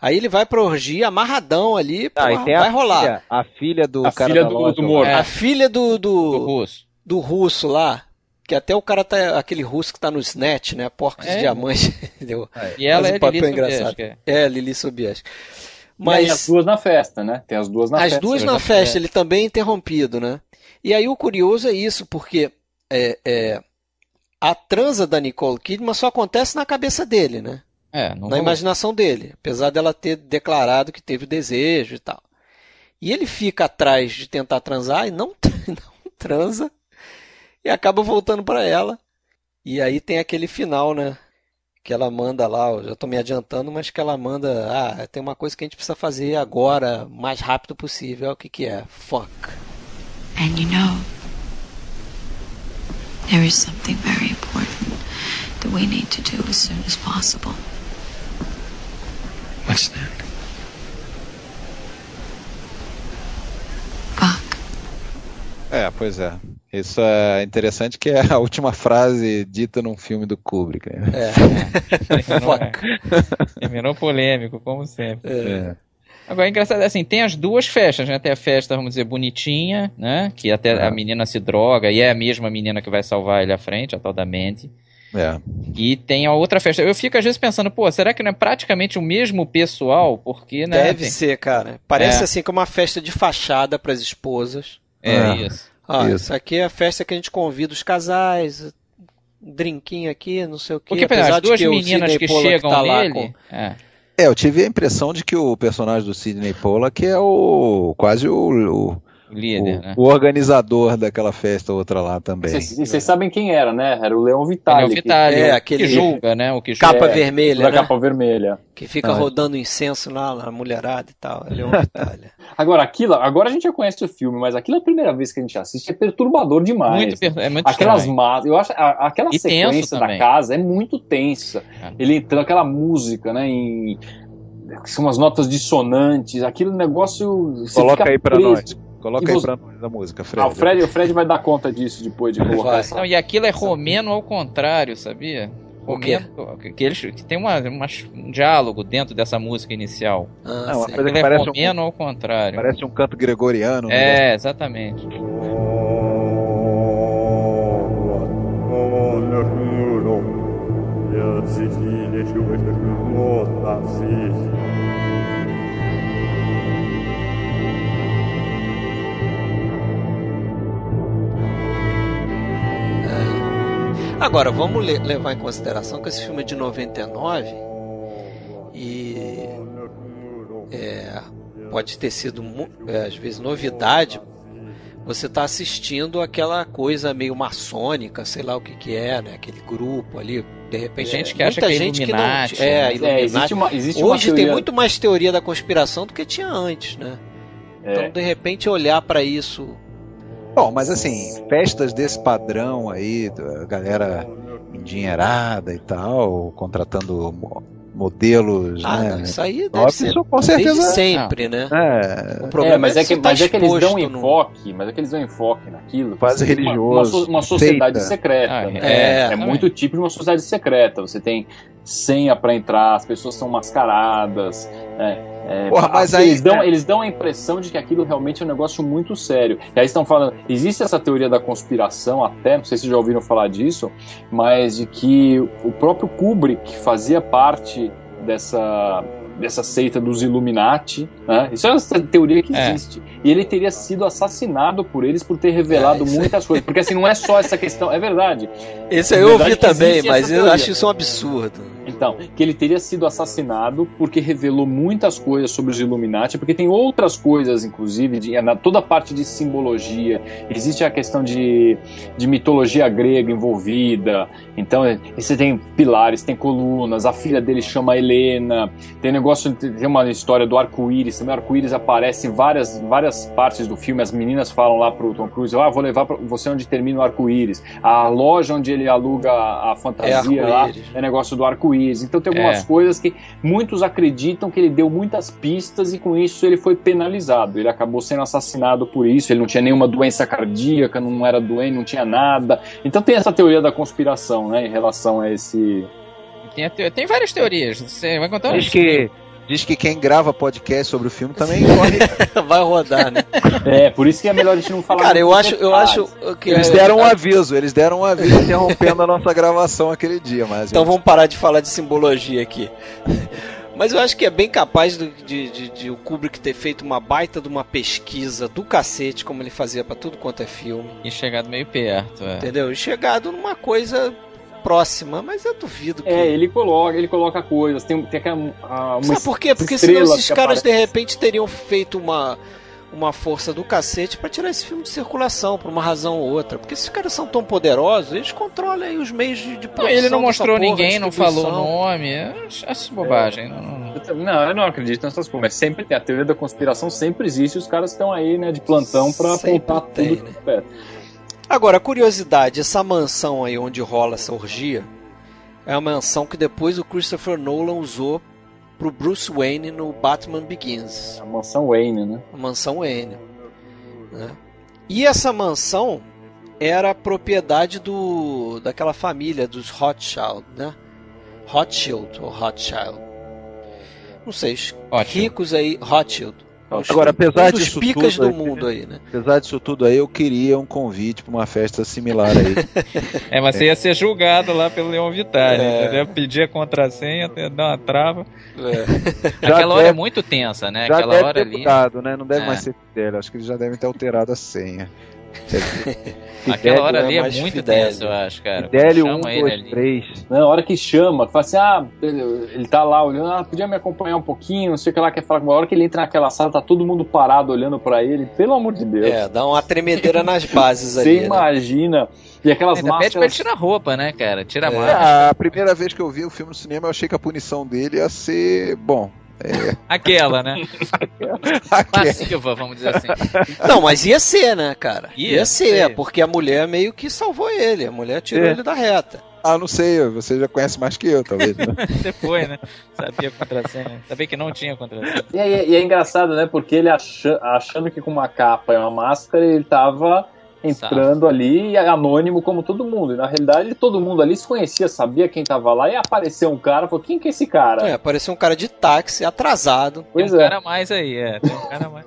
Aí ele vai pra orgia amarradão ali, Ah, porra, tem vai a rolar. filha, a filha do A cara filha da do- loja do lá. morto. É. A filha do, Do do, russo. do russo lá, que até o cara tá. Aquele russo que tá no Snatch, né? Porcos É. de diamante. Entendeu? E ela um é papel Lili engraçado. Sobieski. É, Lili Sobieski. Mas... As duas na festa, né? Tem as duas na as festa. duas eu na festa, é. ele também é interrompido, né? E aí o curioso é isso, porque é, é, a transa da Nicole Kidman só acontece na cabeça dele, né? É, não na rolou. imaginação dele, apesar dela ter declarado que teve o desejo e tal. E ele fica atrás de tentar transar e não, não transa e acaba voltando para ela. E aí tem aquele final, né? Que ela manda lá, eu já tô me adiantando, mas que ela manda, ah, tem uma coisa que a gente precisa fazer agora, o mais rápido possível. O que que é? Fuck. And you know, there is something very important that we need to do as soon as possible. What's that? Fuck. É, pois é. Isso é interessante que é a última frase dita num filme do Kubrick. né? É. Terminou, Fuck. terminou polêmico, como sempre. É. Agora, é engraçado, assim, tem as duas festas, né? Tem a festa, vamos dizer, bonitinha, né? Que até É. a menina se droga e é a mesma menina que vai salvar ele à frente, a tal da Mandy. É. E tem a outra festa. Eu fico às vezes pensando, pô, será que não é praticamente o mesmo pessoal? Porque, né? Deve tem- ser, cara. Parece É. assim como uma festa de fachada para as esposas. É, É. isso. Ah, Isso. isso aqui é a festa que a gente convida os casais, um drinquinho aqui, não sei o quê. Porque, por exemplo, Apesar as de duas que meninas que chegam tá lá nele. com- é. É, eu tive a impressão de que o personagem do Sidney Pollack é o quase o, o, O líder, o- né? o organizador daquela festa outra lá também. Vocês e vocês sabem quem era, né? Era o Leão Ele é Vitali. o Vitali, É, aquele- que julga, né? O que julga. Capa É, vermelha, da né? capa vermelha. Que fica Ah. rodando incenso lá na mulherada e tal. É um Vitália. Agora, aquilo, agora a gente já conhece o filme, mas aquilo é a primeira vez que a gente assiste é perturbador demais. Muito, per- é muito Aquelas massas, eu acho, a- aquela E sequência da casa é muito tensa. É. Ele entrando aquela música, né, em são umas notas dissonantes, aquele negócio Coloca aí pra preso. nós. Coloca E aí você- pra nós a música, Fred. Ah, o Fred, o Fred vai dar conta disso depois de colocar essa. Não, e aquilo é romeno ao contrário, sabia? Romeno, que, que eles, que tem uma, uma- um diálogo dentro dessa música inicial. Ah, Não, sim. uma coisa Aquilo que é parece um- romeno ao contrário. Parece um canto gregoriano. né? É, exatamente. Agora, vamos le- levar em consideração que esse filme é de 99 e é, pode ter sido, é, às vezes, novidade. Você está assistindo aquela coisa meio maçônica, sei lá o que que é, né? Aquele grupo ali, de repente. Gente que acha que é Illuminati, não, é, né? É, Illuminati. existe uma, existe Hoje tem muito mais teoria da conspiração do que tinha antes, né? é, Então, de repente, olhar para isso Bom, mas assim, festas desse padrão aí, da galera endinheirada e tal, contratando mo- modelos, Ah, né? não, isso aí deve Top, ser isso com desde certeza. sempre, né? É, O problema É, mas é, isso que, tá mas é que eles dão no- enfoque, mas é que eles dão enfoque naquilo. Quase religioso, Uma, uma sociedade seita. secreta. Ah, né? é, é muito típico de uma sociedade secreta. Você tem senha pra entrar, as pessoas são mascaradas. né? É, Porra, mas aí- eles, dão, eles dão a impressão de que aquilo realmente é um negócio muito sério. E aí estão falando, existe essa teoria da conspiração até, não sei se já ouviram falar disso, mas de que o próprio Kubrick fazia parte dessa dessa seita dos Illuminati, né? Isso é uma teoria que É. existe. E ele teria sido assassinado por eles por ter revelado É, isso- muitas coisas. Porque assim, não é só essa questão, é verdade. Esse É eu ouvi também, mas eu acho isso um absurdo. Então, que ele teria sido assassinado porque revelou muitas coisas sobre os Illuminati, porque tem outras coisas, inclusive, de, na, toda a parte de simbologia. Existe a questão de, de mitologia grega envolvida. Então, é, você tem pilares, tem colunas, a filha dele chama Helena, tem negócio, tem uma história do arco-íris, também o arco-íris aparece em várias, várias partes do filme, as meninas falam lá pro Tom Cruise, ah, vou levar pra você onde termina o arco-íris. A loja onde ele aluga a fantasia lá arco-íris. é negócio do arco-íris. Então tem algumas É. coisas que muitos acreditam que ele deu muitas pistas e com isso ele foi penalizado. Ele acabou sendo assassinado por isso. Ele não tinha nenhuma doença cardíaca, não era doente, não tinha nada. Então tem essa teoria da conspiração, né, em relação a esse. Tem, a teo- tem várias teorias. Você vai contar Diz que, diz que quem grava podcast sobre o filme também corre. Vai rodar, né? É, por isso que é melhor a gente não falar. Cara, eu acho, eu acho que Eles é- deram um aviso, eles deram um aviso interrompendo a nossa gravação aquele dia, mas. Então vamos parar de falar de simbologia aqui. Mas eu acho que é bem capaz do- de, de- de o Kubrick ter feito uma baita de uma pesquisa do cacete, como ele fazia pra tudo quanto é filme, E chegado meio perto. É. entendeu? E chegado numa coisa próxima, mas eu duvido que. É, ele coloca, ele coloca coisas. Tem, tem aquela. ah, uma Sabe por quê? Porque senão esses caras aparece. de repente teriam feito uma uma força do cacete pra tirar esse filme de circulação por uma razão ou outra. Porque esses caras são tão poderosos, eles controlam aí os meios de, de produção. ele não mostrou porra, ninguém, não falou o nome. Acho- bobagem. Não, não- Eu Não, eu não acredito nessas coisas. Mas sempre tem a teoria da conspiração, sempre existe. Os caras estão aí, né, de plantão pra Sempre apontar tem, tudo né? Agora, curiosidade, essa mansão aí onde rola essa orgia é uma mansão que depois o Christopher Nolan usou pro Bruce Wayne no Batman Begins. A mansão Wayne, né? A mansão Wayne. né? E essa mansão era propriedade do daquela família dos Rothschild, né? Rothschild ou Rothschild. Não sei, Ótimo. ricos aí, Rothschild. Os- Agora, apesar um disso picas tudo do aí- mundo aí, né? Apesar disso tudo aí, eu queria um convite pra uma festa similar aí. É, mas você ia ser julgado lá pelo Leon Vitale, É. entendeu? Pedir a contrassenha, dar uma trava. É. Aquela hora é muito tensa, né? já Aquela deve hora ter ali. mudado, né? Não deve É. mais ser Fidel. Acho que eles já devem ter alterado a senha. Aquela hora é ali é mais muito tensa, eu acho, cara. Fidelio 1, Chama ele 2, ali. 3. Na hora que chama, fala assim, ah, ele, ele tá lá olhando, ah, podia me acompanhar um pouquinho, não sei o que lá, quer falar. Na hora que ele entra naquela sala, tá todo mundo parado olhando pra ele, pelo amor de Deus. É, dá uma tremedeira nas bases Você ali. né? imagina. E aquelas Ainda pede pra ele máscaras. tirar a roupa, né, cara? Tira a É. máscara. a primeira vez que eu vi o filme no cinema, eu achei que a punição dele ia ser. Bom. Aquela, né? aquele- Passiva, vamos dizer assim. Não, mas ia ser, né, cara? Ia, Ia ser, ser. porque a mulher meio que salvou ele. A mulher tirou É. ele da reta. Ah, não sei, você já conhece mais que eu, talvez. Né? Você foi, né? Sabia contrassenha. Sabia que não tinha contrassenha. E é, e é engraçado, né? Porque ele acha- achando que com uma capa e uma máscara ele tava entrando ali anônimo como todo mundo. E na realidade todo mundo ali se conhecia, sabia quem tava lá e apareceu um cara, falou, quem que é esse cara? É, parecia um cara de táxi, atrasado, Pois tem um é. cara a mais aí, é. Tem um cara a mais.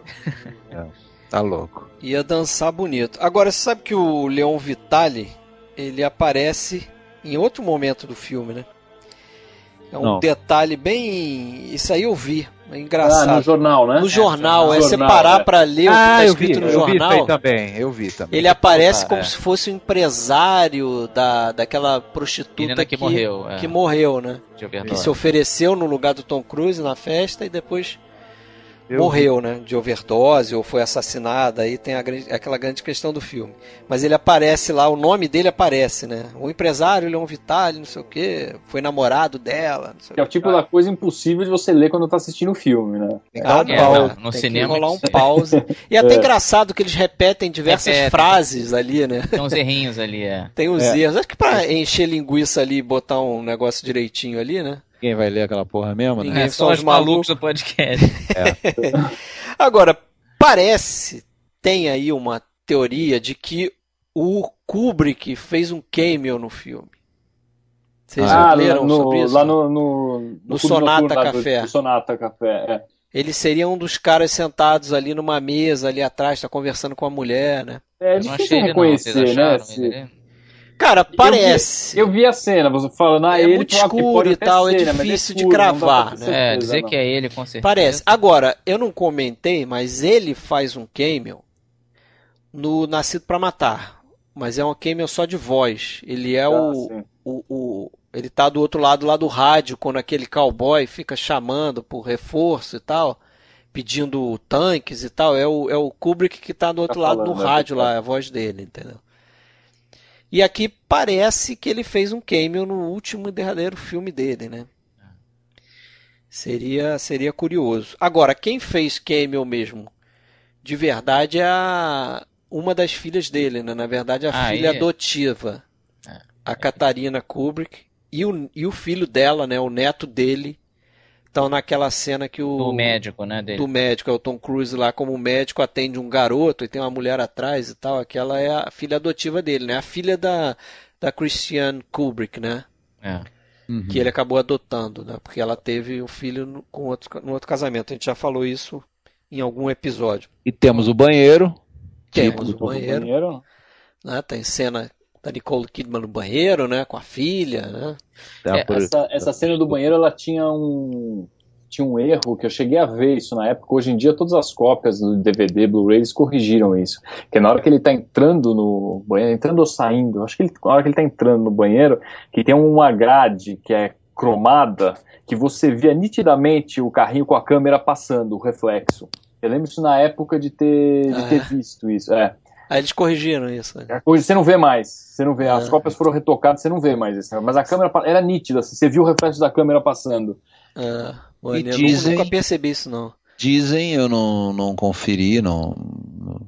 Tá louco. ia dançar bonito. Agora, você sabe que o Leon Vitali, ele aparece em outro momento do filme, né? É um Não. detalhe bem... Isso aí eu vi, é Ah, engraçado. no jornal, né? no jornal, É, é no você jornal, parar é. pra ler o que tá escrito no eu vi isso jornal. aí também, eu vi também. Ele aparece Ah, como é. se fosse um empresário da, daquela prostituta Menina que morreu, é. que morreu, né? De Que se ofereceu no lugar do Tom Cruise na festa e depois Eu morreu, né? De overdose ou foi assassinada. Aí tem a grande- aquela grande questão do filme. Mas ele aparece lá, o nome dele aparece, né? O empresário Leon Vitali, não sei o quê, foi namorado dela. Não sei Que é o tipo da coisa impossível de você ler quando tá assistindo o filme, né? Tem que dar um Ah, É, não, no Tem cinema que rolar um pause. E é até engraçado que eles repetem diversas frases ali, né? Tem uns errinhos ali, é. Tem os É. erros. Acho que pra encher linguiça ali e botar um negócio direitinho ali, né? Ninguém vai ler aquela porra mesmo, né? Ninguém. É, só os os malucos do podcast. Agora, parece, tem aí uma teoria de que o Kubrick fez um cameo no filme. Vocês ah, leram no- sobre isso? lá no, no, No Clube Sonata Noturno Café. do Sonata Café, é. Ele seria um dos caras sentados ali numa mesa ali atrás, tá conversando com a mulher, né? É Eu não difícil ele, não. Vocês reconhecer, né? ele? Cara, parece. Eu vi a cena, você falando, ah, É ele muito escuro e tal, é ser, mas difícil de escuro, pra cravar, né? certeza, É, dizer não. que é ele, com certeza. Parece. Agora, eu não comentei, mas ele faz um cameo no Nascido pra Matar. Mas é um cameo só de voz. Ele é Ah, o, o, o- Ele tá do outro lado lá do rádio, quando aquele cowboy fica chamando por reforço e tal, pedindo tanques e tal. É o, é o Kubrick que tá do outro lado falando, do né, rádio lá, é a voz dele, entendeu? E aqui parece que ele fez um cameo no último e derradeiro filme dele, né? Seria, seria curioso. Agora, quem fez cameo mesmo, de verdade, é a, uma das filhas dele, né? Na verdade, a Ah, filha é? adotiva. É. A Catarina Kubrick. E o, e o filho dela, né? O neto dele. Estão naquela cena que o. Do médico, né? Dele. do médico, é o Tom Cruise lá como médico atende um garoto e tem uma mulher atrás e tal, aquela é a filha adotiva dele, né? A filha da, da Christiane Kubrick, né? É. Uhum. Que ele acabou adotando, né? Porque ela teve um filho no, com outro, no outro casamento. A gente já falou isso em algum episódio. E temos o banheiro. Temos o banheiro, banheiro. né? Tem cena da Nicole Kidman no banheiro, né? Com a filha, né? Tá É, por- Essa, essa cena do banheiro, ela tinha um tinha um erro que eu cheguei a ver isso na época. Hoje em dia, todas as cópias do DVD, Blu-ray, eles corrigiram isso. Que é na hora que ele tá entrando no banheiro, entrando ou saindo, acho que ele, na hora que ele tá entrando no banheiro, que tem uma grade que é cromada, que você via nitidamente o carrinho com a câmera passando, o reflexo. Eu lembro isso na época de ter, de Ah. ter visto isso. É. Aí eles corrigiram isso. né? Hoje você não vê mais. Você não vê. As Ah. cópias foram retocadas, você não vê mais isso. Mas a câmera era nítida. assim, Você viu o reflexo da câmera passando. E olha, eu dizem- nunca percebi isso, não. Dizem, eu não, não conferi, não,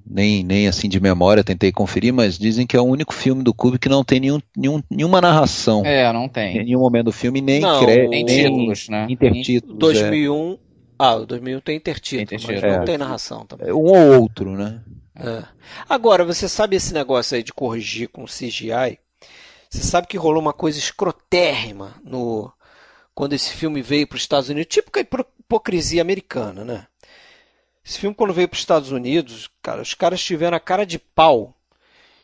nem, nem assim de memória tentei conferir, mas dizem que é o único filme do Kubrick que não tem nenhum, nenhum, nenhuma narração É, não em tem. nenhum momento do filme, nem Não, crédito, Nem nem títulos, né? intertítulos. 2001. Ah, o 2001 tem intertítulo, Tem mas intertítulo. não É. tem narração também. é. Um ou outro, né? É. Agora, você sabe esse negócio aí de corrigir com CGI? Você sabe que rolou uma coisa escrotérrima no quando esse filme veio para os Estados Unidos, típica hipro- hipocrisia americana, né? Esse filme quando veio para os Estados Unidos, cara, os caras tiveram a cara de pau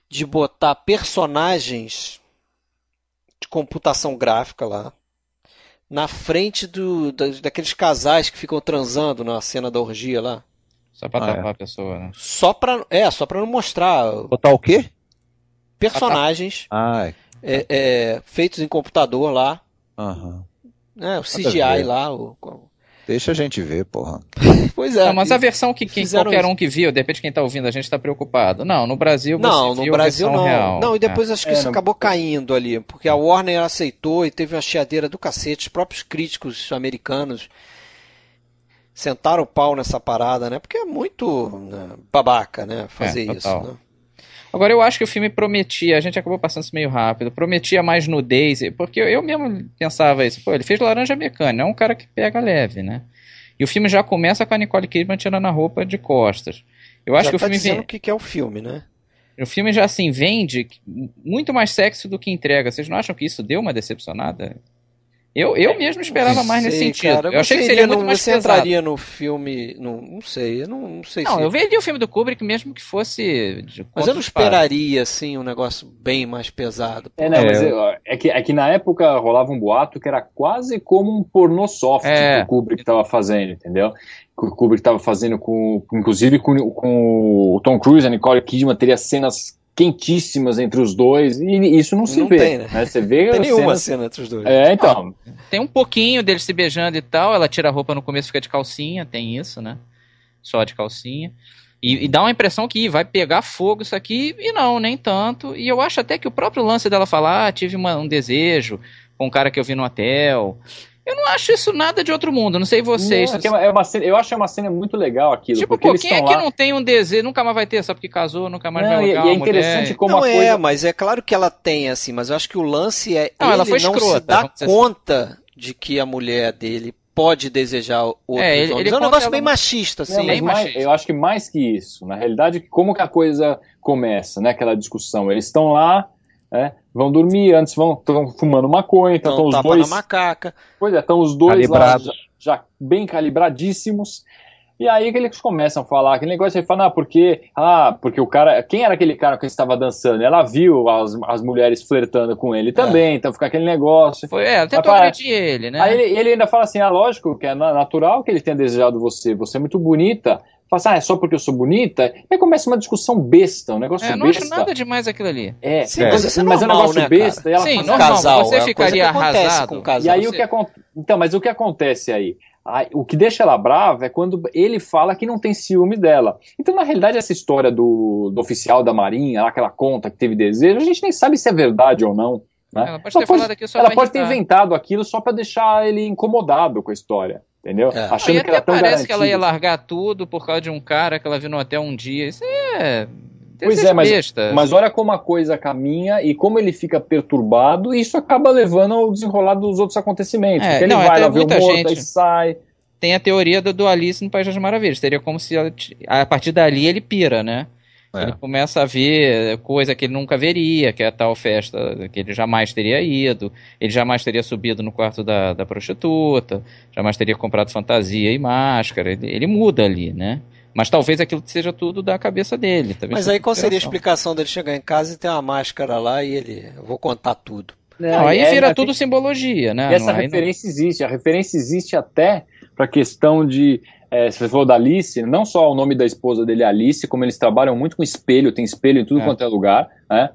de botar personagens de computação gráfica lá na frente do, da- daqueles casais que ficam transando na cena da orgia lá. Só pra Ah, é. tapar a pessoa, né? Só pra, é, só pra não mostrar Botar o quê? personagens Ah, é. é, é, feitos em computador lá, aham. né, o. CGI lá. O, Deixa a gente ver, porra. pois é. Não, mas a versão que quem, qualquer isso. um que viu, de repente quem tá ouvindo a gente tá preocupado. Não, no Brasil você Não, no viu a Brasil versão não. real. Não, e depois acho que É, isso não- acabou caindo ali, porque a Warner aceitou e teve uma chiadeira do cacete. Os próprios críticos americanos sentaram o pau nessa parada, né? Porque é muito né, babaca, né? Fazer É, isso. Né? Agora eu acho que o filme prometia, a gente acabou passando isso meio rápido, prometia mais nudez, porque eu, eu mesmo pensava isso, pô, ele fez Laranja Mecânica, é um cara que pega leve, né? E o filme já começa com a Nicole Kidman tirando a roupa de costas. Eu acho Já que o tá filme dizendo o que que é o filme, né? o filme já assim vende muito mais sexo do que entrega. Vocês não acham que isso deu uma decepcionada? Eu, eu mesmo esperava mais nesse Sei, sentido. cara. eu achei que Você seria muito no- mais Você pesado. entraria no filme. No, não sei, eu não, não sei Não, se. eu veria o filme do Kubrick mesmo que fosse. De Mas eu não esperaria, assim, um negócio bem mais pesado. É, né, É. mas eu- é, que, é que na época rolava um boato que era quase como um pornô soft É. que o Kubrick estava fazendo, entendeu? Que o Kubrick estava fazendo com, com- inclusive com, com o Tom Cruise, a Nicole Kidman teria cenas quentíssimas entre os dois e isso não se Não vê, tem, né? Você vê Não tem nenhuma cena entre os dois. É, então. Tem um pouquinho deles se beijando e tal. Ela tira a roupa no começo fica de calcinha, tem isso, né? Só de calcinha. E, e dá uma impressão que vai pegar fogo isso aqui, e não, nem tanto. E eu acho até que o próprio lance dela falar, ah, tive uma- um desejo com um cara que eu vi no hotel. Eu não acho isso nada de outro mundo, não sei vocês. Não, é é uma- é uma cena- eu acho que é uma cena muito legal aquilo, tipo, porque pô, eles quem é estão que lá... não tem um desejo, nunca mais vai ter, só porque casou, nunca mais Não, vai e, e é uma interessante mulher. como não a é, coisa... mas é claro que ela tem, assim, mas eu acho que o lance é Não, ele ela foi não se dá assim. conta de que a mulher dele pode desejar outros É, ele- ele é um negócio ela- bem machista, assim. Não, mas bem mais- machista. eu acho que mais que isso. Na realidade, como que a coisa começa, né? Aquela discussão. Eles estão lá, né, vão dormir, antes vão estão fumando maconha, então estão os dois. na macaca. Pois é, estão os dois lá Calibrados. já, já bem calibradíssimos. E aí que eles começam a falar, aquele negócio de falar, ah, porque, ah, porque o cara, quem era aquele cara que estava dançando? Ela viu as, as mulheres flertando com ele também, então fica aquele negócio. Foi, é, tentou agredir ele, né? Aí ele, ele ainda fala assim: ah, lógico que é na- natural que ele tenha desejado você, você é muito bonita. Fala assim, ah, é só porque eu sou bonita, e aí começa uma discussão besta, um negócio É, não acho besta. nada demais aquilo ali. É, Sim, mas, mas isso é mas é um normal, negócio né, besta. E ela Sim, fala, normal. casal, você é ficaria arrasado. com o casal. E aí o Você- que acontece. Então, mas o que acontece aí? O que deixa ela brava é quando ele fala que não tem ciúme dela. Então, na realidade, essa história do, do oficial da Marinha, lá que ela conta que teve desejo, a gente nem sabe se é verdade ou não. Né? Ela pode ter só ela pode ter inventado aquilo só pra deixar ele incomodado com a história. Entendeu? É. Não, Achando e que ela até é tão parece que ela ia largar tudo por causa de um cara que ela viu no hotel um dia. Isso aí é. Pois é, mas, besta. mas olha como a coisa caminha e como ele fica perturbado, e isso acaba levando ao desenrolar dos outros acontecimentos. É, porque ele não, vai lá ver o muita morto, gente- aí sai. Tem a teoria do, do Alice no País das Maravilhas. Seria como se ela a partir dali ele pira, né? É. Ele começa a ver coisa que ele nunca veria, que é a tal festa que ele jamais teria ido, ele jamais teria subido no quarto da, da prostituta, jamais teria comprado fantasia e máscara. Ele, ele muda ali, né? Mas talvez aquilo seja tudo da cabeça dele. talvez Mas seja aí qual seria a explicação dele chegar em casa e ter uma máscara lá e ele. Eu vou contar tudo. Não, aí É, vira tudo simbologia, né? E essa Não, aí não- referência existe. A referência existe até para a questão de. É, você falou da Alice, não só o nome da esposa dele é Alice, como eles trabalham muito com espelho, tem espelho em tudo É. quanto é lugar. Né?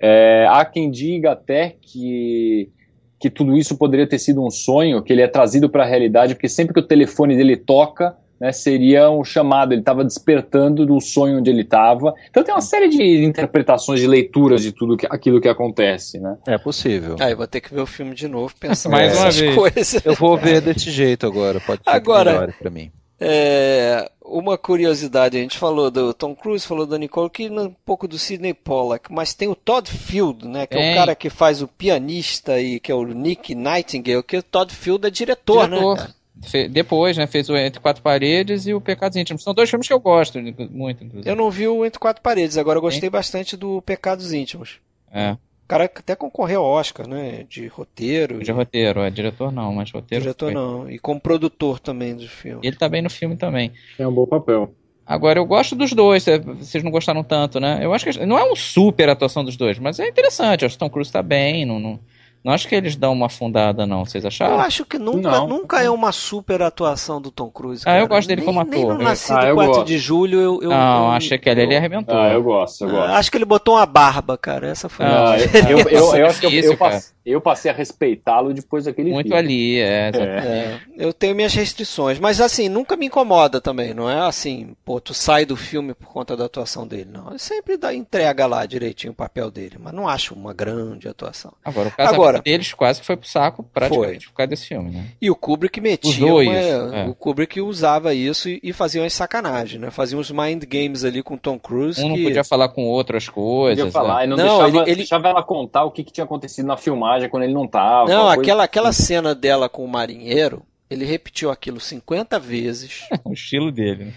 É, há quem diga até que, que tudo isso poderia ter sido um sonho, que ele é trazido para a realidade, porque sempre que o telefone dele toca, né, seria um chamado, ele estava despertando do sonho onde ele estava. Então tem uma série de interpretações, de leituras de tudo que, aquilo que acontece. Né? É possível. Aí vou ter que ver o filme de novo, pensando Mais uma nessas vez. coisas. Eu vou ver desse jeito agora, pode ser Agora- que melhore pra mim. É, uma curiosidade, a gente falou do Tom Cruise, falou da Nicole, que um pouco do Sidney Pollack, mas tem o Todd Field, né, que é Tem. o cara que faz o pianista e que é o Nick Nightingale, que o Todd Field é diretor, né? Diretor. cara? Fe- Depois, né? Fez o Entre Quatro Paredes e o Pecados Íntimos. São dois filmes que eu gosto muito, inclusive. Eu não vi o Entre Quatro Paredes, agora eu gostei bastante do Pecados Íntimos. É, O cara até concorreu ao Oscar, né, de roteiro, de roteiro, é diretor não, mas roteiro. diretor foi. não, e como produtor também do filme. Ele tá bem no filme também. É um bom papel. Agora, eu gosto dos dois, é, vocês não gostaram tanto, né? Eu acho que não é uma super atuação dos dois, mas é interessante. Acho que o Tom Cruise tá bem, não, não, não acho que eles dão uma afundada, não. Vocês Eu acharam? acho que nunca, Não. nunca é uma super atuação do Tom Cruise. Ah, eu cara. gosto dele nem, como Nem ator. no Nascido Ah, eu 4 gosto. de julho eu. eu não, eu, achei que ele, ele arrebentou. Ah, eu gosto, eu gosto. Ah, Acho que ele botou uma barba, cara. Essa foi Ah, a Ah, eu, eu, eu, eu acho que eu, eu passei, eu passei a respeitá-lo depois daquele Muito filme. ali, é. É, eu tenho minhas restrições, mas assim, nunca me incomoda também, não é assim, pô, tu sai do filme por conta da atuação dele, não. Ele sempre dá, entrega lá direitinho o papel dele, mas não acho uma grande atuação. Agora, o casamento Agora- deles quase que foi pro saco, praticamente, Foi. por causa desse filme, né? E o Kubrick metia, Usou uma- isso, é. o Kubrick usava isso e, e fazia umas sacanagens, né? Fazia uns mind games ali com o Tom Cruise Um não que... podia falar com outras coisas. Podia falar, e não, Não, deixava, ele- ele- deixava ela contar o que, que tinha acontecido na filmagem quando ele não tava. Não, coisa- aquela, aquela cena dela com o marinheiro, ele repetiu aquilo 50 vezes, né? O estilo dele. né?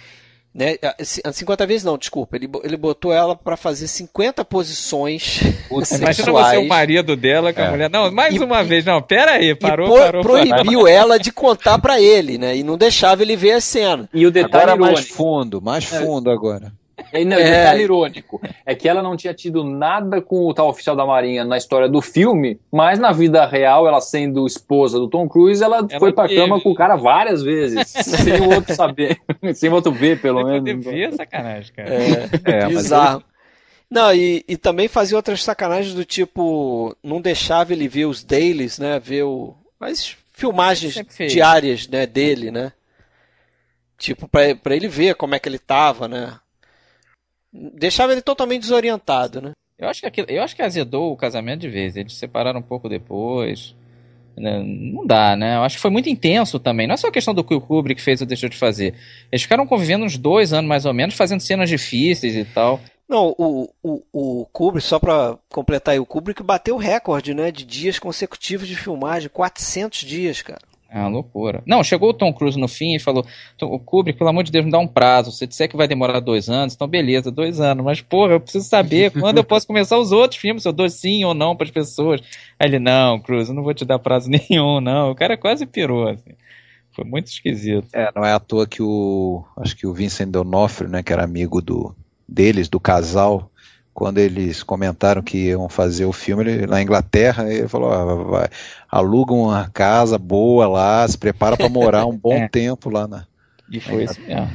Né? Ah, ci- 50 vezes não, desculpa. Ele, ele botou ela pra fazer 50 posições Imagina sexuais. você o marido dela com a É. mulher. Não, mais E- uma vez. Não, pera aí, parou, e pro- parou, parou. proibiu ela de contar pra ele, né? E não deixava ele ver a cena. E o detalhe Agora mais fundo, mais fundo agora. E não, É. detalhe irônico é que ela não tinha tido nada com o tal oficial da Marinha na história do filme, mas na vida real, ela sendo esposa do Tom Cruise, ela, Ela foi pra teve. cama com o cara várias vezes, sem o outro saber, sem o outro ver, pelo menos. poder ver, sacanagem, cara. É, É, mas bizarro. Não, e, e também fazia outras sacanagens do tipo, não deixava ele ver os dailies, né? Ver o, as filmagens diárias, né, dele, né? Tipo, pra, pra ele ver como é que ele tava, né? Deixava ele totalmente desorientado, né? Eu acho que aquilo, eu acho que azedou o casamento de vez. Eles se separaram um pouco depois. né? Não dá, né? Eu acho que foi muito intenso também. Não é só questão do que o Kubrick fez ou deixou de fazer. Eles ficaram convivendo uns dois anos mais ou menos, fazendo cenas difíceis e tal. Não, o, o, o Kubrick, só pra completar aí, o Kubrick bateu o recorde, né? De dias consecutivos de filmagem, 400 dias, cara. É uma loucura. Não, chegou o Tom Cruise no fim e falou: "Tom, o Kubrick, pelo amor de Deus, me dá um prazo. Se disser que vai demorar dois anos, então beleza, dois anos. Mas, porra, eu preciso saber quando eu posso começar os outros filmes, se eu dou sim ou não pras pessoas. Aí ele, não, Cruise, eu não vou te dar prazo nenhum, não. O cara quase pirou, assim. Foi muito esquisito. É, não é à toa que o. Acho que o Vincent D'Onofrio, né, que era amigo do, deles, do casal, quando eles comentaram que iam fazer o filme ele, na Inglaterra, ele falou: ah, vai, aluga uma casa boa lá, se prepara para morar um bom É. tempo lá na. E foi isso mesmo.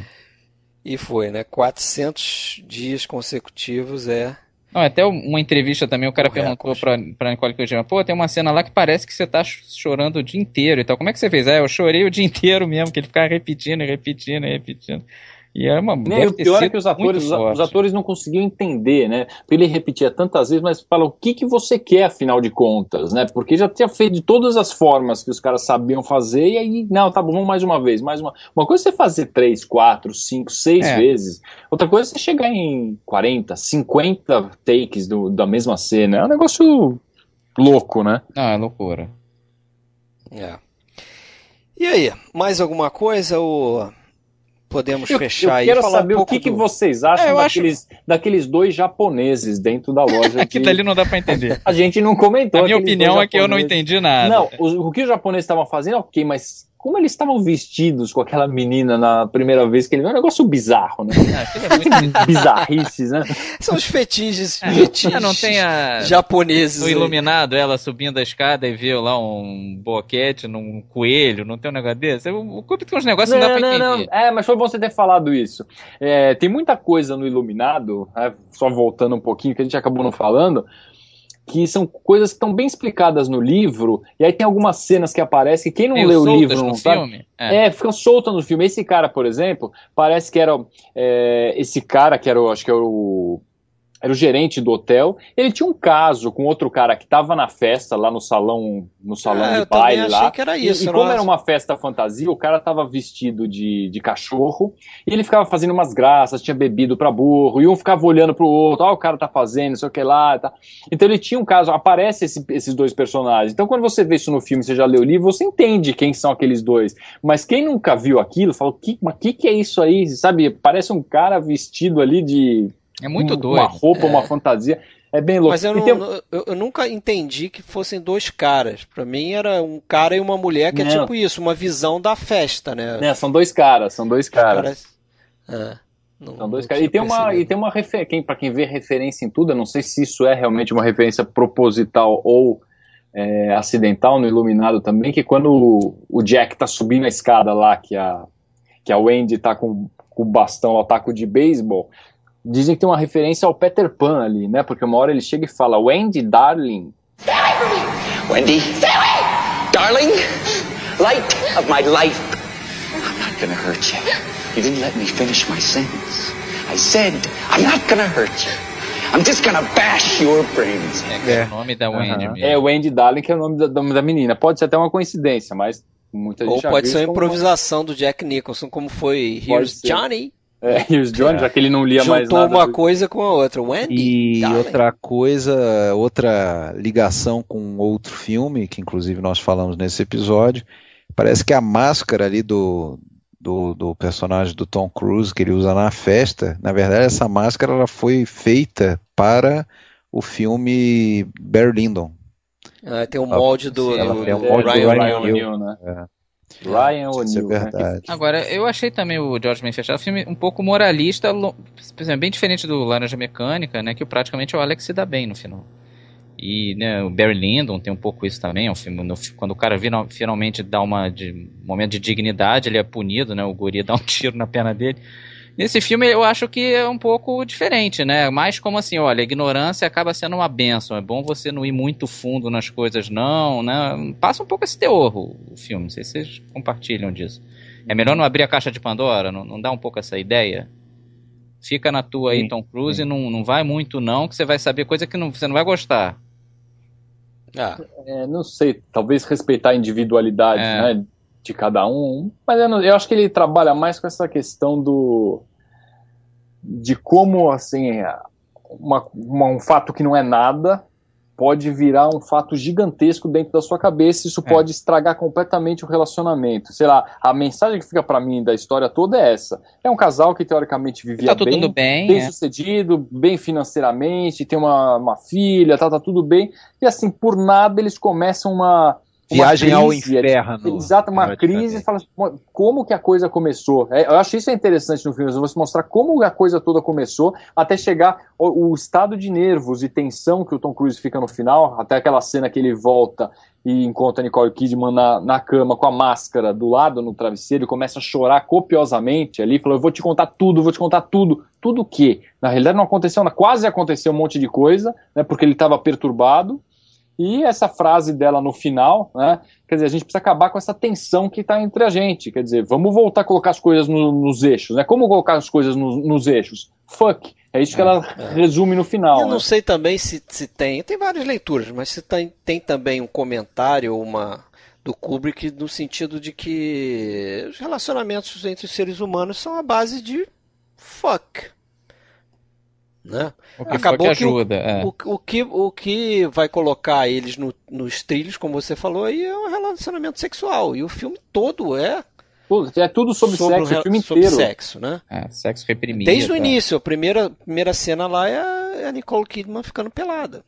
E foi, né? 400 dias consecutivos é. Não, até uma entrevista também, o cara perguntou recorde. pra, pra Nicole Kidman, pô, tem uma cena lá que parece que você tá ch- chorando o dia inteiro e tal. Como é que você fez? É, eu chorei o dia inteiro mesmo, que ele ficava repetindo, e repetindo, e repetindo. E é uma. Né, e o pior é que os atores, os, atores não conseguiam entender, né? Porque ele repetia tantas vezes, mas fala o que, que você quer, afinal de contas, né? Porque já tinha feito de todas as formas que os caras sabiam fazer, e aí, não, tá bom, vamos mais uma vez, mais uma. Uma coisa é você fazer três, quatro, cinco, seis É. vezes. Outra coisa é você chegar em 40, 50 takes do- da mesma cena. É um negócio louco, né? Não, é loucura. É. E aí, mais alguma coisa ou podemos Eu, fechar eu quero Falar saber um o que, que do- vocês acham É, eu acho- daqueles, daqueles dois japoneses dentro da loja. Aqui dali não dá pra entender. A gente não comentou. A minha opinião é que eu não entendi nada. Não, o, o que os japoneses estavam fazendo, ok, mas como eles estavam vestidos com aquela menina na primeira vez que ele viu, é um negócio bizarro, né? É muito Bizarrices, né? São os fetiches, É, fetiches não tem a. japoneses. O aí. iluminado, ela subindo a escada e viu lá um boquete num coelho, não tem um negócio desse? O Kubrick tem uns negócios que não dá pra entender. É, mas foi bom você ter falado isso. É, tem muita coisa no Iluminado, né, só voltando um pouquinho, que a gente acabou não falando, que são coisas que estão bem explicadas no livro, e aí tem algumas cenas que aparecem, que quem não Meio leu o livro não sabe. filme? É. É, ficam soltas no filme. Esse cara, por exemplo, parece que era é, esse cara que era, o- acho que era o era o gerente do hotel. Ele tinha um caso com outro cara que estava na festa lá no salão, no salão Ah, de baile lá. que era E- isso. E, como nossa. era uma festa fantasia, o cara tava vestido de, de cachorro e ele ficava fazendo umas graças, tinha bebido pra burro, e um ficava olhando pro outro, ó, o cara tá fazendo, não sei o que lá. Tá. Então ele tinha um caso, aparece esse- esses dois personagens. Então quando você vê isso no filme, você já leu o livro, você entende quem são aqueles dois. Mas quem nunca viu aquilo, fala, que, mas que que é isso aí? Sabe, parece um cara vestido ali de É muito um- doido. uma roupa, uma fantasia. É bem louco. Mas eu, não- tem- eu- eu nunca entendi que fossem dois caras. Pra mim era um cara e uma mulher, que é Não. tipo isso, uma visão da festa, né? né, são dois caras, são dois caras. Parece- É, não- São dois caras. E tem uma, e tem uma referência, quem, pra quem vê referência em tudo, eu não sei se isso é realmente uma referência proposital ou é, acidental no Iluminado também, que quando o, o Jack tá subindo a escada lá, que a, que a Wendy tá com, com o bastão, o taco de beisebol, dizem que tem uma referência ao Peter Pan ali, né? Porque uma hora ele chega e fala, Wendy, darling, Wendy? Darling? Light of my life. I'm not gonna hurt you. You didn't let me finish my sentence. I said, I'm not gonna hurt you. I'm just gonna bash your brains. É, é o nome da Wendy mesmo. é Wendy Darling, que é o nome da, da menina. Pode ser até uma coincidência, mas muita gente Ou pode ser uma isso como- improvisação do Jack Nicholson, como foi Here's ser. Johnny. É, e os John, já que ele não lia mais Juntou nada. uma do- coisa com a outra. Wendy, E darling. outra coisa, outra ligação com outro filme, que inclusive nós falamos nesse episódio, parece que a máscara ali do, do, do personagem do Tom Cruise que ele usa na festa, na verdade essa máscara ela foi feita para o filme Barry Lyndon. Ah, tem o molde do, Sim, do, ela do o molde do Ryan Ryan. O'Neal. né? É. Ryan Isso é O'Neill. né? verdade. Agora, eu achei também o George Manchester um filme um pouco moralista, lo- por exemplo, bem diferente do Laranja Mecânica, né, que praticamente o Alex se dá bem no final. E né, o Barry Lyndon tem um pouco isso também, é um filme, no- quando o cara vira- finalmente dá uma de, um momento de dignidade, ele é punido, né, o guri dá um tiro na perna dele. Nesse filme eu acho que é um pouco diferente, né? Mais como assim, olha, ignorância acaba sendo uma benção. É bom você não ir muito fundo nas coisas, não, né? Passa um pouco esse teor o, o filme. Não sei se vocês compartilham disso. É melhor não abrir a caixa de Pandora? Não, não dá um pouco essa ideia? Fica na tua aí, Sim, Tom Cruise, e não, não vai muito não, que você vai saber coisa que não, você não vai gostar. Ah, É, não sei, talvez respeitar a individualidade É. né, de cada um, mas eu, não- eu acho que ele trabalha mais com essa questão do de como assim uma- uma- um fato que não é nada pode virar um fato gigantesco dentro da sua cabeça, isso É. pode estragar completamente o relacionamento. Sei lá, a mensagem que fica pra mim da história toda é essa: é um casal que teoricamente vivia tá tudo bem, bem, bem é. sucedido, bem financeiramente, tem uma, uma filha, tá, tá tudo bem. E assim, por nada eles começam uma, uma Viagem ao crise, inferno. Exato, uma É crise, fala assim, "Mo- como que a coisa começou. É, eu acho isso interessante no filme, você mostrar como a coisa toda começou até chegar o, o estado de nervos e tensão que o Tom Cruise fica no final, até aquela cena que ele volta e encontra a Nicole Kidman na, na cama com a máscara do lado no travesseiro e começa a chorar copiosamente ali, falou, eu vou te contar tudo, vou te contar tudo. Tudo o quê? Na realidade não aconteceu nada, quase aconteceu um monte de coisa, né, porque ele estava perturbado, e essa frase dela no final, né? Quer dizer, a gente precisa acabar com essa tensão que está entre a gente. Quer dizer, vamos voltar a colocar as coisas no- nos eixos, né? Como colocar as coisas no- nos eixos? Fuck. É isso que ela resume no final. Eu não né? sei também se, se tem, tem várias leituras, mas se tem, tem também um comentário ou uma do Kubrick no sentido de que os relacionamentos entre os seres humanos são a base de fuck. Né? O que for que ajuda. é. o, o que, o que vai colocar eles no- nos trilhos, como você falou, aí é um relacionamento sexual. E o filme todo é Tudo- É tudo sobre, sobre, sexo, o o filme sobre inteiro. sexo, né? É, sexo reprimido. Desde o tá. início, a primeira, primeira cena lá é a- é a Nicole Kidman ficando pelada.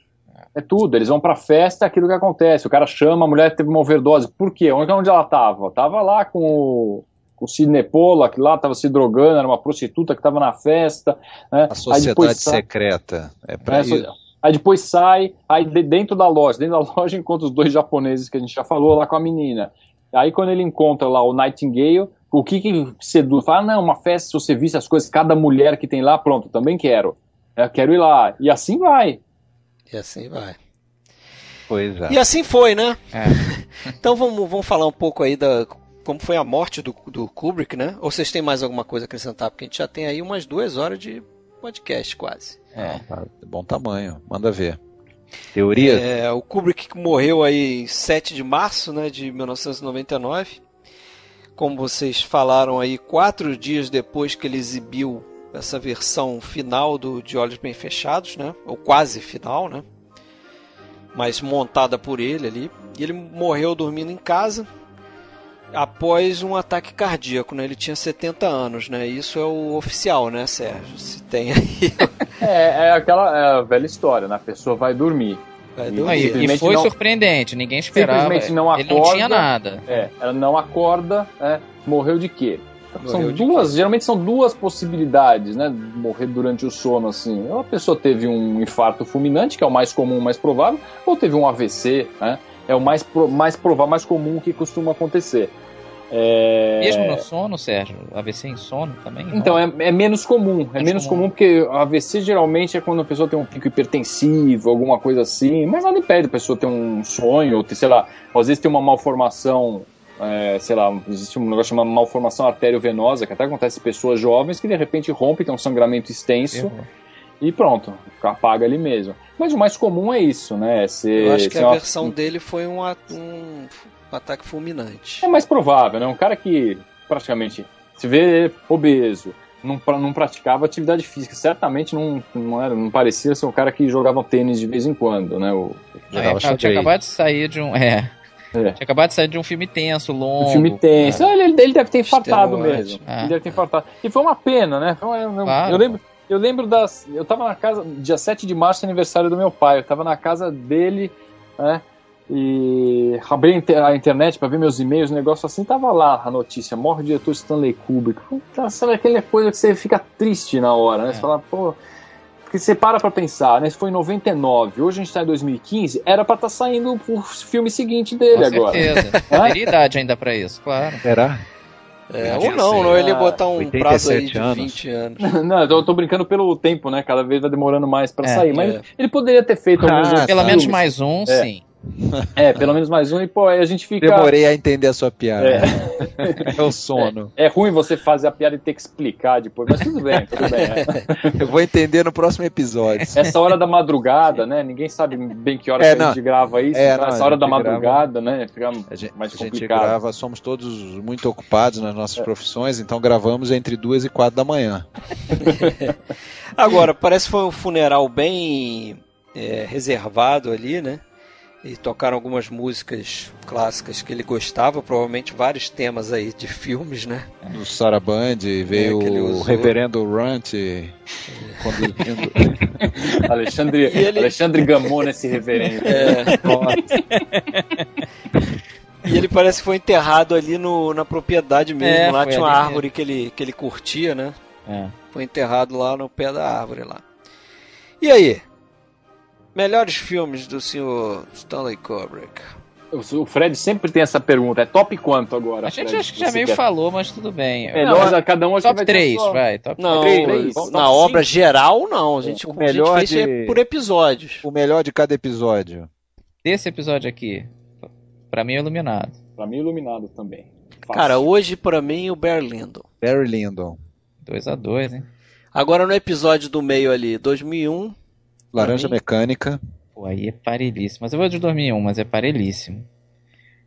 É tudo. Eles vão pra festa, é aquilo que acontece. O cara chama, a mulher teve uma overdose. Por quê? Onde, onde ela tava? Tava lá com o, com o Sidney Pollack, lá tava se drogando, era uma prostituta que tava na festa. Né? A sociedade secreta. É pra É, isso. so- Aí depois sai, aí de- dentro da loja, dentro da loja encontra os dois japoneses que a gente já falou lá com a menina. Aí quando ele encontra lá o Nightingale, o que que seduz? Fala, não, uma festa, se você visse as coisas, cada mulher que tem lá, pronto, também quero. Eu quero ir lá. E assim vai. E assim vai. Pois é. E assim foi, né? É. Então vamos, vamos falar um pouco aí da como foi a morte do, do Kubrick, né? Ou vocês têm mais alguma coisa a acrescentar? Porque a gente já tem aí umas duas horas de podcast quase. É. Tá de bom tamanho. Manda ver. Teoria? É, o Kubrick morreu aí em 7 de março né, de 1999. Como vocês falaram aí, quatro dias depois que ele exibiu essa versão final do De Olhos Bem Fechados, né? Ou quase final, né? Mas montada por ele ali. E ele morreu dormindo em casa após um ataque cardíaco, né? Ele tinha 70 anos, né? Isso é o oficial, né, Sérgio? Se tem aí. É, é aquela é a velha história, né? A pessoa vai dormir. Vai E- dormir. E- e, foi não- surpreendente, ninguém esperava. Simplesmente não Ele não acorda. tinha nada. É, ela não acorda, é, morreu de quê? são Morreu de duas, geralmente são duas possibilidades, né? Morrer durante o sono, assim. Ou a pessoa teve um infarto fulminante, que é o mais comum, mais provável, ou teve um AVC, né? É o mais, pro- mais provável, mais comum que costuma acontecer. É... Mesmo no sono, Sérgio? AVC em sono também? Então, é, é menos comum. É menos comum. porque AVC geralmente é quando a pessoa tem um pico hipertensivo, alguma coisa assim. Mas nada impede a pessoa ter um sonho, ou ter, sei lá, às vezes tem uma malformação, é, sei lá, existe um negócio chamado malformação arteriovenosa, que até acontece em pessoas jovens que de repente rompe, tem um sangramento extenso Errou. E pronto, apaga ali mesmo. Mas o mais comum é isso, né? É ser, Eu acho que a uma- versão dele foi um, at- um ataque fulminante. É mais provável, né? Um cara que praticamente se vê obeso, não, pra- não praticava atividade física, certamente não, não, era, não parecia ser um cara que jogava tênis de vez em quando, né? O, é, tinha xadrez. acabado de sair de um. É. É. Tinha acabado de sair de um filme tenso, longo. o filme tenso. Ah, Ele, ele deve ter infartado mesmo. É. Ele deve ter infartado. E foi uma pena, né? Uma- eu, Claro. eu lembro. Eu lembro das. Eu tava na casa. Dia 7 de março, aniversário do meu pai. Eu tava na casa dele, né? E abri a inter- a internet pra ver meus e-mails, o negócio assim, tava lá a notícia. Morre o diretor Stanley Kubrick. Puta, sabe aquela coisa que você fica triste na hora, né? Você É. fala, pô. Porque você para pra pensar, né? Isso foi em 99, hoje a gente tá em 2015, era pra estar saindo o filme seguinte dele Com agora. certeza. Hã? Teria idade ainda pra isso, claro. Será? É, ou não, não ele Ah, botar um 87 prazo aí de anos. 20 anos. Não, eu tô, brincando pelo tempo, né? Cada vez vai demorando mais pra É, sair. Mas é. ele poderia ter feito Ah, alguns Pelo menos mais um, É. sim. É, pelo menos mais um. E, pô, aí a gente fica. Demorei a entender a sua piada. É. É, o sono. É ruim você fazer a piada e ter que explicar depois, mas tudo bem, tudo bem. é. Eu vou entender no próximo episódio. Essa hora da madrugada, né? Ninguém sabe bem que hora É, que a não. gente grava isso. É, então não, essa a hora da gente grava- madrugada, né? Fica A gente, mais a gente complicado. grava, somos todos muito ocupados nas nossas profissões, então gravamos entre duas e quatro da manhã. Agora, parece que foi um funeral bem é, reservado ali, né? E tocaram algumas músicas clássicas que ele gostava, provavelmente vários temas aí de filmes, né? No Saraband veio É, que ele o reverendo Runt conduzindo. Alexandre, E ele- Alexandre Gamon, esse reverendo. É, E ele parece que foi enterrado ali no, na propriedade mesmo. É, lá tinha uma árvore que ele, que ele curtia, né? É. Foi enterrado lá no pé da árvore lá. E aí? Melhores filmes do senhor Stanley Kubrick. O o Fred sempre tem essa pergunta. É top quanto agora? A gente Fred, acho que já meio quer? falou, mas tudo bem. Melhor, Não, cada um acho que top vai ter 3, sua- vai. Top Não, três, na top obra geral não. A gente, O a gente melhor fez de- é por episódios. O melhor de cada episódio. Desse episódio aqui, pra mim é iluminado. Pra mim, iluminado também. Fácil. Cara, hoje pra mim o Barry Lyndon. Barry Lyndon. 2x2, hein? Agora no episódio do meio ali, 2001. Laranja? Mecânica. Pô, aí é parelhíssimo. Mas eu vou de 2001, mas é parelhíssimo.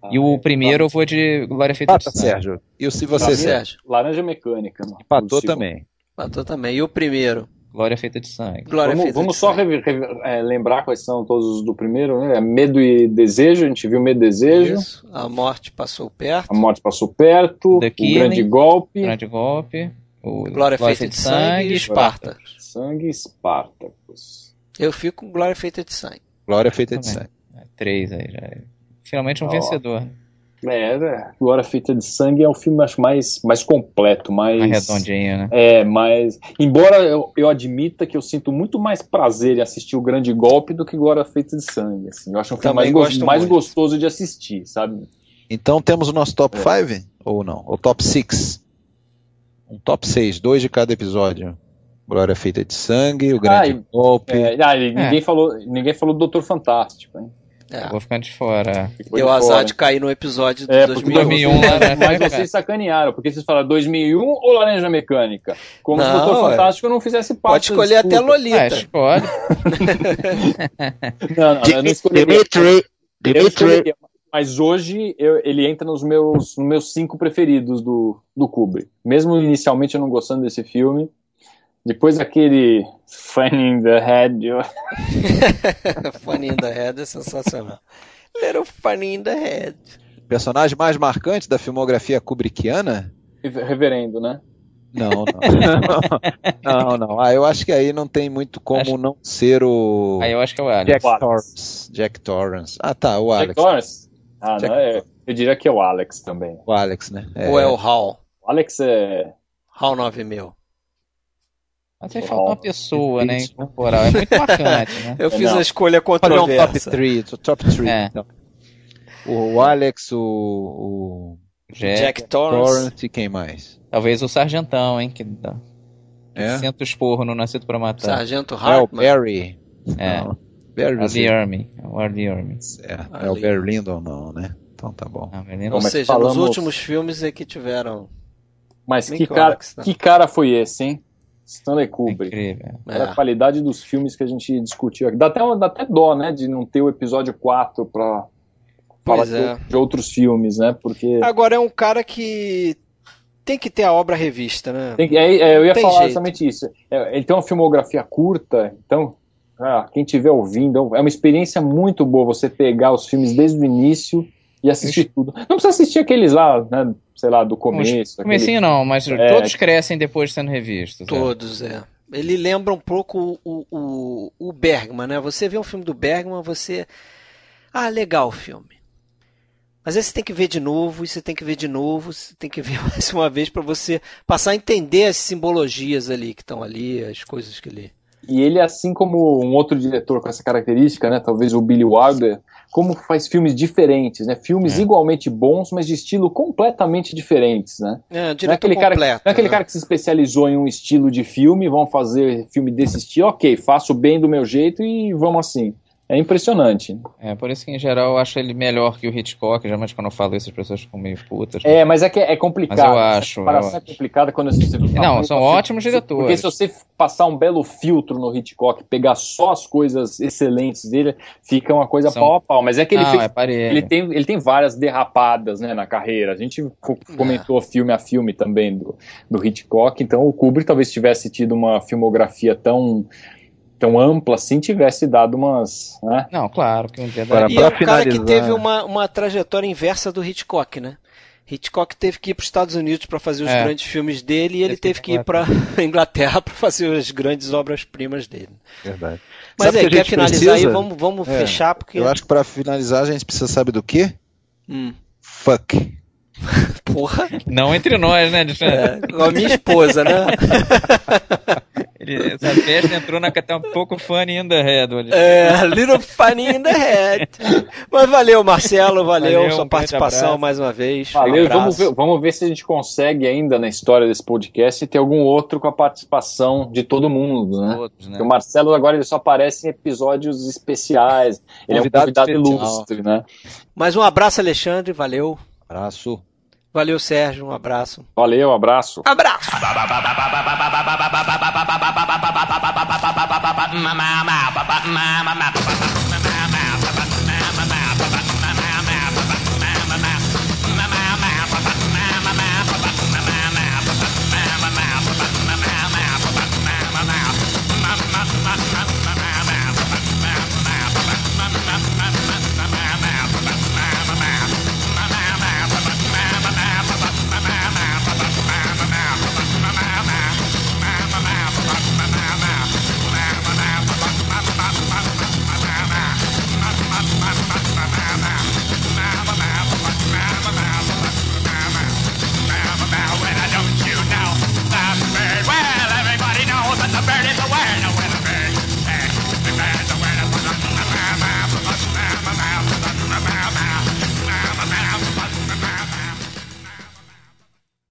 Ah, E o é. primeiro eu vou de Glória Feita de Empata, Sangue. Sérgio. E se Pra você, mim, Sérgio? Laranja Mecânica. no- Empatou também. Matou também. E o primeiro? Glória Feita de Sangue. Glória Vamos, Feita vamos de só Sangue. rever- rever- é, lembrar quais são todos os do primeiro, né? É Medo e Desejo, a gente viu Medo e Desejo. Isso. A morte passou perto. A morte passou perto. The o Killing. grande golpe. Grande golpe. O Glória Feita de Sangue e Esparta. Sangue e Espartacus. Eu fico com Glória Feita de Sangue. Glória feita de sangue. É, Três aí já. é. Finalmente um Ó. vencedor. É, é, Glória Feita de Sangue é um filme acho mais, mais completo, mais. Mais redondinho, né? É, mas. Embora eu, eu admita que eu sinto muito mais prazer em assistir o Grande Golpe do que Glória Feita de Sangue. Assim. Eu acho um filme mais, gosto mais muito. gostoso de assistir, sabe? Então temos o nosso top É. 5? Ou não? Ou top 6? Um top 6, dois de cada episódio. Glória feita de sangue, o grande Ah, e- golpe. É, ah, ninguém, falou, ninguém falou do Doutor Fantástico, hein? É. Eu vou ficando de fora. Ficou Deu de azar fora. de cair no episódio de É, porque 2001. 2001 lá, né? Mas vocês sacanearam, porque vocês falaram 2001 ou Laranja Mecânica? Como se o Não, Doutor é. Fantástico não fizesse parte Pode escolher até. Ah, Lolita. escolhe. Não, não, eu não escolheria. Dimitri, Dimitri, Mas hoje eu- ele entra nos meus, nos meus cinco preferidos do, do Kubrick. Mesmo inicialmente eu não gostando desse filme. Depois daquele Funny in the Head, eu- Funny in the Head é sensacional. Little Funny in the Head. Personagem mais marcante da filmografia kubrickiana? reverendo, né? Não, não. não, não. Ah, eu acho que aí não tem muito como Acho- não ser o Aí eu acho que é o Alex. Jack. Torrance. Jack Torrance. Ah, tá, o Jack Alex. Torrance? Ah, Jack não, é, eu diria que é o Alex também. O Alex, né? É, Ou é o Hall? O Alex é. Hall 9000. Mas aí falta uma pessoa, né? Incorporar. É muito marcante, né? Eu fiz Não. a escolha Fazer um top controversa. 3, top 3. É. O, o Alex, o, o Jack, Jack Torrance. Torrance e quem mais? Talvez o Sargentão, hein? Que dá. É? Senta o esporro no Nascido pra Matar. Sargento É o Hartman. Barry. É. Não. Barry O você... The Army. O The Army. É, é o. Barry Lyndon não, né? Então tá bom. Ah, mas nem- Ou seja, falamos- nos últimos filmes é que tiveram. Mas que o cara, né? que cara foi esse, hein? Stanley É Kubrick. incrível. Olha a É. qualidade dos filmes que a gente discutiu aqui. Dá até, dá até dó, né? De não ter o episódio 4 pra falar é. de, de outros filmes, né? Porque. Agora é um cara que tem que ter a obra revista, né? Tem é, é, eu ia Tem falar jeito. exatamente isso. É, ele tem uma filmografia curta, então, ah, quem estiver ouvindo, é uma experiência muito boa você pegar os filmes desde o início e assistir tudo. Não precisa assistir aqueles lá, né? Sei lá, do começo. aquele- Comecinho não, mas É. todos crescem depois de sendo revistos. é. Todos, é. Ele lembra um pouco o, o, o Bergman, né? Você vê um filme do Bergman, você. Ah, legal o filme. Mas aí você tem que ver de novo, e você tem que ver de novo, você tem que ver mais uma vez para você passar a entender as simbologias ali que estão ali, as coisas que ele. E ele, assim como um outro diretor com essa característica, né? Talvez o Billy Wilder, como faz filmes diferentes, né? Filmes É. igualmente bons, mas de estilo completamente diferentes, né? É, Não é diretor aquele, cara, completo. não é aquele né? cara que se especializou em um estilo de filme, vamos fazer filme desse estilo, ok, faço bem do meu jeito e vamos assim. É impressionante. É, por isso que em geral eu acho ele melhor que o Hitchcock, geralmente quando eu falo isso as pessoas ficam meio putas. É, mas é que é complicado. Mas eu acho, Essa comparação eu é complicada quando você Não, são ótimos diretores. Porque se você passar um belo filtro no Hitchcock, pegar só as coisas excelentes dele, fica uma coisa São- pau a pau. Mas é que ele Não, fez é ele tem, ele tem várias derrapadas né, na carreira. A gente co- comentou filme a filme também do, do Hitchcock, então o Kubrick talvez tivesse tido uma filmografia tão, tão ampla assim, tivesse dado umas. Né? Não, claro que um dia Agora, daria. E pra é um cara que finalizar- teve uma, uma trajetória inversa do Hitchcock, né? Hitchcock teve que ir para os Estados Unidos para fazer os É. grandes filmes dele e ele Teve teve que que ir para Inglaterra para fazer as grandes obras-primas dele. Verdade. Mas Sabe aí, que a quer finalizar aí? precisa? Vamos, vamos É, fechar, porque. Eu acho que pra finalizar a gente precisa saber do quê? Hum. fuck. Porra. Não entre nós, né? É, igual a minha esposa, né? Essa festa entrou na tá um pouco funny in the head. Alexandre. É, little funny in the head. Mas valeu, Marcelo, valeu, Valeu, sua um participação mais uma vez. Um Valeu, e abraço. vamos ver, vamos ver se a gente consegue ainda na história desse podcast ter algum outro com a participação de todo mundo, né? Todos, né? O Marcelo agora ele só aparece em episódios especiais. Ele Convidado é um convidado especial. ilustre, né? Mais um abraço, Alexandre, valeu. Abraço. Valeu, Sérgio, um abraço. Valeu, abraço. Abraço.